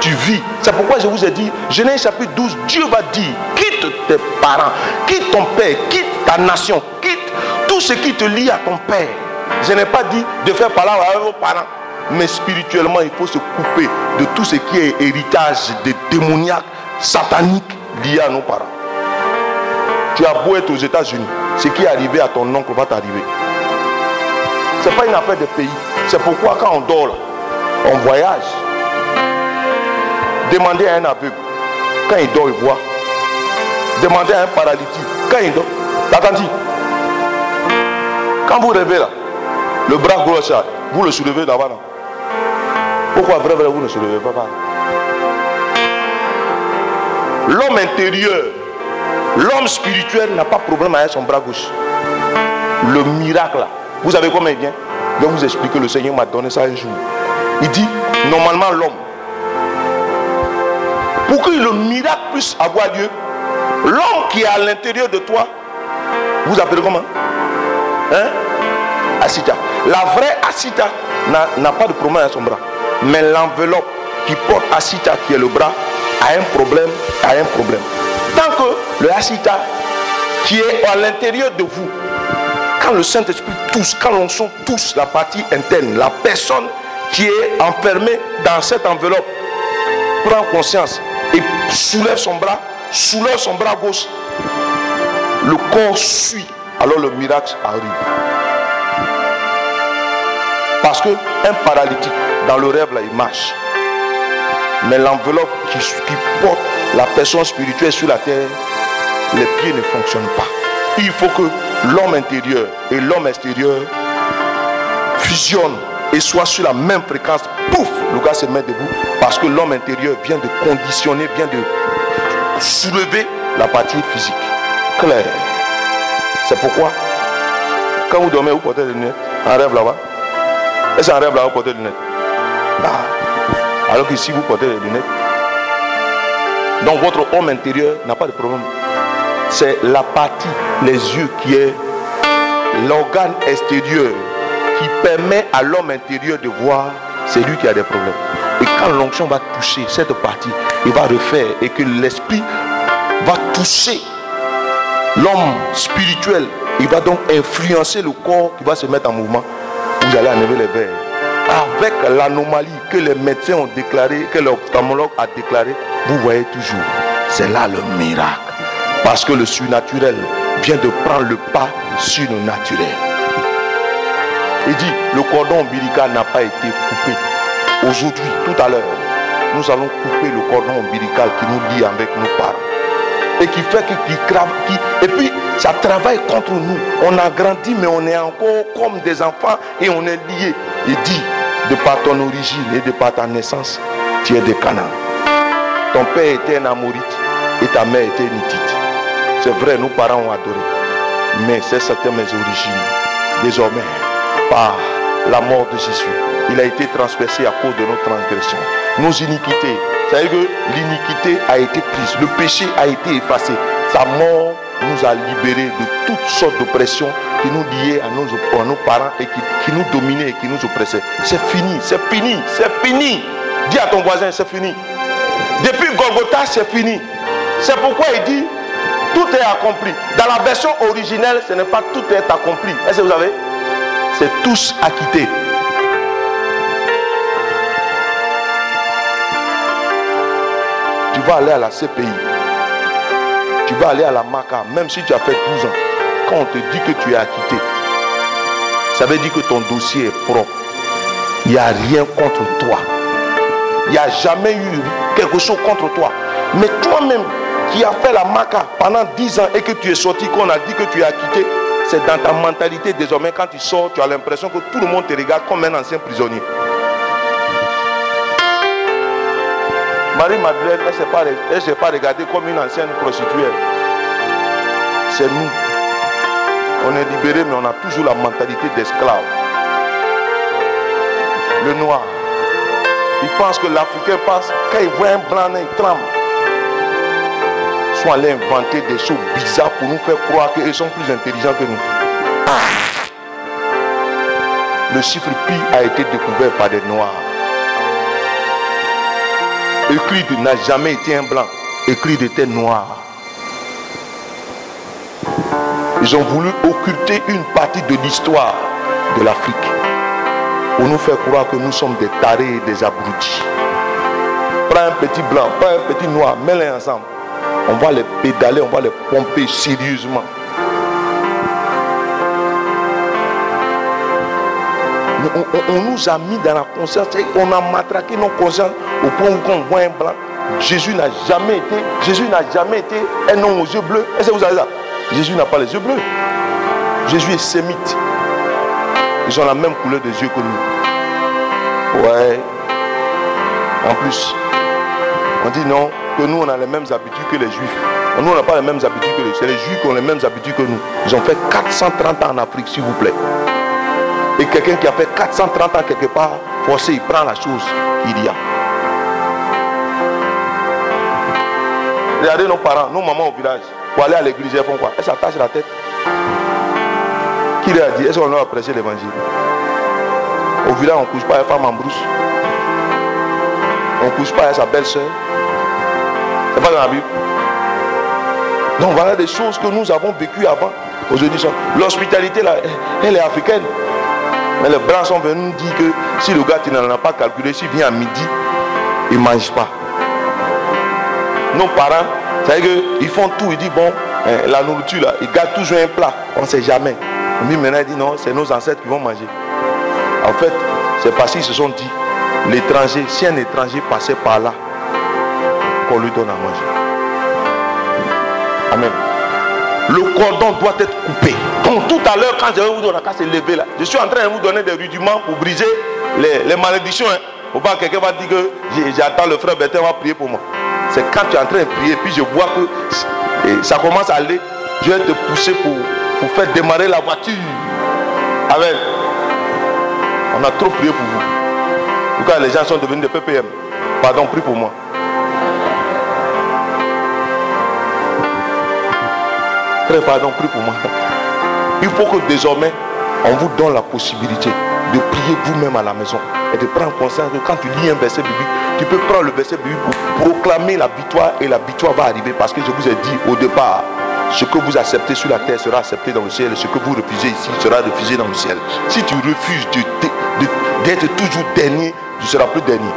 [SPEAKER 4] tu vis. C'est pourquoi je vous ai dit, Genèse chapitre 12, Dieu va dire, quitte tes parents, quitte ton père, quitte ta nation, quitte tout ce qui te lie à ton père. Je n'ai pas dit de faire parler avec vos parents, mais spirituellement, il faut se couper de tout ce qui est héritage de démoniaque, satanique lié à nos parents. Tu as beau être aux États-Unis, ce qui est arrivé à ton oncle va t'arriver. Ce n'est pas une affaire de pays. C'est pourquoi quand on dort, on voyage. Demandez à un aveugle, quand il dort, il voit. Demandez à un paralytique, quand il dort. Attendez. Quand vous rêvez là, le bras gauche, vous le soulevez là. Pourquoi vrai, vrai, vous ne soulevez pas là? L'homme intérieur, l'homme spirituel n'a pas de problème avec son bras gauche. Le miracle, là, vous savez comment il vient Je vais vous expliquer, le Seigneur m'a donné ça un jour. Il dit, normalement l'homme, pour que le miracle puisse avoir lieu, l'homme qui est à l'intérieur de toi, vous appelez comment? Hein? Asita. La vraie Asita n'a pas de problème avec son bras. Mais l'enveloppe qui porte Asita, qui est le bras, a un problème, a un problème. Tant que le Asita, qui est à l'intérieur de vous, quand le Saint-Esprit touche, quand l'on son touche la partie interne, la personne qui est enfermée dans cette enveloppe prend conscience et soulève son bras, soulève son bras gauche, le corps suit, alors le miracle arrive. Parce que un paralytique, dans le rêve, là, il marche. Mais l'enveloppe qui, qui porte la personne spirituelle sur la terre, les pieds ne fonctionnent pas. Il faut que l'homme intérieur et l'homme extérieur fusionnent et soient sur la même fréquence. Pouf, le gars se met debout parce que l'homme intérieur vient de conditionner, vient de soulever la partie physique. Clair. C'est pourquoi, quand vous dormez, vous portez des lunettes. Un rêve là-bas. Et c'est un rêve là, vous portez des lunettes? Ah. Alors que vous portez des lunettes, donc votre homme intérieur n'a pas de problème. C'est la partie, les yeux qui est l'organe extérieur qui permet à l'homme intérieur de voir, c'est lui qui a des problèmes. Et quand l'onction va toucher cette partie, il va refaire et que l'esprit va toucher l'homme spirituel, il va donc influencer le corps qui va se mettre en mouvement. Vous allez enlever les verres. Avec l'anomalie que les médecins ont déclaré, que l'ophtalmologue a déclaré, vous voyez toujours. C'est là le miracle. Parce que le surnaturel vient de prendre le pas sur le naturel. Il dit, le cordon ombilical n'a pas été coupé. Aujourd'hui, tout à l'heure, nous allons couper le cordon ombilical qui nous lie avec nos parents. Et qui fait que, qui qui, et puis ça travaille contre nous. On a grandi, mais on est encore comme des enfants et on est liés. Il dit, de par ton origine et de par ta naissance, tu es de Canaan. Ton père était un Amorite et ta mère était une Hittite. C'est vrai, nos parents ont adoré. Mais c'est certaines mes origines. Désormais, par la mort de Jésus, il a été transpercé à cause de nos transgressions. Nos iniquités. C'est-à-dire que l'iniquité a été prise. Le péché a été effacé. Sa mort nous a libérés de toutes sortes d'oppressions qui nous liaient à nos, parents et qui, qui nous dominaient et qui nous oppressaient. C'est fini, c'est fini, c'est fini. Dis à ton voisin, c'est fini. Depuis Golgotha, c'est fini. C'est pourquoi il dit, tout est accompli. Dans la version originelle, ce n'est pas tout est accompli. Est-ce que vous savez? C'est tous acquittés. Tu vas aller à la CPI. Tu vas aller à la MACA, même si tu as fait 12 ans. Quand on te dit que tu es acquitté, ça veut dire que ton dossier est propre. Il n'y a rien contre toi. Il n'y a jamais eu quelque chose contre toi. Mais toi-même qui as fait la maca pendant 10 ans et que tu es sorti, qu'on a dit que tu es acquitté, c'est dans ta mentalité désormais, quand tu sors, tu as l'impression que tout le monde te regarde comme un ancien prisonnier. Marie-Madeleine, elle ne s'est pas, regardée comme une ancienne prostituée. C'est nous. On est libérés, mais on a toujours la mentalité d'esclave. Le noir. Il pense que l'Africain pense, quand il voit un blanc, il tremble. Sont allés inventer des choses bizarres pour nous faire croire qu'ils sont plus intelligents que nous. Le chiffre pi a été découvert par des noirs. Euclide n'a jamais été un blanc. Euclide était noir. Ils ont voulu occulter une partie de l'histoire de l'Afrique pour nous faire croire que nous sommes des tarés et des abrutis. Prends un petit blanc, prends un petit noir, mets-les ensemble. On va les pédaler, on va les pomper sérieusement. On, nous a mis dans la conscience on a matraqué nos consciences au point où on voit un blanc, Jésus n'a jamais été, Jésus n'a jamais été un homme aux yeux bleus. Est-ce que vous savez ça? Jésus n'a pas les yeux bleus. Jésus est sémite. Ils ont la même couleur des yeux que nous. Ouais. En plus, on dit non, que nous on a les mêmes habitudes que les juifs. Nous on n'a pas les mêmes habitudes que les C'est les juifs qui ont les mêmes habitudes que nous. Ils ont fait 430 ans en Afrique, s'il vous plaît. Et quelqu'un qui a fait 430 ans quelque part, forcé, il prend la chose qu'il y a. Regardez nos parents, nos mamans au village, pour aller à l'église, elles font quoi? Elles s'attachent la tête. Qui leur a dit Est-ce qu'on doit prêcher l'évangile? Au village, on ne couche pas avec femme en brousse. On ne couche pas avec sa belle-sœur. C'est pas dans la Bible. Donc voilà des choses que nous avons vécues avant. Aujourd'hui, l'hospitalité, elle est africaine. Mais les blancs sont venus nous dire que si le gars, tu n'en as pas calculé, s'il vient à midi, il ne mange pas. Nos parents, c'est qu'ils font tout. Ils disent, bon, hein, la nourriture, là, ils gardent toujours un plat. On ne sait jamais. Lui, maintenant, il dit, non, c'est nos ancêtres qui vont manger. En fait, c'est parce qu'ils se sont dit, l'étranger, si un étranger passait par là, lui donne à manger. Amen. Le cordon doit être coupé. Donc tout à l'heure, quand je vous donner la casse lever là, je suis en train de vous donner des rudiments pour briser les, malédictions. Hein. Faut pas que quelqu'un va dire que j'attends le frère Bertin va prier pour moi. C'est quand tu es en train de prier, puis je vois que ça commence à aller, je vais te pousser pour, pour faire démarrer la voiture. Amen. On a trop prié pour vous. Pourquoi les gens sont devenus des PPM Pardon, prie pour moi. Pardon, prie pour moi. Il faut que désormais, on vous donne la possibilité de prier vous-même à la maison et de prendre conscience que quand tu lis un verset biblique, tu peux prendre le verset biblique pour proclamer la victoire et la victoire va arriver parce que je vous ai dit au départ, ce que vous acceptez sur la terre sera accepté dans le ciel et ce que vous refusez ici sera refusé dans le ciel. Si tu refuses de- de- d'être toujours dernier, tu seras plus dernier.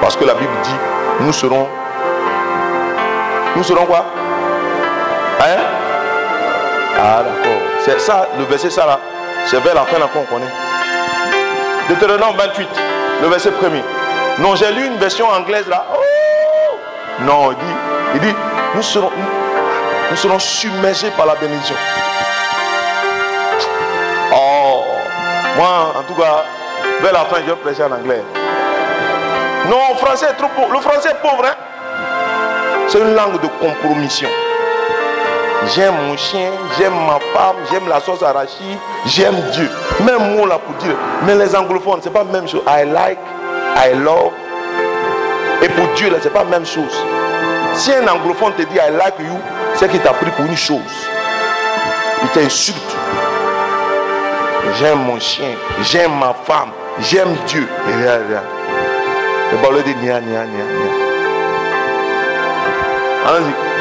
[SPEAKER 4] Parce que la Bible dit, nous serons... Nous serons quoi? Hein? Ah d'accord. C'est ça, le verset ça là, c'est vers la fin là qu'on connaît. Deutéronome 28, le verset premier. Non, j'ai lu une version anglaise là. Oh non, il dit, il dit, nous serons, nous serons submergés par la bénédiction. Oh, moi en tout cas, Vers la fin, je vais prêcher en anglais. Non, le français est trop pauvre. Le français est pauvre, hein. C'est une langue de compromission. J'aime mon chien, j'aime ma femme, j'aime la sauce arachide, j'aime Dieu. Même mot là pour dire. Mais les anglophones, c'est pas la même chose. I like, I love. Et pour Dieu, là, c'est pas la même chose. Si un anglophone te dit I like you, c'est qu'il t'a pris pour une chose. Il t'insulte. J'aime mon chien, j'aime ma femme, j'aime Dieu. Et rien. Le dit nia, nia, nia, nia.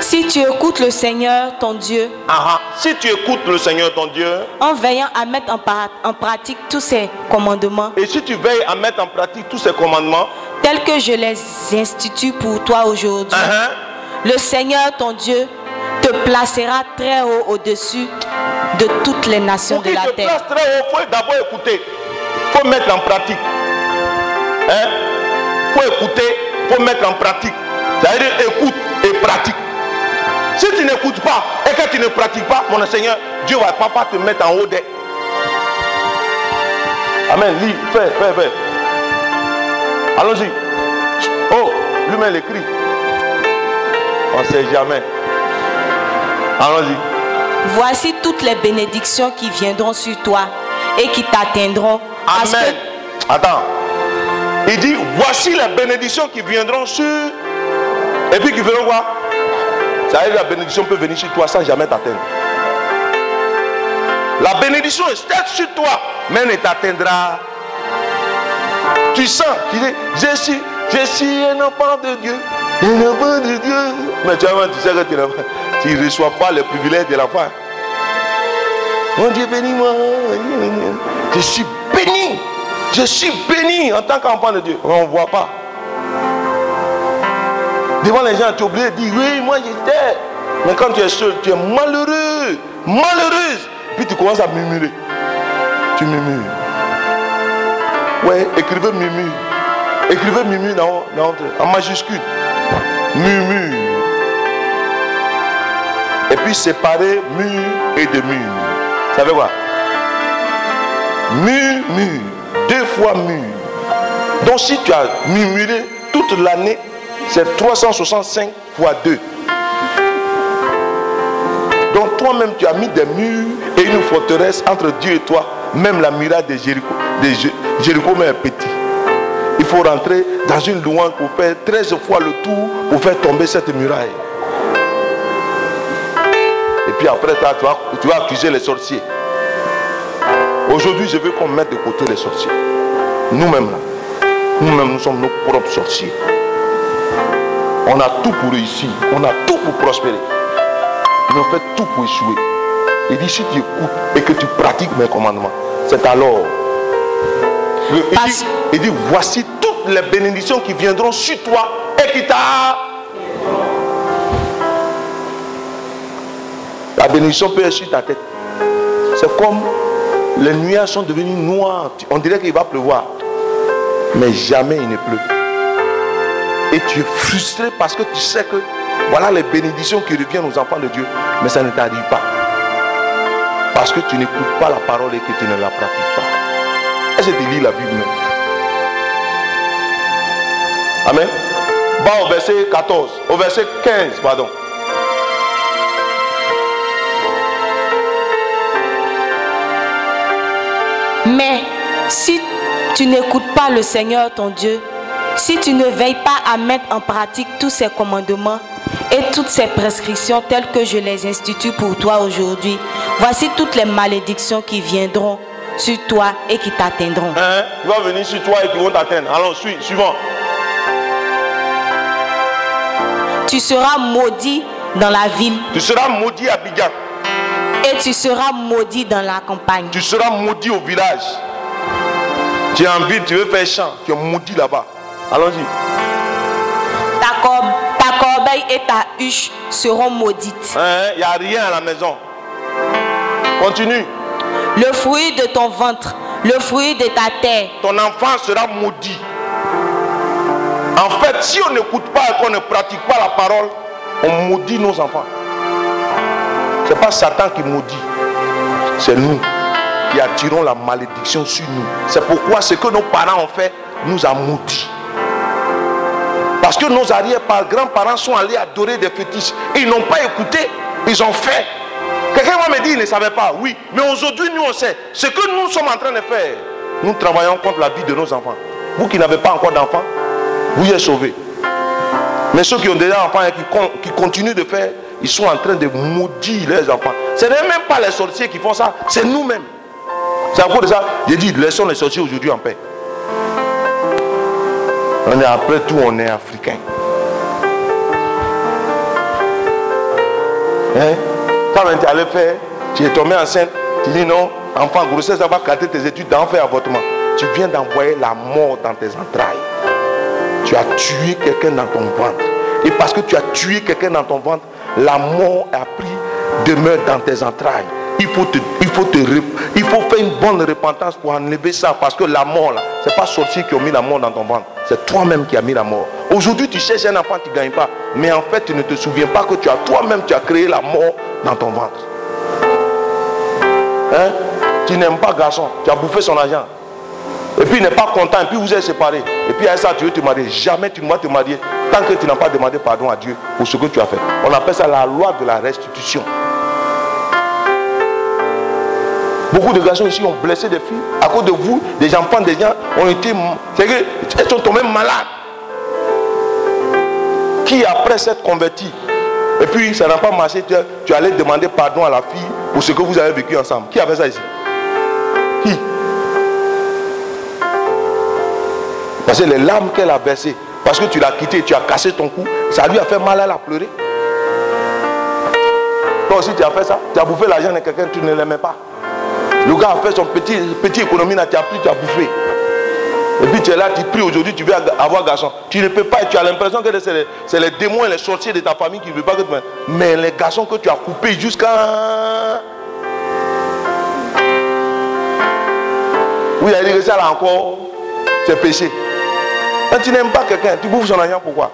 [SPEAKER 5] Si tu écoutes le Seigneur, ton Dieu,
[SPEAKER 4] Ah, ah. Si tu écoutes le Seigneur ton Dieu,
[SPEAKER 5] en veillant à mettre en, pratique tous ses commandements,
[SPEAKER 4] et si tu veilles à mettre en pratique tous ces commandements,
[SPEAKER 5] tels que je les institue pour toi aujourd'hui,
[SPEAKER 4] ah,
[SPEAKER 5] le Seigneur, ton Dieu, te placera très haut au-dessus de toutes les nations
[SPEAKER 4] pour
[SPEAKER 5] de la
[SPEAKER 4] te
[SPEAKER 5] terre.
[SPEAKER 4] place très haut, il faut d'abord écouter. Il faut mettre en pratique. Hein? faut écouter, il faut mettre en pratique. C'est-à-dire écoute et pratique. Si tu n'écoutes pas et que tu ne pratiques pas, mon Seigneur, Dieu va pas pas te mettre en haut des. Amen. Lis, fais, fais, fais. Allons-y. Oh, lui-même l'écrit. On ne sait jamais. Allons-y.
[SPEAKER 5] Voici toutes les bénédictions qui viendront sur toi et qui t'atteindront.
[SPEAKER 4] Amen.
[SPEAKER 5] que
[SPEAKER 4] Attends. Il dit, voici les bénédictions qui viendront sur... Et puis qui feront quoi? Ça veut dire la bénédiction peut venir sur toi sans jamais t'atteindre. La bénédiction est sur toi, mais elle ne t'atteindra. Tu sens, tu dis, je suis, je suis un enfant de Dieu. Un enfant de Dieu. Mais tu, tu sais que tu ne reçois pas les privilèges de l'enfant. Mon Dieu bénis-moi. Je suis béni. Je suis béni en tant qu'enfant de Dieu. On ne voit pas. Devant les gens, tu es obligé de dire oui, moi j'étais. Mais quand tu es seul, tu es malheureux. Malheureuse. Puis tu commences à murmurer. Tu murmures. Ouais, écrivez murmure. Écrivez murmure dans, en majuscule. Murmure. Et puis séparer mur et de mur. Ça veut quoi? Mur, mur. Deux fois mur. Donc si tu as murmuré toute l'année, c'est 365 fois 2. Donc toi-même, tu as mis des murs et une forteresse entre Dieu et toi. Même la muraille de Jéricho, de Jé- Jéricho même est petit. Il faut rentrer dans une louange pour faire 13 fois le tour pour faire tomber cette muraille. Et puis après, tu vas, tu vas accuser les sorciers. Aujourd'hui, je veux qu'on mette de côté les sorciers. Nous-mêmes, là. Nous-mêmes, nous sommes nos propres sorciers. On a tout pour réussir. On a tout pour prospérer. Mais on fait tout pour échouer. Il dit, si tu écoutes et que tu pratiques mes commandements, c'est alors. Le- il, dit, il dit, voici toutes les bénédictions qui viendront sur toi et qui t'a... La bénédiction peut être sur ta tête. C'est comme les nuages sont devenus noirs. On dirait qu'il va pleuvoir. Mais jamais il ne pleut. Et tu es frustré parce que tu sais que voilà les bénédictions qui reviennent aux enfants de Dieu. Mais ça ne t'arrive pas. Parce que tu n'écoutes pas la parole et que tu ne la pratiques pas. Que tu lis la Bible même? Amen. Va au verset 14. Au verset 15, pardon.
[SPEAKER 5] Mais si tu n'écoutes pas le Seigneur ton Dieu, si tu ne veilles pas à mettre en pratique tous ses commandements et toutes ses prescriptions telles que je les institue pour toi aujourd'hui, voici toutes les malédictions qui viendront sur toi et qui t'atteindront.
[SPEAKER 4] Hein? Il va venir sur toi et qui vont t'atteindre. Allons, suis, suivant.
[SPEAKER 5] Tu seras maudit dans la ville
[SPEAKER 4] Tu seras maudit à Abidjan.
[SPEAKER 5] et tu seras maudit dans la campagne.
[SPEAKER 4] Tu seras maudit au village. Tu es en ville, tu veux faire champ. Tu es maudit là-bas. Allons-y.
[SPEAKER 5] Ta, corbe- ta corbeille et ta huche seront maudites.
[SPEAKER 4] Hein? Il n'y a rien à la maison. Continue.
[SPEAKER 5] Le fruit de ton ventre, le fruit de ta terre,
[SPEAKER 4] Ton enfant sera maudit. En fait, si on n'écoute pas et qu'on ne pratique pas la parole, on maudit nos enfants. Ce n'est pas Satan qui maudit, c'est nous. qui attirons la malédiction sur nous. C'est pourquoi ce que nos parents ont fait nous a maudits. Parce que nos arrière-grands-parents sont allés adorer des fétiches. Ils n'ont pas écouté, ils ont fait. Quelqu'un va me dire, ils ne savaient pas. Oui, mais aujourd'hui, nous, on sait. Ce que nous sommes en train de faire, nous travaillons contre la vie de nos enfants. Vous qui n'avez pas encore d'enfants, vous êtes sauvés. Mais ceux qui ont déjà enfants et qui, con- qui continuent de faire, ils sont en train de maudire les enfants. Ce n'est même pas les sorciers qui font ça, c'est nous-mêmes. C'est à cause de ça, j'ai dit, laissons les sorciers aujourd'hui en paix. On est, après tout, on est africain. Hein? Quand tu es allé faire, tu es tombé enceinte, tu dis non, enfant, grossesse, ça va gâter tes études, d'en faire avortement. Tu viens d'envoyer la mort dans tes entrailles. Tu as tué quelqu'un dans ton ventre. Et parce que tu as tué quelqu'un dans ton ventre, la mort a pris demeure dans tes entrailles. Il faut, te, il faut faire une bonne repentance pour enlever ça. Parce que la mort, là, ce n'est pas sorcier qui a mis la mort dans ton ventre. C'est toi-même qui as mis la mort. Aujourd'hui, tu cherches un enfant qui ne gagne pas. Mais en fait, tu ne te souviens pas que tu as toi-même, tu as créé la mort dans ton ventre. Hein? Tu n'aimes pas garçon. Tu as bouffé son argent. Et puis il n'est pas content, et puis vous êtes séparés. Et puis à ça, tu veux te marier. Jamais tu ne vas te marier tant que tu n'as pas demandé pardon à Dieu pour ce que tu as fait. On appelle ça la loi de la restitution. Beaucoup de garçons ici ont blessé des filles. À cause de vous, des enfants, des gens ont été. Elles sont tombées malades. Qui après s'être converti, et puis ça n'a pas marché, tu, tu allais demander pardon à la fille pour ce que vous avez vécu ensemble. Qui a fait ça ici? Qui? Parce que les larmes qu'elle a versées, parce que tu l'as quitté, tu as cassé ton cou, ça lui a fait mal, elle a pleuré. Toi aussi tu as fait ça, tu as bouffé l'argent de quelqu'un, tu ne l'aimais pas. Le gars a fait son petit, petit économie, tu as pris, tu as bouffé. Et puis tu es là, tu pries aujourd'hui, tu veux avoir garçon. Tu ne peux pas, tu as l'impression que c'est les, démons et les sorciers de ta famille qui ne veulent pas que tu Mais les garçons que tu as coupés jusqu'à. Oui, il a dit que ça là encore, c'est péché. Quand tu n'aimes pas quelqu'un, tu bouffes son argent, pourquoi?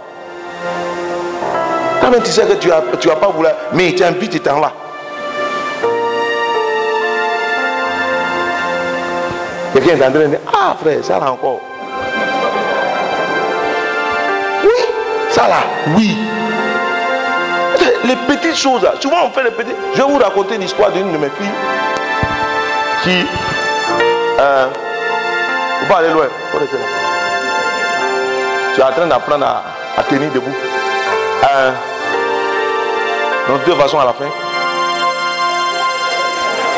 [SPEAKER 4] Quand même tu sais que tu n'as tu vas pas voulu, mais il t'invite, il t'en va. Quelqu'un est en train de dire, ah frère, ça là encore. Oui, ça là, oui. Les petites choses, souvent on fait les petites. Je vais vous raconter l'histoire d'une de mes filles qui. Euh, faut pas aller loin, faut rester là. Tu es en train d'apprendre à, tenir debout. Euh, donc de toute façon à la fin.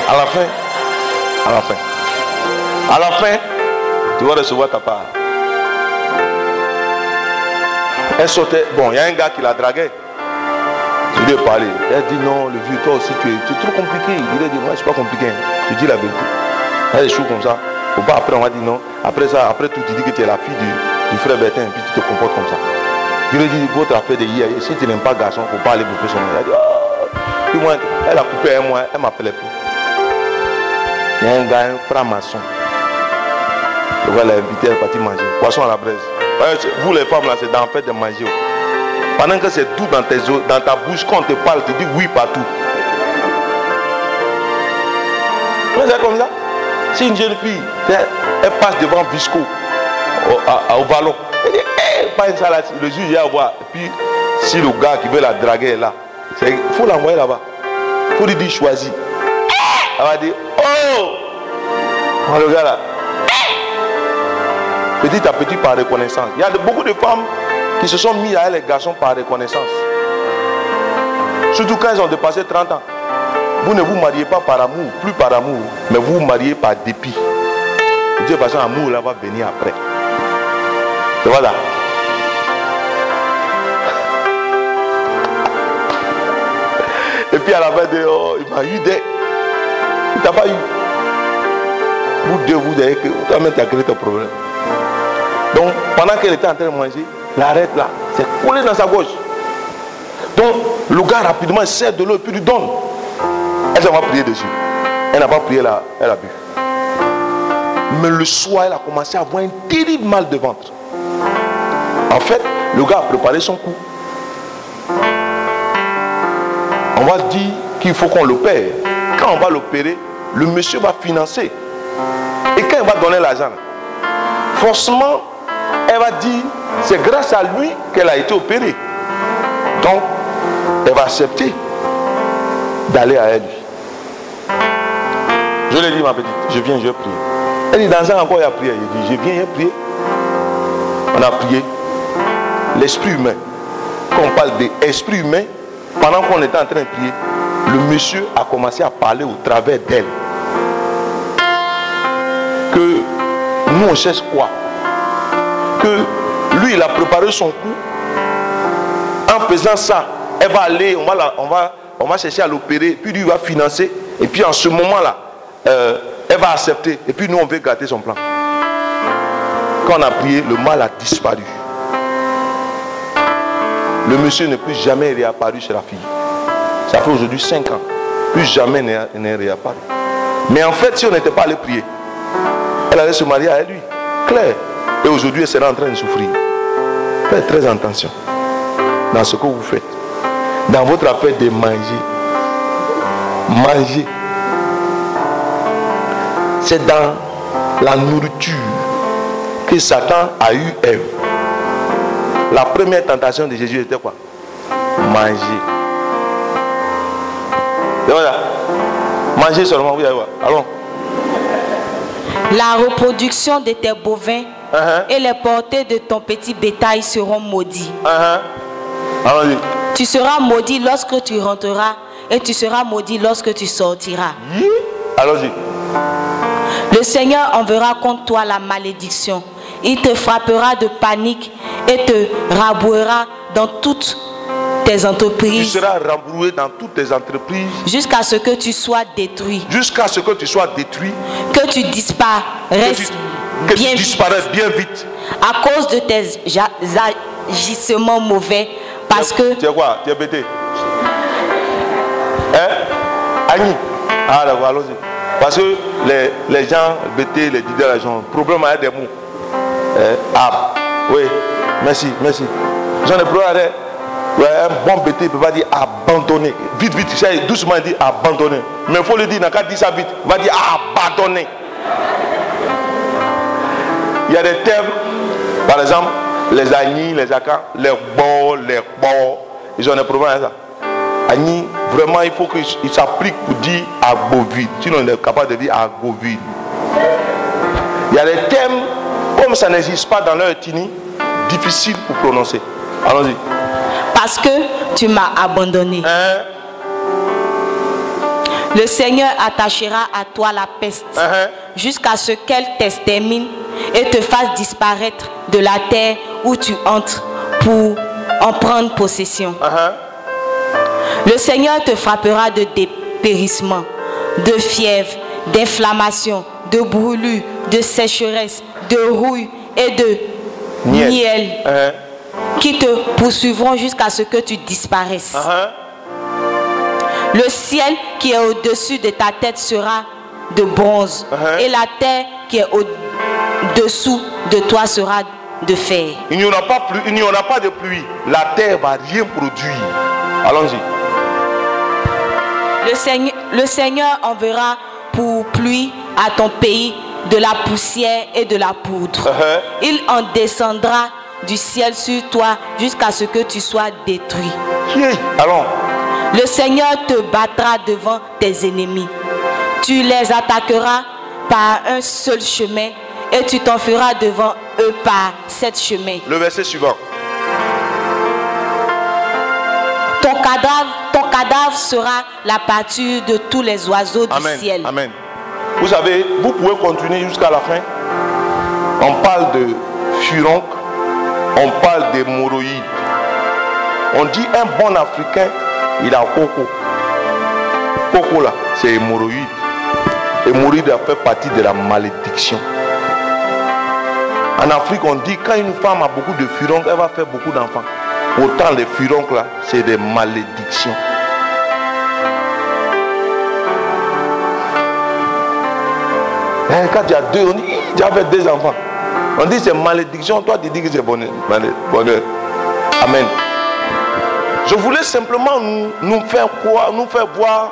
[SPEAKER 4] À la fin. À la fin. À la fin, tu vas recevoir ta part. Elle sautait. Bon, il y a un gars qui la draguait. Je lui ai parlé. Elle dit non, le vieux, toi aussi, tu es, trop compliqué. Il a dit, moi, je suis pas compliqué. Je dis la vérité. Elle est chaud comme ça. Faut pas après, on va dire non. Après ça, après tout, tu dis que tu es la fille du, du frère Bertin, puis tu te comportes comme ça. Je lui ai dit, votre affaire de hier, si tu n'aimes pas garçon, faut pas aller bouffer son. Elle dit, oh. Elle a coupé un mois, elle m'appelait plus. Il y a un gars, un franc-maçon. Le gars l'a invité, elle est partie manger. Poisson à la braise. Vous les femmes là, c'est d'en fait de manger. Pendant que c'est doux dans, tes, dans ta bouche, quand on te parle, tu dis oui partout. Ouais, c'est comme ça? Si une jeune fille, elle, elle passe devant Visco, au, ballon, elle dit, Hey, pas une salade. Le juge voir. Et puis, si le gars qui veut la draguer est là, il faut l'envoyer là-bas. Il faut lui dire choisis. Elle va dire, oh Oh, le gars là. Petit à petit par reconnaissance. Il y a beaucoup de femmes qui se sont mis à elle les garçons par reconnaissance. Surtout quand ils ont dépassé 30 ans. Vous ne vous mariez pas par amour, plus par amour, mais vous vous mariez par dépit. De toute façon, l'amour là va venir après. Et voilà. Et puis à la fin de oh, il m'a eu des. Il t'a pas eu. Vous deux, vous avez que toi-même tu as créé ton problème. Pendant qu'elle était en train de manger, il arrête là. C'est collé dans sa gauche. Donc le gars rapidement sert de l'eau et puis lui donne. Elle va prier dessus. Elle n'a pas prié là, elle a bu. Mais le soir, elle a commencé à avoir un terrible mal de ventre. En fait, le gars a préparé son coup. On va dire qu'il faut qu'on l'opère. Quand on va l'opérer, le monsieur va financer. Et quand il va donner l'argent, forcément, elle va dire, c'est grâce à lui qu'elle a été opérée. Donc, elle va accepter d'aller à elle. Je lui ai dit, ma petite, je viens, je vais prier. Elle dit, dans un encore, il a prié. Il dit, je viens, a prié. On a prié. L'esprit humain. Quand on parle d'esprit humain, pendant qu'on était en train de prier, le monsieur a commencé à parler au travers d'elle. Que nous, on cherche quoi? Lui, il a préparé son coup. En faisant ça, elle va aller, on va, la- on va, on va chercher à l'opérer, puis lui va financer. Et puis en ce moment-là, euh, elle va accepter. Et puis nous, on veut gâter son plan. Quand on a prié, le mal a disparu. Le monsieur n'est plus jamais réapparu chez la fille. Ça fait aujourd'hui 5 ans. Plus jamais n'est n'est réapparu. Mais en fait, si on n'était pas allé prier, elle allait se marier à lui. Claire. Et aujourd'hui, elle serait en train de souffrir. Faites très attention dans ce que vous faites. Dans votre affaire de manger. Manger. C'est dans la nourriture que Satan a eu Ève. La première tentation de Jésus était quoi? Manger. Manger seulement, vous allez voir. Allons.
[SPEAKER 5] La reproduction de tes bovins
[SPEAKER 4] Uh-huh.
[SPEAKER 5] et les portées de ton petit bétail seront maudits.
[SPEAKER 4] Uh-huh.
[SPEAKER 5] Tu seras maudit lorsque tu rentreras et tu seras maudit lorsque tu sortiras.
[SPEAKER 4] Yi. Allons-y.
[SPEAKER 5] Le Seigneur enverra contre toi la malédiction. Il te frappera de panique et te rabouera dans toutes tes
[SPEAKER 4] Tu
[SPEAKER 5] entreprises
[SPEAKER 4] seras rembrouillé dans toutes tes entreprises
[SPEAKER 5] jusqu'à ce que tu sois détruit,
[SPEAKER 4] jusqu'à ce que tu sois détruit,
[SPEAKER 5] que tu
[SPEAKER 4] que tu,
[SPEAKER 5] disparaisses
[SPEAKER 4] que
[SPEAKER 5] bien
[SPEAKER 4] disparaisses bien vite.
[SPEAKER 5] à cause de tes agissements mauvais. Parce que
[SPEAKER 4] Tu es quoi? Tu es bêté? Hein? Agni Ah d'accord, allons-y. Parce que les, les gens bêtés, les leaders, les gens, problème avec des mots. Hein? Ah, oui, merci, merci. J'en ai pleuré. Ouais, un bon bêté ne peut pas dire abandonner. Vite, vite, ça, doucement, il dit abandonner. Mais il faut le dire, n'a qu'à dire ça vite. Il va dire abandonner. Il y a des termes, par exemple, les agnis, les acas, les bords, les bords. Ils ont des problèmes avec ça. Agni, vraiment, il faut qu'il s'applique pour dire agovide. Sinon, on est capable de dire agovide. Il y a des termes, comme ça n'existe pas dans leur tini, difficiles pour prononcer. Allons-y.
[SPEAKER 5] parce que tu m'as abandonné.
[SPEAKER 4] Hein?
[SPEAKER 5] Le Seigneur attachera à toi la peste
[SPEAKER 4] Hein?
[SPEAKER 5] jusqu'à ce qu'elle t'extermine et te fasse disparaître de la terre où tu entres pour en prendre possession.
[SPEAKER 4] Hein?
[SPEAKER 5] Le Seigneur te frappera de dépérissement, de fièvre, d'inflammation, de brûlure, de sécheresse, de rouille et de
[SPEAKER 4] Miel.
[SPEAKER 5] miel
[SPEAKER 4] Hein?
[SPEAKER 5] qui te poursuivront jusqu'à ce que tu disparaisses.
[SPEAKER 4] Hein?
[SPEAKER 5] Le ciel qui est au-dessus de ta tête sera de bronze
[SPEAKER 4] Uh-huh.
[SPEAKER 5] et la terre qui est au-dessous de toi sera de fer.
[SPEAKER 4] Il n'y aura pas plus, il n'y aura pas de pluie. La terre va rien produire. Allons-y.
[SPEAKER 5] Le Seigneur, le Seigneur enverra pour pluie à ton pays de la poussière et de la poudre.
[SPEAKER 4] Uh-huh.
[SPEAKER 5] Il en descendra du ciel sur toi jusqu'à ce que tu sois détruit.
[SPEAKER 4] Allons.
[SPEAKER 5] Le Seigneur te battra devant tes ennemis. Tu les attaqueras par un seul chemin et tu t'enfuiras devant eux par sept chemins.
[SPEAKER 4] Le verset suivant.
[SPEAKER 5] Ton cadavre, ton cadavre sera la pâture de tous les oiseaux du ciel.
[SPEAKER 4] Amen. Vous savez, vous pouvez continuer jusqu'à la fin. On parle de furoncle, on parle d'hémorroïdes. On dit un bon Africain, il a coco. Coco là, c'est hémorroïde. Hémorroïde a fait partie de la malédiction. En Afrique, on dit quand une femme a beaucoup de furoncles, elle va faire beaucoup d'enfants. Autant les furoncles là, c'est des malédictions. Hein, quand tu as deux, on dit, tu deux enfants. On dit c'est malédiction, toi tu dis que c'est bonheur. Amen. Je voulais simplement nous, nous faire croire, nous faire voir.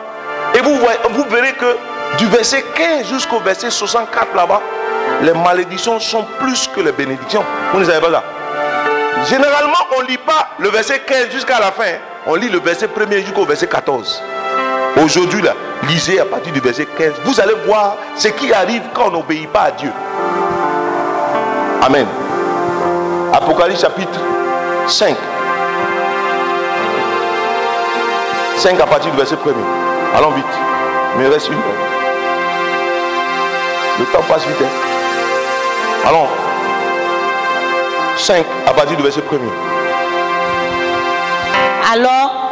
[SPEAKER 4] Et vous, voyez- vous verrez que du verset 15 jusqu'au verset 64 là-bas, les malédictions sont plus que les bénédictions. Vous ne savez pas ça Généralement, on ne lit pas le verset 15 jusqu'à la fin. On lit le verset 1 jusqu'au verset 14. Aujourd'hui, là, lisez à partir du verset 15. Vous allez voir ce qui arrive quand on n'obéit pas à Dieu. Amen. Apocalypse chapitre 5. 5 à partir du verset 1 Allons vite. Mais reste une. Le temps passe vite. hein. Allons. 5 à partir du verset 1
[SPEAKER 5] Alors,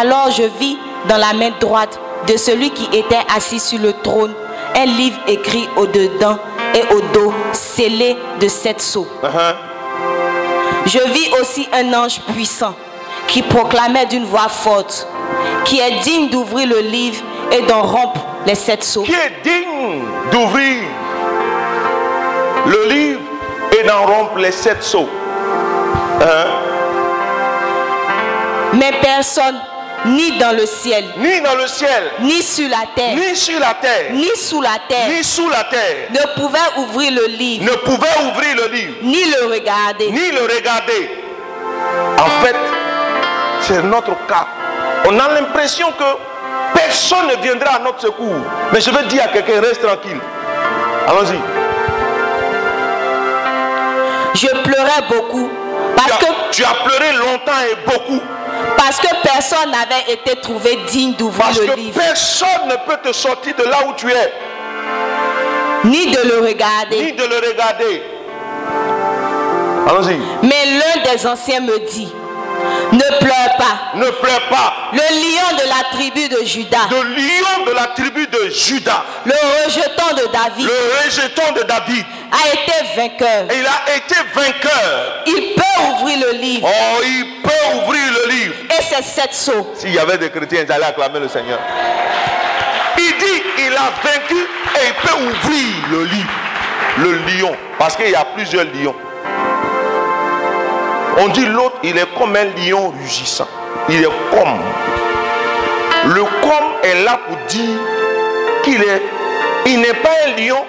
[SPEAKER 5] alors je vis dans la main droite de celui qui était assis sur le trône un livre écrit au-dedans et au dos, scellé de sept sceaux.
[SPEAKER 4] Uh-huh.
[SPEAKER 5] Je vis aussi un ange puissant qui proclamait d'une voix forte, qui est digne d'ouvrir le livre et d'en rompre les sept sceaux.
[SPEAKER 4] Qui est digne d'ouvrir le livre et d'en rompre les sept sceaux Hein?
[SPEAKER 5] Mais personne, ni dans le ciel,
[SPEAKER 4] Ni dans le ciel,
[SPEAKER 5] ni sur la terre,
[SPEAKER 4] ni sur la terre,
[SPEAKER 5] ni sous la terre,
[SPEAKER 4] ni sous la terre,
[SPEAKER 5] ne pouvait ouvrir le livre,
[SPEAKER 4] ne pouvait ouvrir le livre,
[SPEAKER 5] ni le regarder.
[SPEAKER 4] ni le regarder. En fait, c'est notre cas. On a l'impression que personne ne viendra à notre secours. Mais je veux dire à quelqu'un, reste tranquille. Allons-y.
[SPEAKER 5] Je pleurais beaucoup
[SPEAKER 4] Tu
[SPEAKER 5] parce
[SPEAKER 4] as,
[SPEAKER 5] que,
[SPEAKER 4] tu as pleuré longtemps et beaucoup.
[SPEAKER 5] parce que personne n'avait été trouvé digne d'ouvrir
[SPEAKER 4] Parce
[SPEAKER 5] le
[SPEAKER 4] que
[SPEAKER 5] livre,
[SPEAKER 4] personne ne peut te sortir de là où tu es,
[SPEAKER 5] ni de le regarder.
[SPEAKER 4] ni de le regarder. Allons-y.
[SPEAKER 5] Mais l'un des anciens me dit, ne pleure pas.
[SPEAKER 4] Ne pleure pas.
[SPEAKER 5] Le lion de la tribu de Judas,
[SPEAKER 4] De lion de la tribu de Judas,
[SPEAKER 5] le rejeton de David,
[SPEAKER 4] le rejeton de David,
[SPEAKER 5] a été vainqueur.
[SPEAKER 4] il a été vainqueur.
[SPEAKER 5] Il peut ouvrir le livre
[SPEAKER 4] Oh, il peut ouvrir le livre.
[SPEAKER 5] et ses sept sceaux.
[SPEAKER 4] S'il y avait des chrétiens, ils allaient acclamer le Seigneur. Il dit, il a vaincu et il peut ouvrir le livre. Le lion. Parce qu'il y a plusieurs lions. On dit l'autre, il est comme un lion rugissant. Il est comme. Le comme est là pour dire qu'il est. Il n'est pas un lion,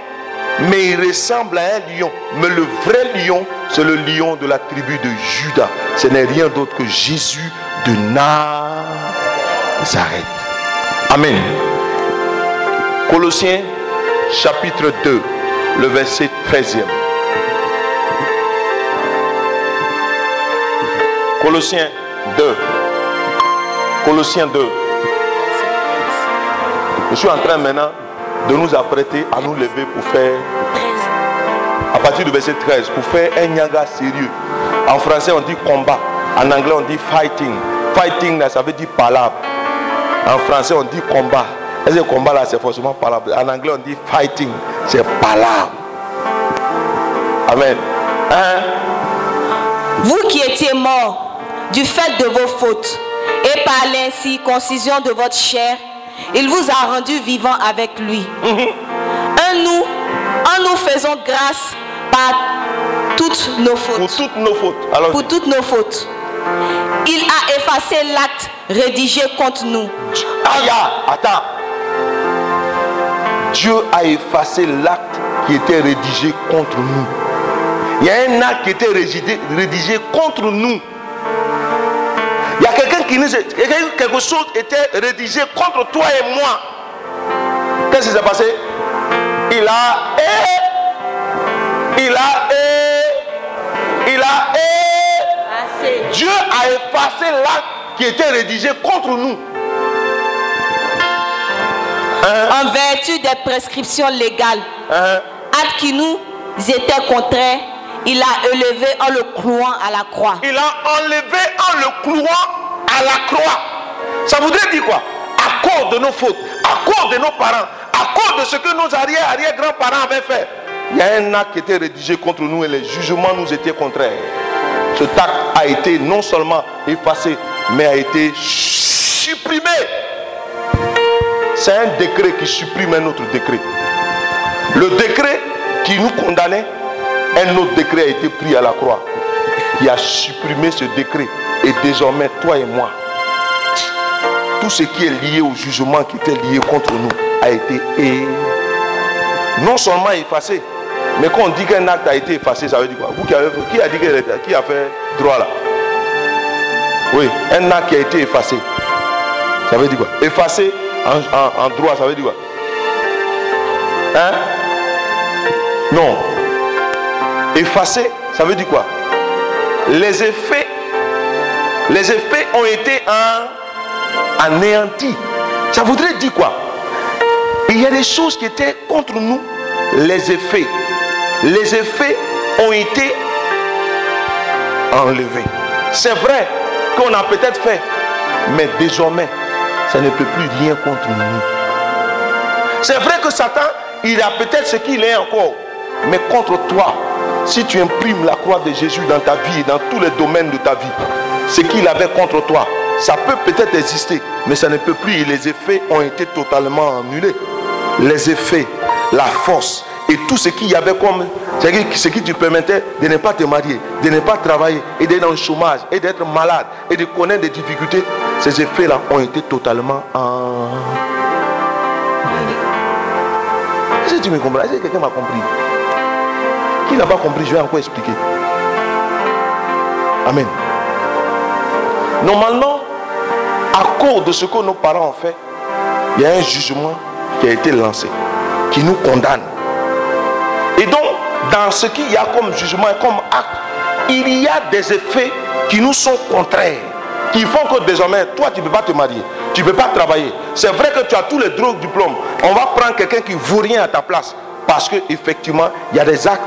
[SPEAKER 4] mais il ressemble à un lion. Mais le vrai lion, c'est le lion de la tribu de Judas. Ce n'est rien d'autre que Jésus de Nazareth. Amen. Colossiens chapitre 2, le verset 13e. Colossiens 2. Colossiens 2. Je suis en train maintenant de nous apprêter à nous lever pour faire, à partir du verset 13, pour faire un nyaga sérieux. En français, on dit combat. En anglais, on dit fighting. Fighting, là, ça veut dire palabre. En français, on dit combat. Et ce combat là, c'est forcément palabre. En anglais, on dit fighting. C'est palabre. Amen. Hein?
[SPEAKER 5] Vous qui étiez morts du fait de vos fautes et par l'incirconcision de votre chair, il vous a rendu vivant avec lui. En nous, en nous faisant grâce par toutes nos
[SPEAKER 4] Pour
[SPEAKER 5] fautes.
[SPEAKER 4] toutes nos fautes.
[SPEAKER 5] Pour toutes nos fautes. Il a effacé l'acte rédigé contre nous.
[SPEAKER 4] Aïe, attends. Dieu a effacé l'acte qui était rédigé contre nous. Il y a un acte qui était rédigé, rédigé contre nous. Qui nous. Quelque quelque chose était rédigé contre toi et moi. Qu'est-ce qui s'est passé? Il a. eh, il a. eh, il a. eh. Dieu a effacé l'acte qui était rédigé contre nous. Hein,
[SPEAKER 5] En vertu des prescriptions légales,
[SPEAKER 4] hein?
[SPEAKER 5] acte qui nous était contraire, il a élevé en le clouant à la croix.
[SPEAKER 4] Il a enlevé en le clouant à la croix. Ça voudrait dire quoi? À cause de nos fautes, à cause de nos parents, à cause de ce que nos arrière-arrière-grands-parents avaient fait. Il y a un acte qui était rédigé contre nous et les jugements nous étaient contraires. Cet acte a été non seulement effacé, mais a été supprimé. C'est un décret qui supprime un autre décret. Le décret qui nous condamnait, un autre décret a été pris à la croix. Qui a supprimé ce décret. Et désormais, toi et moi, tout ce qui est lié au jugement qui était lié contre nous a été non seulement effacé, mais quand on dit qu'un acte a été effacé, ça veut dire quoi? Vous qui, avez, qui a dit était- qui a fait droit là? Oui, un acte qui a été effacé. Ça veut dire quoi? Effacé en, en- en droit, ça veut dire quoi? Hein? Non. Effacé, ça veut dire quoi? Les effets, les effets ont été anéantis. Ça voudrait dire quoi? Il y a des choses qui étaient contre nous, les effets. Les effets ont été enlevés. C'est vrai qu'on a peut-être fait, mais désormais, ça ne peut plus rien contre nous. C'est vrai que Satan, il a peut-être ce qu'il est encore, mais contre toi, si tu imprimes la croix de Jésus dans ta vie et dans tous les domaines de ta vie, ce qu'il avait contre toi, ça peut peut-être exister, mais ça ne peut plus les effets ont été totalement annulés. Les effets, la force et tout ce qu'il y avait comme ce qui te permettait de ne pas te marier, de ne pas travailler et d'être dans le chômage et d'être malade et de connaître des difficultés, ces effets-là ont été totalement en... Est-ce que tu me comprends Est-ce que quelqu'un m'a compris? Qui n'a pas compris? Je vais encore expliquer. Amen. Normalement, à cause de ce que nos parents ont fait, il y a un jugement qui a été lancé, qui nous condamne. Et donc, dans ce qu'il y a comme jugement et comme acte, il y a des effets qui nous sont contraires, qui font que désormais, toi, tu ne peux pas te marier, tu ne peux pas travailler. C'est vrai que tu as tous les drogues diplômes. On va prendre quelqu'un qui ne vaut rien à ta place. Parce qu'effectivement, il y a des actes,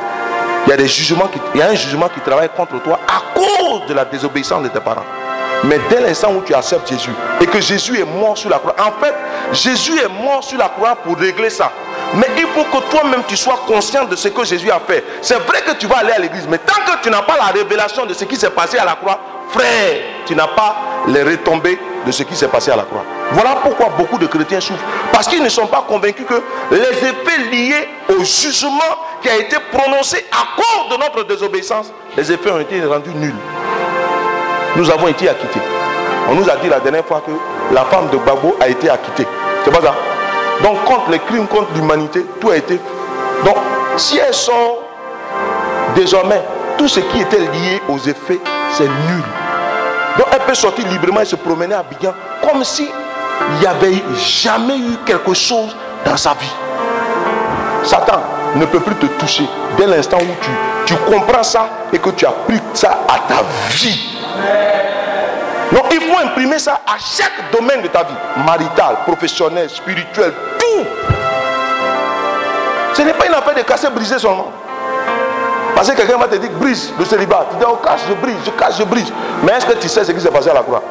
[SPEAKER 4] il y a des jugements, il y a un jugement qui travaille contre toi à cause de la désobéissance de tes parents. Mais dès l'instant où tu acceptes Jésus et que Jésus est mort sur la croix, en fait, Jésus est mort sur la croix pour régler ça. Mais il faut que toi-même tu sois conscient de ce que Jésus a fait. C'est vrai que tu vas aller à l'église, mais tant que tu n'as pas la révélation de ce qui s'est passé à la croix, frère, tu n'as pas les retombées de ce qui s'est passé à la croix. Voilà pourquoi beaucoup de chrétiens souffrent. Parce qu'ils ne sont pas convaincus que les effets liés au jugement qui a été prononcé à cause de notre désobéissance, les effets ont été rendus nuls nous avons été acquittés. On nous a dit la dernière fois que la femme de Babo a été acquittée. C'est pas ça? Donc contre les crimes contre l'humanité, tout a été... Donc si elles sont désormais, tout ce qui était lié aux effets, c'est nul. Donc elle peut sortir librement et se promener à Bigan comme si il n'y avait jamais eu quelque chose dans sa vie. Satan ne peut plus te toucher dès l'instant où tu, tu comprends ça et que tu appliques ça à ta vie. Donc il faut imprimer ça à chaque domaine de ta vie. Marital, professionnel, spirituel, tout. Ce n'est pas une affaire de casser, briser seulement. Parce que quelqu'un va te dire brise le célibat. Tu dis oh casse, je brise, je casse, je brise. Mais est-ce que tu sais ce qui s'est passé à la croix?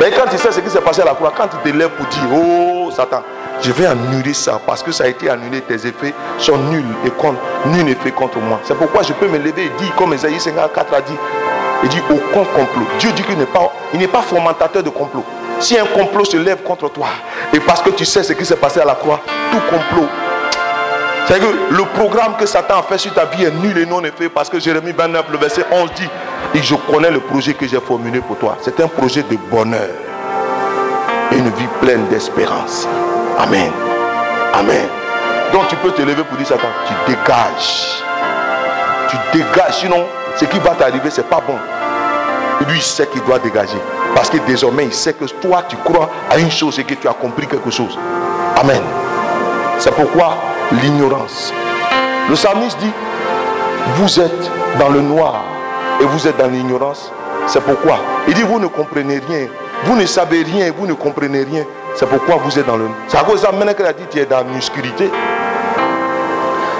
[SPEAKER 4] Mais quand tu sais ce qui s'est passé à la croix, quand tu te lèves pour dire oh Satan, je vais annuler ça parce que ça a été annulé, tes effets sont nuls et contre, nul effet contre moi. C'est pourquoi je peux me lever et dire, comme Esaïe 54 a dit, il dit aucun complot. Dieu dit qu'il n'est pas, il n'est pas fomentateur de complot. Si un complot se lève contre toi, et parce que tu sais ce qui s'est passé à la croix, tout complot. C'est que le programme que Satan a fait sur ta vie est nul et non effet parce que Jérémie 29, le verset 11 dit, et je connais le projet que j'ai formulé pour toi. C'est un projet de bonheur une vie pleine d'espérance. Amen. Amen. Donc tu peux te lever pour dire Satan, tu dégages. Tu dégages, sinon ce qui va t'arriver, c'est pas bon. Lui, il sait qu'il doit dégager. Parce que désormais, il sait que toi, tu crois à une chose et que tu as compris quelque chose. Amen. C'est pourquoi l'ignorance. Le psalmiste dit, vous êtes dans le noir et vous êtes dans l'ignorance. C'est pourquoi. Il dit, vous ne comprenez rien. Vous ne savez rien, vous ne comprenez rien. C'est pourquoi vous êtes dans le noir. C'est à cause qu'il a dit, tu es dans l'obscurité.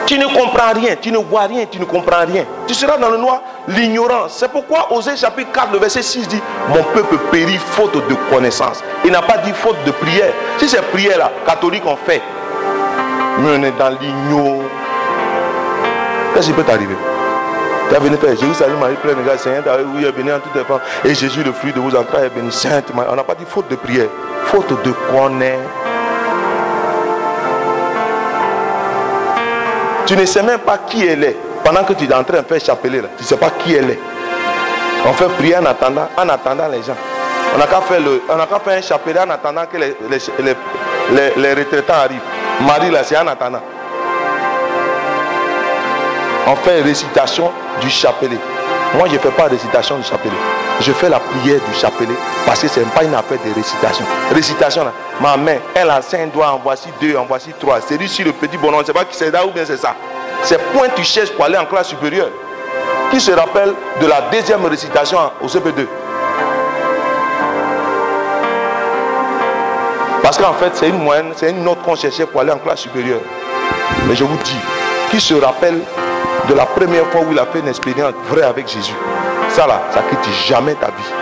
[SPEAKER 4] Tu ne comprends rien, tu ne vois rien, tu ne comprends rien. Tu seras dans le noir, l'ignorance. C'est pourquoi Osée chapitre 4, le verset 6 dit, mon peuple périt faute de connaissance. Il n'a pas dit faute de prière. Si c'est prière là, catholique on fait, mais on est dans l'igno. Qu'est-ce qui peut t'arriver? Tu as venu faire Jérusalem, Marie pleine de grâce, Seigneur, oui, est béni en toutes les femmes. Et Jésus, le fruit de vos entrailles, est béni. Sainte. On n'a pas dit faute de prière, faute de connaître. Tu ne sais même pas qui elle est. Pendant que tu es en train de faire chapelet, là, tu ne sais pas qui elle est. On fait prier en attendant, en attendant les gens. On n'a qu'à faire, un chapelet en attendant que les retraitants arrivent. Marie, là, c'est attendant. On fait récitation du chapelet. Moi, je ne fais pas récitation du chapelet. Je fais la prière du chapelet parce que ce n'est pas une affaire de récitation. Récitation, là, ma main, elle a cinq doigts, en voici deux, en voici trois. C'est lui sur le petit bonhomme, c'est pas qui c'est là ou bien c'est ça. C'est point tu cherches pour aller en classe supérieure. Qui se rappelle de la deuxième récitation au CP2 Parce qu'en fait, c'est une moyenne, c'est une note qu'on cherchait pour aller en classe supérieure. Mais je vous dis, qui se rappelle de la première fois où il a fait une expérience vraie avec Jésus? Ça là, ça quitte jamais ta vie.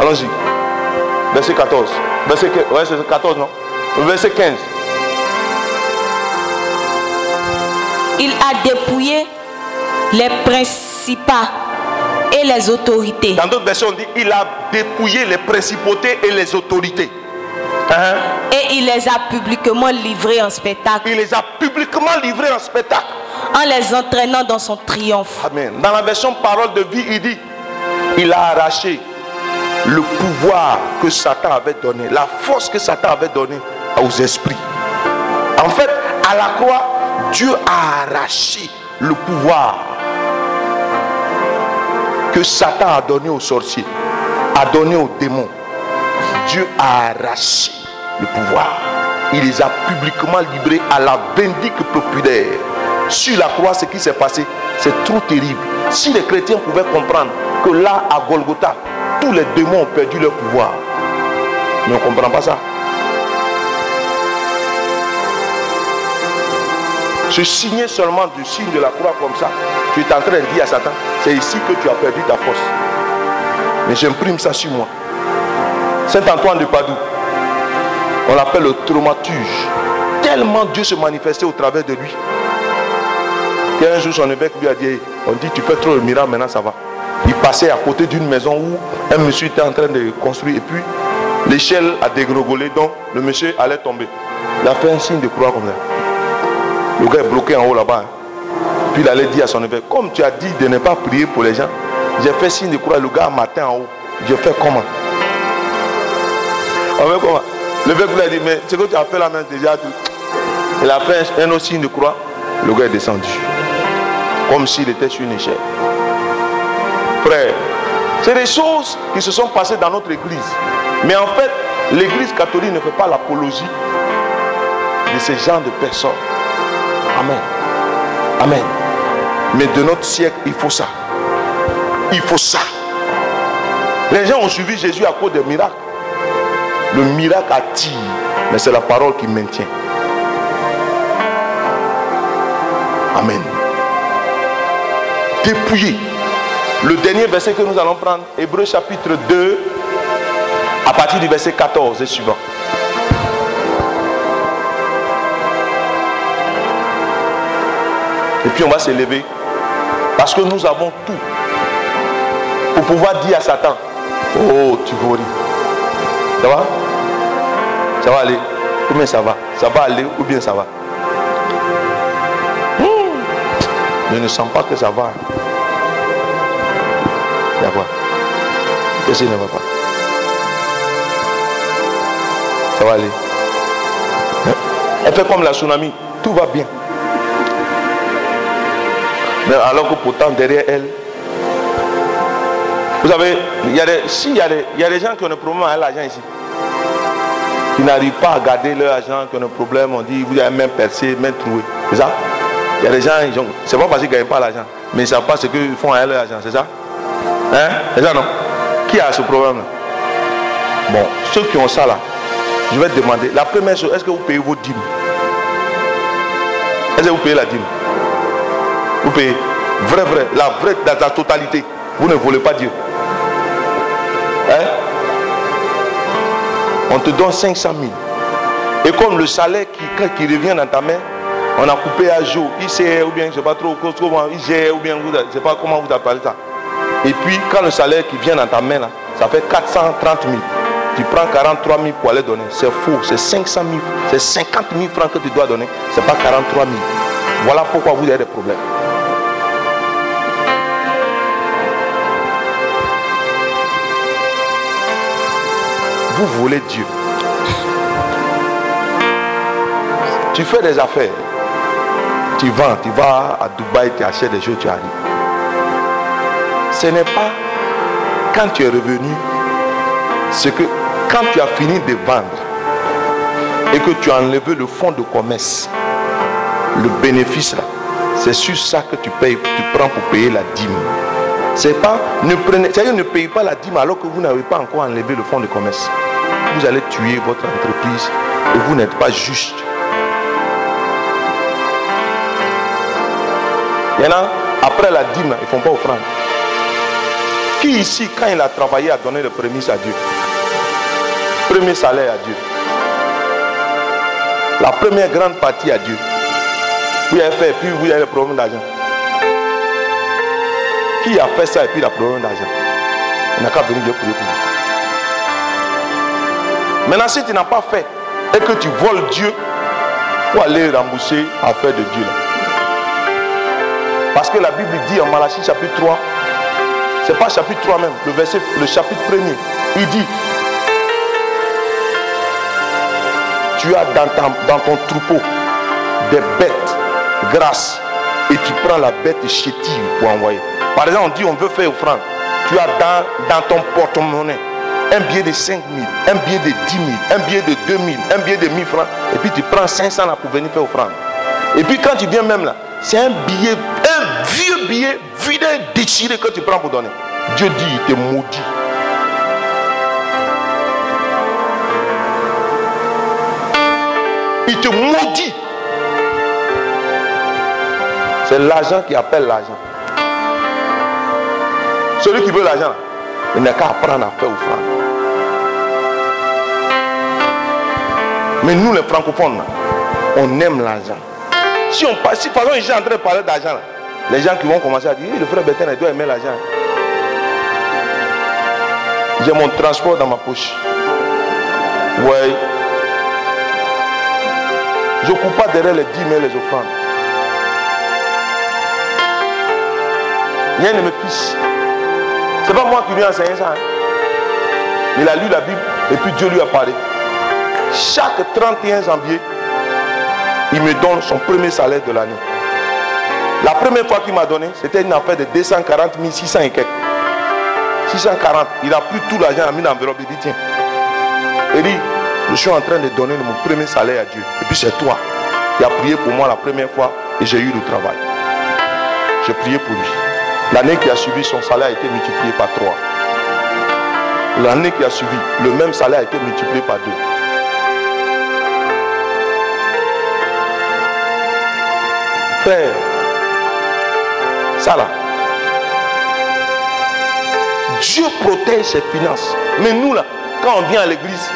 [SPEAKER 4] Allons-y. Verset 14. Verset que- ouais, c'est 14, non? Verset 15.
[SPEAKER 5] Il a dépouillé les principats et les autorités.
[SPEAKER 4] Dans d'autres versions, on dit il a dépouillé les principautés et les autorités. Hein?
[SPEAKER 5] Et il les a publiquement livrés en spectacle
[SPEAKER 4] Il les a publiquement livrés en spectacle.
[SPEAKER 5] en les entraînant dans son triomphe.
[SPEAKER 4] Amen. Dans la version parole de vie, il dit il a arraché le pouvoir que Satan avait donné, la force que Satan avait donnée aux esprits. En fait, à la croix, Dieu a arraché le pouvoir que Satan a donné aux sorciers, a donné aux démons. Dieu a arraché le pouvoir. Il les a publiquement livrés à la vindicte populaire. Sur la croix, ce qui s'est passé, c'est trop terrible. Si les chrétiens pouvaient comprendre que là, à Golgotha, tous les démons ont perdu leur pouvoir. Mais on ne comprend pas ça. Se signer seulement du signe de la croix comme ça, tu es en train de dire à Satan, c'est ici que tu as perdu ta force. Mais j'imprime ça sur moi. Saint Antoine de Padoue, on l'appelle le traumaturge. Tellement Dieu se manifestait au travers de lui. Qu'un jour son évêque lui a dit, on dit tu fais trop le miracle, maintenant ça va. Il passait à côté d'une maison où un monsieur était en train de construire et puis l'échelle a dégringolé, donc le monsieur allait tomber. Il a fait un signe de croix comme ça. Le gars est bloqué en haut là-bas. hein. Puis il allait dire à son évêque, comme tu as dit de ne pas prier pour les gens, j'ai fait signe de croix, le gars matin en haut. Je fais comment? On fait comment? L'évêque lui a dit, mais ce que tu as fait là même déjà, il a fait un autre signe de croix, le gars est descendu. Comme s'il était sur une échelle. Frère, c'est des choses qui se sont passées dans notre église. Mais en fait, l'église catholique ne fait pas l'apologie de ce genre de personnes. Amen. Amen. Mais de notre siècle, il faut ça. Il faut ça. Les gens ont suivi Jésus à cause des miracles. Le miracle attire, mais c'est la parole qui maintient. Amen. Dépouillé. Le dernier verset que nous allons prendre, Hébreu chapitre 2, à partir du verset 14 et suivant. On va s'élever. Parce que nous avons tout. Pour pouvoir dire à Satan, oh tu voris. Ça va? Ça va aller? Ou bien ça va? Ça va aller ou bien ça va? Je ne sens pas que ça va. Va. Qu'est-ce qui ne va pas Ça va aller. Elle fait comme la tsunami. Tout va bien. Mais alors que pourtant derrière elle, vous savez, il y a des, il y a des, gens qui ont des problèmes avec l'argent ici, qui n'arrivent pas à garder leur argent, qui ont des problèmes, on dit vous avez main percée, main trouée. C'est ça? Il y a des gens, c'est pas parce qu'ils ne gagnent pas l'argent, mais ils ne savent pas ce qu'ils font avec leur argent, c'est ça? Hein? C'est ça non? Qui a ce problème-là? Bon, ceux qui ont ça là, je vais te demander, la première chose, est-ce que vous payez vos dîmes? Est-ce que vous payez la dîme? Vous payez Vrai, vrai, la vraie, dans la totalité. Vous ne volez pas Dieu. Hein? On te donne 500 000. Et comme le salaire qui, qui revient dans ta main, on a coupé à jour, ICR ou bien, je ne sais pas trop comment, ou bien, je ne sais pas comment vous appelez ça. Et puis, quand le salaire qui vient dans ta main, là, ça fait 430 000. Tu prends 43 000 pour aller donner. C'est faux. C'est 500 000. C'est 50 000 francs que tu dois donner. Ce n'est pas 43 000. Voilà pourquoi vous avez des problèmes. Vous volez Dieu. Tu fais des affaires. Tu vends, tu vas à Dubaï, tu achètes des choses, tu arrives. Ce n'est pas quand tu es revenu, c'est que quand tu as fini de vendre et que tu as enlevé le fonds de commerce, le bénéfice là, c'est sur ça que tu payes, tu prends pour payer la dîme. C'est pas, ne prenez, ne payez pas la dîme alors que vous n'avez pas encore enlevé le fonds de commerce. Vous allez tuer votre entreprise et vous n'êtes pas juste. Il y après la dîme, ils ne font pas offrande. Qui ici, quand il a travaillé, a donné le à Dieu? Premier salaire à Dieu. La première grande partie à Dieu. Vous avez fait, puis vous avez le problème d'argent. Qui a fait ça et puis il a problème d'argent? Il n'a qu'à venir Dieu prier pour lui. Maintenant, si tu n'as pas fait et que tu voles Dieu, pour aller rembourser affaire de Dieu. Parce que la Bible dit en Malachie chapitre 3, c'est pas chapitre 3 même, le verset, le chapitre premier, il dit Tu as dans ton troupeau des bêtes grasses et tu prends la bête chétive pour envoyer. Par exemple, on dit on veut faire offrande. Tu as dans, dans ton porte-monnaie un billet de 5 000, un billet de 10 000, un billet de 2 000, un billet de 1000 francs, et puis tu prends 500 là pour venir faire offrande. Et puis quand tu viens même là, c'est un billet, un vieux billet vide, déchiré que tu prends pour donner. Dieu dit, il te maudit. Il te maudit. C'est l'argent qui appelle l'argent. Celui qui veut l'argent, il n'a qu'à apprendre à faire offrande. Mais nous, les francophones, on aime l'argent. Si on si par exemple, je en train de parler d'argent, les gens qui vont commencer à dire, le frère Bertin, il doit aimer l'argent. J'ai mon transport dans ma poche. Ouais. Je ne coupe pas derrière les dîmes et les offrandes. Il y a un. C'est pas moi qui lui ai enseigné ça. hein. Il a lu la Bible et puis Dieu lui a parlé. Chaque 31 janvier, il me donne son premier salaire de l'année. La première fois qu'il m'a donné, c'était une affaire de 240 600 et quelques. 640. Il a pris tout l'argent, il a mis l'enveloppe. Il dit Tiens, il dit Je suis en train de donner mon premier salaire à Dieu. Et puis c'est toi qui as prié pour moi la première fois et j'ai eu le travail. J'ai prié pour lui. L'année qui a suivi, son salaire a été multiplié par trois. L'année qui a suivi, le même salaire a été multiplié par deux. Frère, ça là, Dieu protège ses finances. Mais nous là, quand on vient à l'église,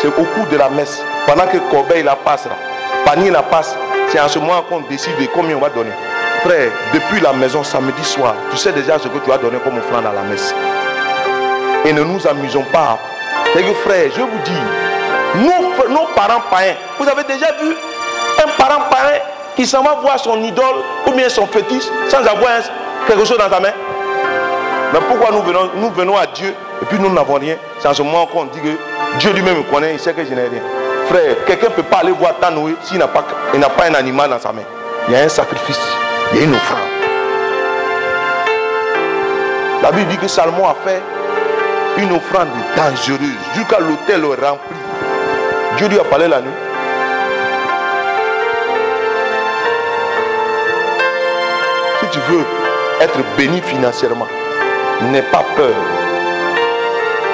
[SPEAKER 4] c'est au cours de la messe, pendant que Corbeil la passe là, panier la passe, c'est en ce moment qu'on décide de combien on va donner. Frère, depuis la maison samedi soir, tu sais déjà ce que tu as donné comme offrande à la messe. Et ne nous amusons pas. C'est que frère, je vous dis, nos, parents païens, vous avez déjà vu un parent païen qui s'en va voir son idole ou bien son fétiche sans avoir quelque chose dans sa main? Mais pourquoi nous venons, nous venons à Dieu et puis nous n'avons rien? C'est en ce moment qu'on dit que Dieu lui-même me connaît, il sait que je n'ai rien. Frère, quelqu'un ne peut pas aller voir Tanoé s'il n'a pas, pas un animal dans sa main. Il y a un sacrifice, il y a une offrande. La Bible dit que Salomon a fait une offrande dangereuse jusqu'à l'autel rempli. Dieu lui a parlé la nuit. Si tu veux être béni financièrement, n'aie pas peur.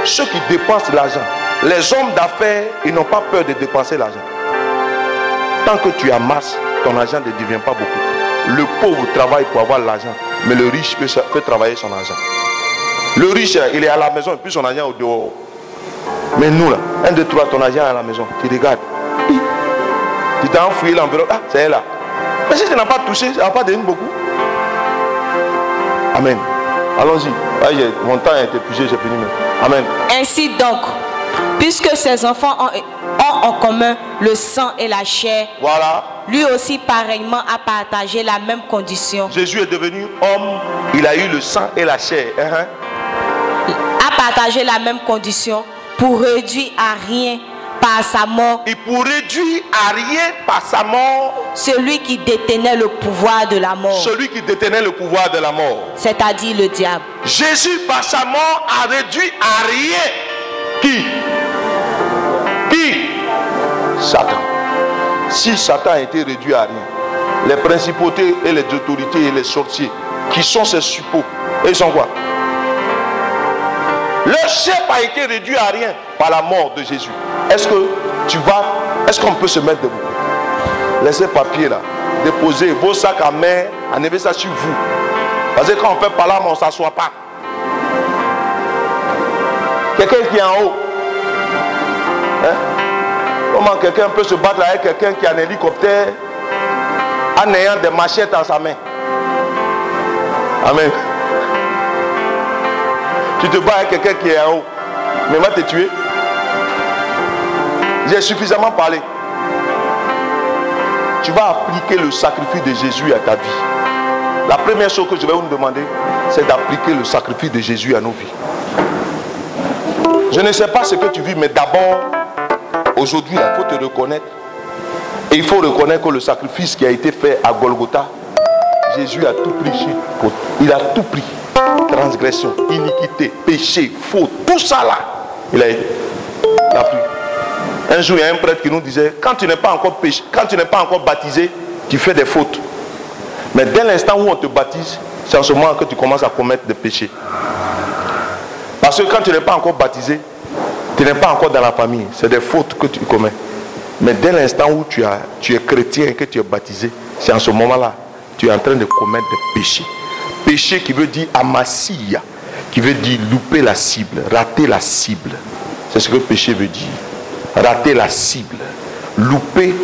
[SPEAKER 4] Ceux qui dépensent l'argent, les hommes d'affaires, ils n'ont pas peur de dépenser l'argent. Tant que tu amasses, ton argent ne devient pas beaucoup. Le pauvre travaille pour avoir l'argent, mais le riche peut, travailler son argent. Le riche, il est à la maison puis son argent au dehors. Mais nous, là, un, deux, trois, ton argent est à la maison. Tu regardes. Tu t'as enfouillé l'enveloppe. Ah, c'est là. Mais si tu n'as pas touché, ça n'a pas donné beaucoup. Amen. Allons-y. Ah, mon temps été épuisé, j'ai fini. Amen.
[SPEAKER 5] Ainsi donc, puisque ces enfants ont, ont en commun le sang et la chair,
[SPEAKER 4] Voilà.
[SPEAKER 5] lui aussi pareillement a partagé la même condition,
[SPEAKER 4] Jésus est devenu homme. Il a eu le sang et la chair. Hein, hein.
[SPEAKER 5] a partagé la même condition pour réduire à rien par sa mort
[SPEAKER 4] Et pour réduire à rien par sa mort
[SPEAKER 5] celui qui détenait le pouvoir de la mort,
[SPEAKER 4] celui qui détenait le pouvoir de la mort.
[SPEAKER 5] c'est-à-dire le diable.
[SPEAKER 4] Jésus, par sa mort, a réduit à rien. Qui? Satan. Si Satan a été réduit à rien, les principautés et les autorités et les sorciers, qui sont ces suppôts, ils sont quoi? Le chef a été réduit à rien par la mort de Jésus. Est-ce que tu vas, est-ce qu'on peut se mettre debout? Laissez papier là, déposez vos sacs à main, enlevez ça sur vous. Parce que quand on fait par là, on ne s'assoit pas. Quelqu'un qui est en haut. Comment quelqu'un peut se battre avec quelqu'un qui est en hélicoptère en ayant des machettes dans sa main Amen. Tu te bats avec quelqu'un qui est en haut, mais va te tuer. J'ai suffisamment parlé. Tu vas appliquer le sacrifice de Jésus à ta vie. La première chose que je vais vous demander, c'est d'appliquer le sacrifice de Jésus à nos vies. Je ne sais pas ce que tu vis, mais d'abord, aujourd'hui, il faut te reconnaître. Et il faut reconnaître que le sacrifice qui a été fait à Golgotha, Jésus a tout pris. Il a tout pris. Transgression, iniquité, péché, faute, tout ça là, il a, il pris. Un jour, il y a un prêtre qui nous disait, quand tu n'es pas encore baptisé, tu fais des fautes. Mais dès l'instant où on te baptise, c'est en ce moment que tu commences à commettre des péchés. Parce que quand tu n'es pas encore baptisé, tu n'es pas encore dans la famille. C'est des fautes que tu commets. Mais dès l'instant où tu, es chrétien et que tu es baptisé, c'est en ce moment-là, tu es en train de commettre des péchés. Péché qui veut dire amasia, qui veut dire louper la cible, rater la cible. C'est ce que péché veut dire. Rater la cible, louper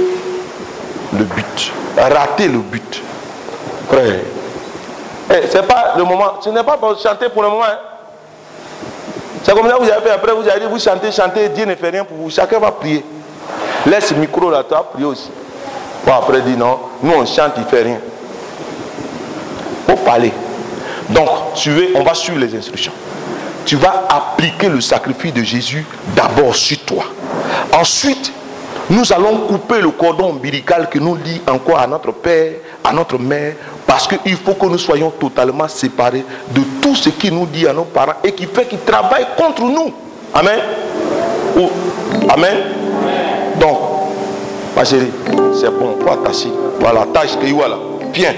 [SPEAKER 4] le but, rater le but. Frère, eh, c'est pas le moment, ce n'est pas pour chanter pour le moment. hein. C'est comme ça que vous avez fait. Après, vous allez vous chantez, chantez, Dieu ne fait rien pour vous. Chacun va prier. Laisse le micro là, toi, prie aussi. Bon, après, dit non, nous on chante, il ne fait rien. Faut parler. Donc, suivez, on va suivre les instructions. Tu vas appliquer le sacrifice de Jésus d'abord sur toi. Ensuite, nous allons couper le cordon ombilical qui nous lie encore à notre père, à notre mère, parce qu'il faut que nous soyons totalement séparés de tout ce qui nous dit à nos parents et qui fait qu'ils travaillent contre nous. Amen. Ou- Amen. Donc, ma chérie, c'est bon, faut attacher. Voilà, tâche que voilà. Bien.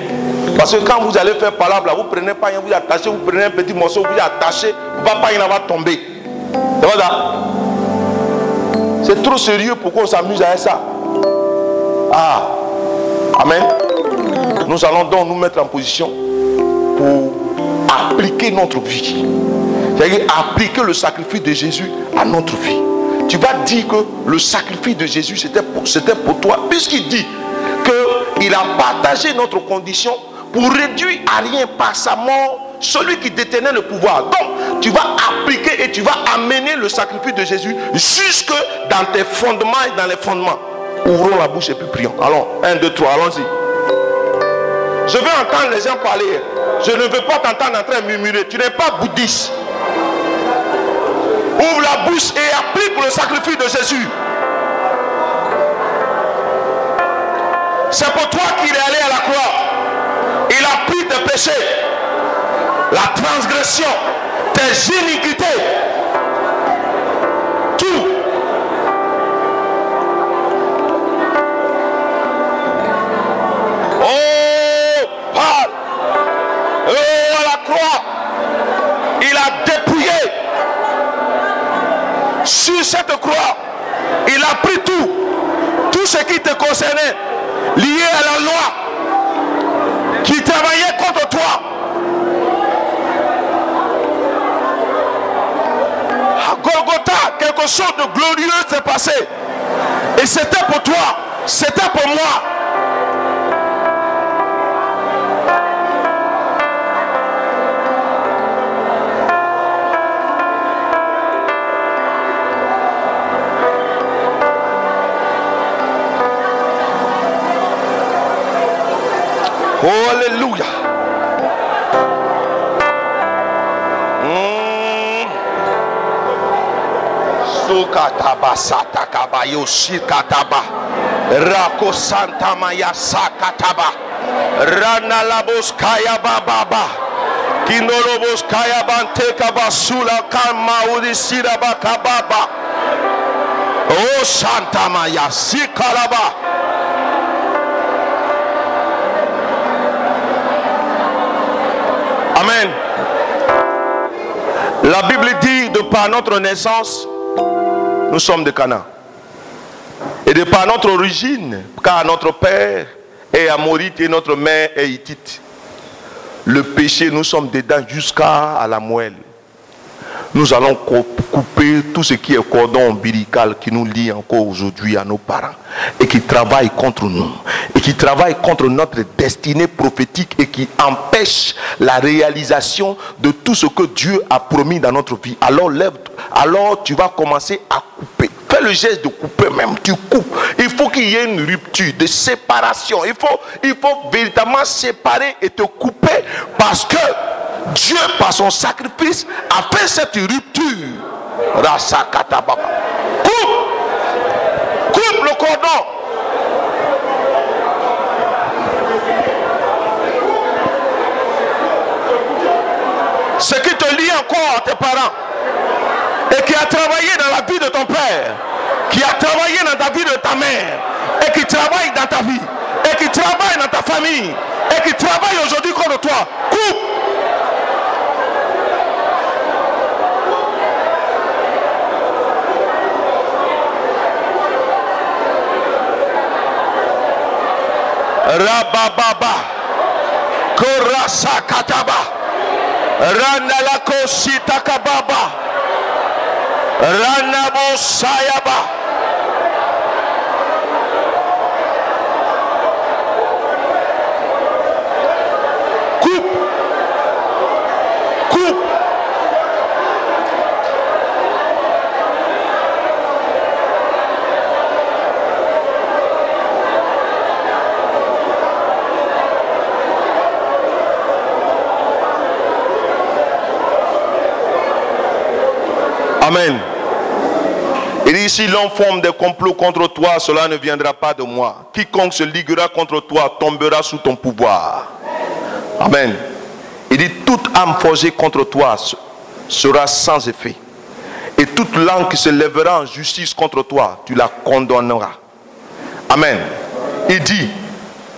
[SPEAKER 4] Parce que quand vous allez faire palabre, vous prenez pas vous attachez, vous prenez un petit morceau, vous attachez, va pas, il va tomber. Ça? C'est trop sérieux pour qu'on s'amuse avec ça. Ah. Amen. Nous allons donc nous mettre en position pour appliquer notre vie. C'est-à-dire appliquer le sacrifice de Jésus à notre vie. Tu vas dire que le sacrifice de Jésus, c'était pour, c'était pour toi, puisqu'il dit qu'il a partagé notre condition pour réduire à rien par sa mort celui qui détenait le pouvoir. Donc, tu vas appliquer et tu vas amener le sacrifice de Jésus jusque dans tes fondements et dans les fondements. Ouvrons la bouche et puis prions. Allons, 1, 2, 3, allons-y. Je veux entendre les gens parler. Je ne veux pas t'entendre en train de murmurer. Tu n'es pas bouddhiste. Ouvre la bouche et applique le sacrifice de Jésus. C'est pour toi qu'il est allé à la croix. Il a pris tes péchés, la transgression, tes iniquités. Ce qui te concernait, lié à la loi, qui travaillait contre toi. À Golgotha, quelque chose de glorieux s'est passé. Et c'était pour toi, c'était pour moi. Alléluia. Hmm. Rukataba satakaba yoshikataba. Rako santa maya sakataba. Rana labos kaya bababa. Kinolobos kaya banteka basula kama udisira bakababa. Oh santa maya sikalaba. Amen. La Bible dit de par notre naissance, nous sommes de Canaan. Et de par notre origine, car notre père est amorite et notre mère est hittite. Le péché, nous sommes dedans jusqu'à la moelle. Nous allons cou- couper tout ce qui est cordon ombilical qui nous lie encore aujourd'hui à nos parents et qui travaille contre nous et qui travaille contre notre destinée prophétique et qui empêche la réalisation de tout ce que Dieu a promis dans notre vie. Alors alors tu vas commencer à couper. Le geste de couper même, tu coupes. Il faut qu'il y ait une rupture, de séparation. Il faut, il faut véritablement séparer et te couper parce que Dieu, par son sacrifice, a fait cette rupture. Rasakatababa. Coupe Coupe le cordon Ce qui te lie encore tes parents et qui a travaillé dans la vie de ton père, qui a travaillé dans ta vie de ta mère, et qui travaille dans ta vie, et qui travaille dans ta famille, et qui travaille aujourd'hui contre toi, coupe Rabababa. Korasa kataba. Ranalako sitakababa. Ranabo sayaba. Dit, si l'on forme des complots contre toi, cela ne viendra pas de moi. Quiconque se liguera contre toi tombera sous ton pouvoir. Amen. Il dit, toute âme forgée contre toi se- sera sans effet. Et toute langue qui se lèvera en justice contre toi, tu la condamneras. Amen. Il dit,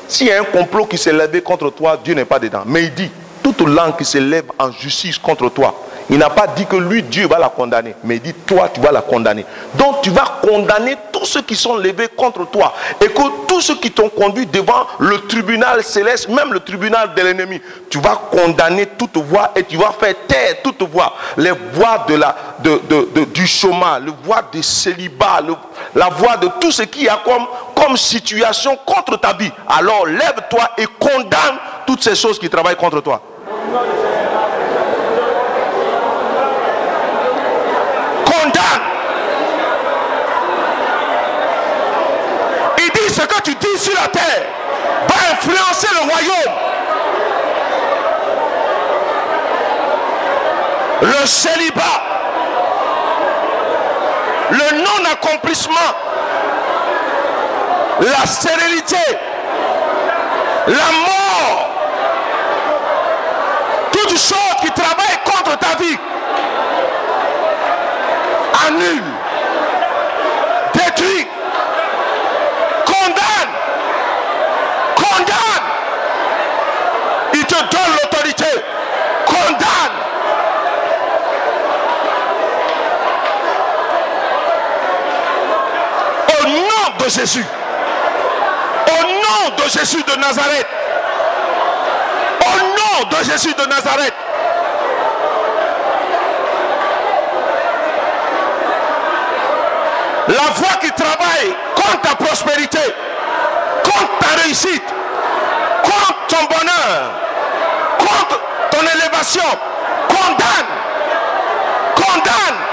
[SPEAKER 4] s'il y a un complot qui s'est levé contre toi, Dieu n'est pas dedans. Mais il dit, toute langue qui se lève en justice contre toi, il n'a pas dit que lui, Dieu va la condamner. Mais il dit, toi, tu vas la condamner. Donc tu vas condamner tous ceux qui sont levés contre toi. Et que tous ceux qui t'ont conduit devant le tribunal céleste, même le tribunal de l'ennemi, tu vas condamner toute voix et tu vas faire taire toute voix. Les voix de la, du chômage, les voix du célibat, le- la voix de tout ce qui a comme, comme situation contre ta vie. Alors lève-toi et condamne toutes ces choses qui travaillent contre toi. Condamne. Il dit ce que tu dis sur la terre influencer le royaume. Le célibat, le non-accomplissement, la stérilité, la mort, toutes choses qui travaillent contre ta vie, annule, détruit, condamne, condamne. Il te donne l'autorité, condamne. Au nom Jésus. Au nom de Jésus de Nazareth. Au nom de Jésus de Nazareth. La voix qui travaille contre ta prospérité, contre ta réussite, contre ton bonheur, contre ton élévation, condamne, condamne.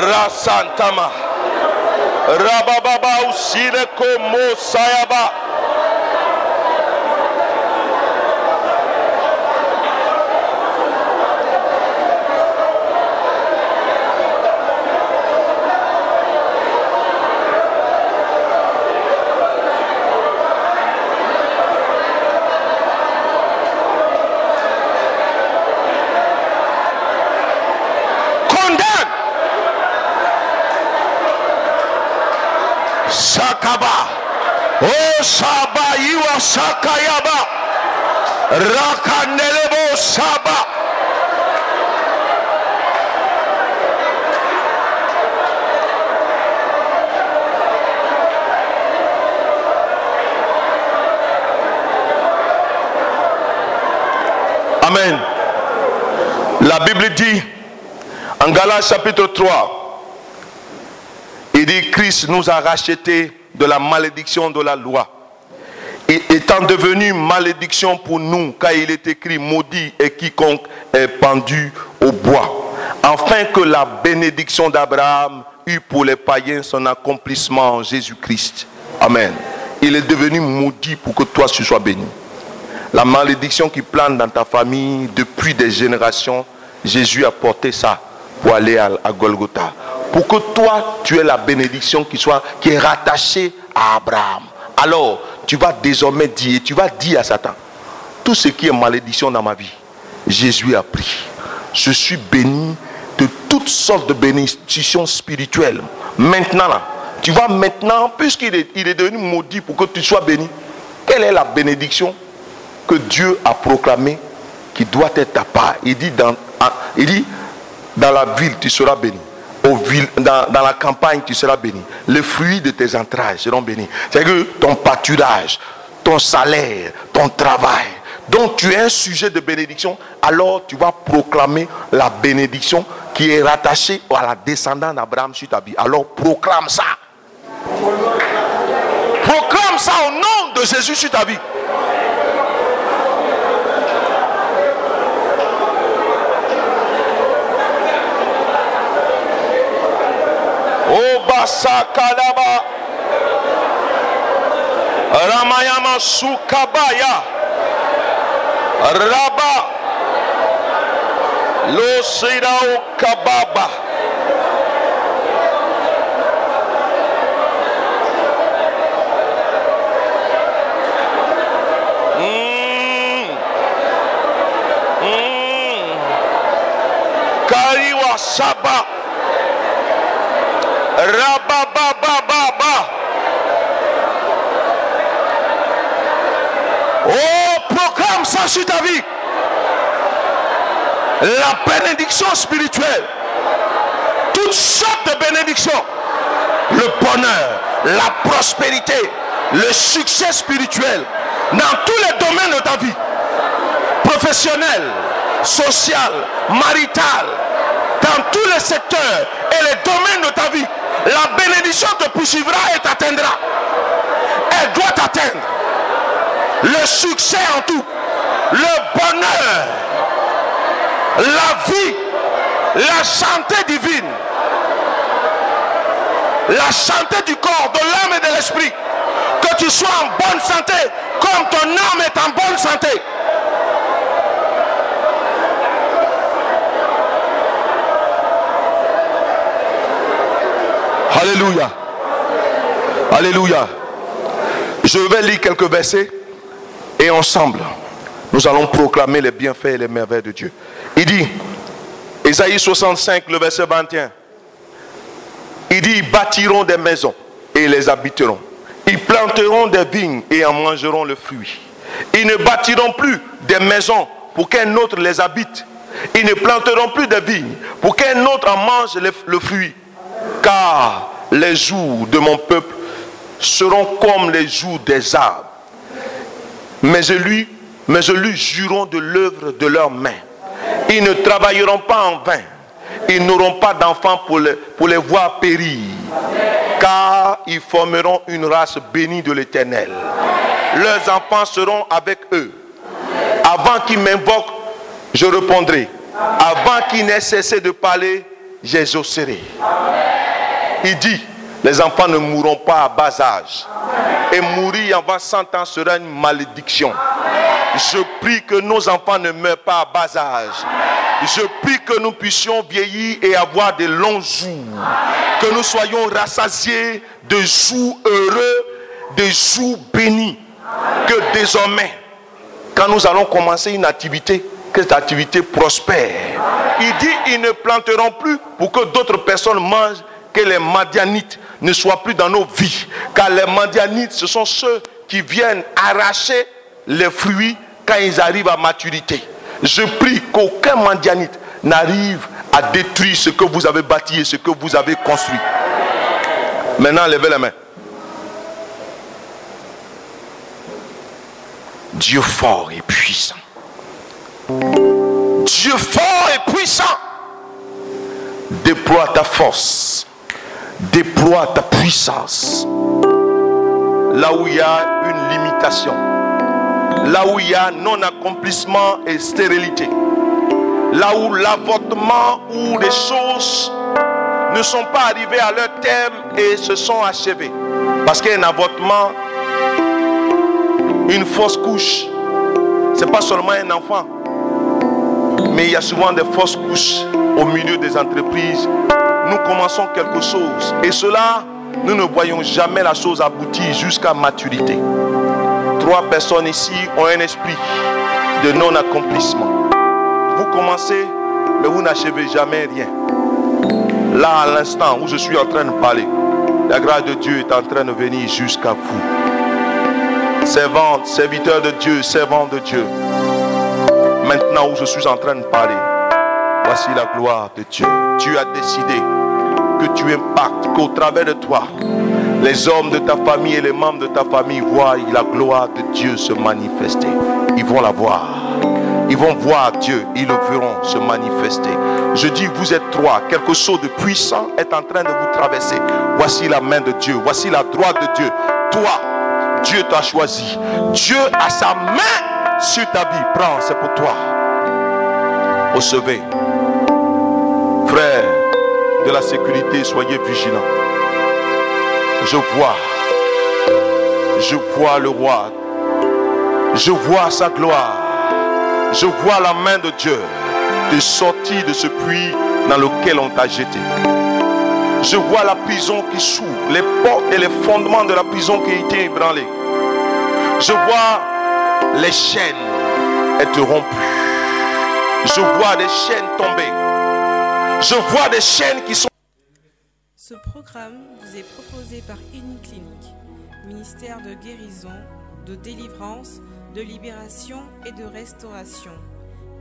[SPEAKER 4] Rasantama. Rabababa usine ko sayaba. Sakayaba. Saba. Amen. La Bible dit en Galates chapitre 3, il dit Christ nous a rachetés de la malédiction de la loi. Et étant devenu malédiction pour nous, car il est écrit maudit et quiconque est pendu au bois, afin que la bénédiction d'Abraham eût pour les païens son accomplissement en Jésus-Christ. Amen. Il est devenu maudit pour que toi tu sois béni. La malédiction qui plane dans ta famille depuis des générations, Jésus a porté ça pour aller à, Golgotha. Pour que toi, tu aies la bénédiction qui, soit, qui est rattachée à Abraham. Alors, tu vas désormais dire, tu vas dire à Satan, tout ce qui est malédiction dans ma vie, Jésus a pris. Je suis béni de toutes sortes de bénédictions spirituelles. Maintenant, là, tu vas maintenant, puisqu'il est, il est devenu maudit pour que tu sois béni, quelle est la bénédiction que Dieu a proclamée qui doit être ta part? Il dit dans, il dit, dans la ville, tu seras béni. Dans, dans la campagne, tu seras béni. Les fruits de tes entrailles seront bénis. C'est que ton pâturage, ton salaire, ton travail. Donc tu es un sujet de bénédiction. Alors tu vas proclamer la bénédiction qui est rattachée à la descendance d'Abraham sur ta vie. Alors proclame ça. Proclame ça au nom de Jésus sur ta vie. Rabasakalaba. Ramayama Sukabaya. Raba. Lucirau Kababa. Hum. hum. Rababababa. Oh, proclame ça sur ta vie. La bénédiction spirituelle. Toutes sortes de bénédictions. Le bonheur, la prospérité, le succès spirituel dans tous les domaines de ta vie. Professionnel, social, marital, dans tous les secteurs et les domaines de ta vie. La bénédiction te poursuivra et t'atteindra. Elle doit t'atteindre. Le succès en tout. Le bonheur. La vie. La santé divine. La santé du corps, de l'âme et de l'esprit. Que tu sois en bonne santé comme ton âme est en bonne santé. Alléluia. Alléluia. Je vais lire quelques versets et ensemble, nous allons proclamer les bienfaits et les merveilles de Dieu. Il dit, Ésaïe 65, le verset 21, il dit, ils bâtiront des maisons et les habiteront. Ils planteront des vignes et en mangeront le fruit. Ils ne bâtiront plus des maisons pour qu'un autre les habite. Ils ne planteront plus de vignes pour qu'un autre en mange le, le fruit. Car les jours de mon peuple seront comme les jours des arbres. Mais je lui, mais je lui jurons de l'œuvre de leurs mains. Ils ne travailleront pas en vain. Ils n'auront pas d'enfants pour les, pour les voir périr. Car ils formeront une race bénie de l'éternel. Leurs enfants seront avec eux. Avant qu'ils m'invoquent, je répondrai. Avant qu'ils n'aient cessé de parler, j'exaucerai. Il dit, Les enfants ne mourront pas à bas âge. Et mourir avant 100 ans sera une malédiction. Je prie que nos enfants ne meurent pas à bas âge. Je prie que nous puissions vieillir et avoir de longs jours. Que nous soyons rassasiés de jours heureux, de jours bénis. Que désormais, quand nous allons commencer une activité, que cette activité prospère. Il dit, ils ne planteront plus pour que d'autres personnes mangent, que les madianites ne soient plus dans nos vies. Car les madianites, ce sont ceux qui viennent arracher les fruits quand ils arrivent à maturité. Je prie qu'aucun madianite n'arrive à détruire ce que vous avez bâti et ce que vous avez construit. Maintenant, levez les mains. Dieu fort et puissant. Dieu fort et puissant. Déploie ta force. Déploie ta puissance. Là où il y a une limitation. Là où il y a non-accomplissement et stérilité. Là où l'avortement ou les choses ne sont pas arrivées à leur terme et se sont achevées. Parce qu'un avortement, une fausse couche, c'est pas seulement un enfant, mais il y a souvent des fausses couches au milieu des entreprises. Nous commençons quelque chose et cela, nous ne voyons jamais la chose aboutir jusqu'à maturité. Trois personnes ici ont un esprit de non-accomplissement. Vous commencez, mais vous n'achevez jamais rien. Là, à l'instant où je suis en train de parler, la grâce de Dieu est en train de venir jusqu'à vous. Servante, serviteur de Dieu, servant de Dieu. Maintenant où je suis en train de parler, voici la gloire de Dieu. Tu as décidé que tu impactes, qu'au travers de toi, les hommes de ta famille et les membres de ta famille voient la gloire de Dieu se manifester. Ils vont la voir. Ils vont voir Dieu, ils le verront se manifester. Je dis, vous êtes trois, quelque chose de puissant est en train de vous traverser. Voici la main de Dieu, voici la droite de Dieu. Toi, Dieu t'a choisi. Dieu a sa main sur ta vie. Prends, c'est pour toi. Recevez. Frères de la sécurité, soyez vigilants. Je vois, je vois le roi. Je vois sa gloire. Je vois la main de Dieu te sortir de ce puits dans lequel on t'a jeté. Je vois la prison qui s'ouvre, les portes et les fondements de la prison qui été ébranlés. Je vois les chaînes être rompues. Je vois des chaînes tomber. Je vois des chaînes qui sont...
[SPEAKER 6] Ce programme vous est proposé par Clinique, ministère de guérison, de délivrance, de libération et de restauration.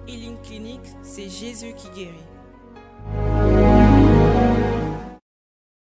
[SPEAKER 6] Healing Clinic, c'est Jésus qui guérit.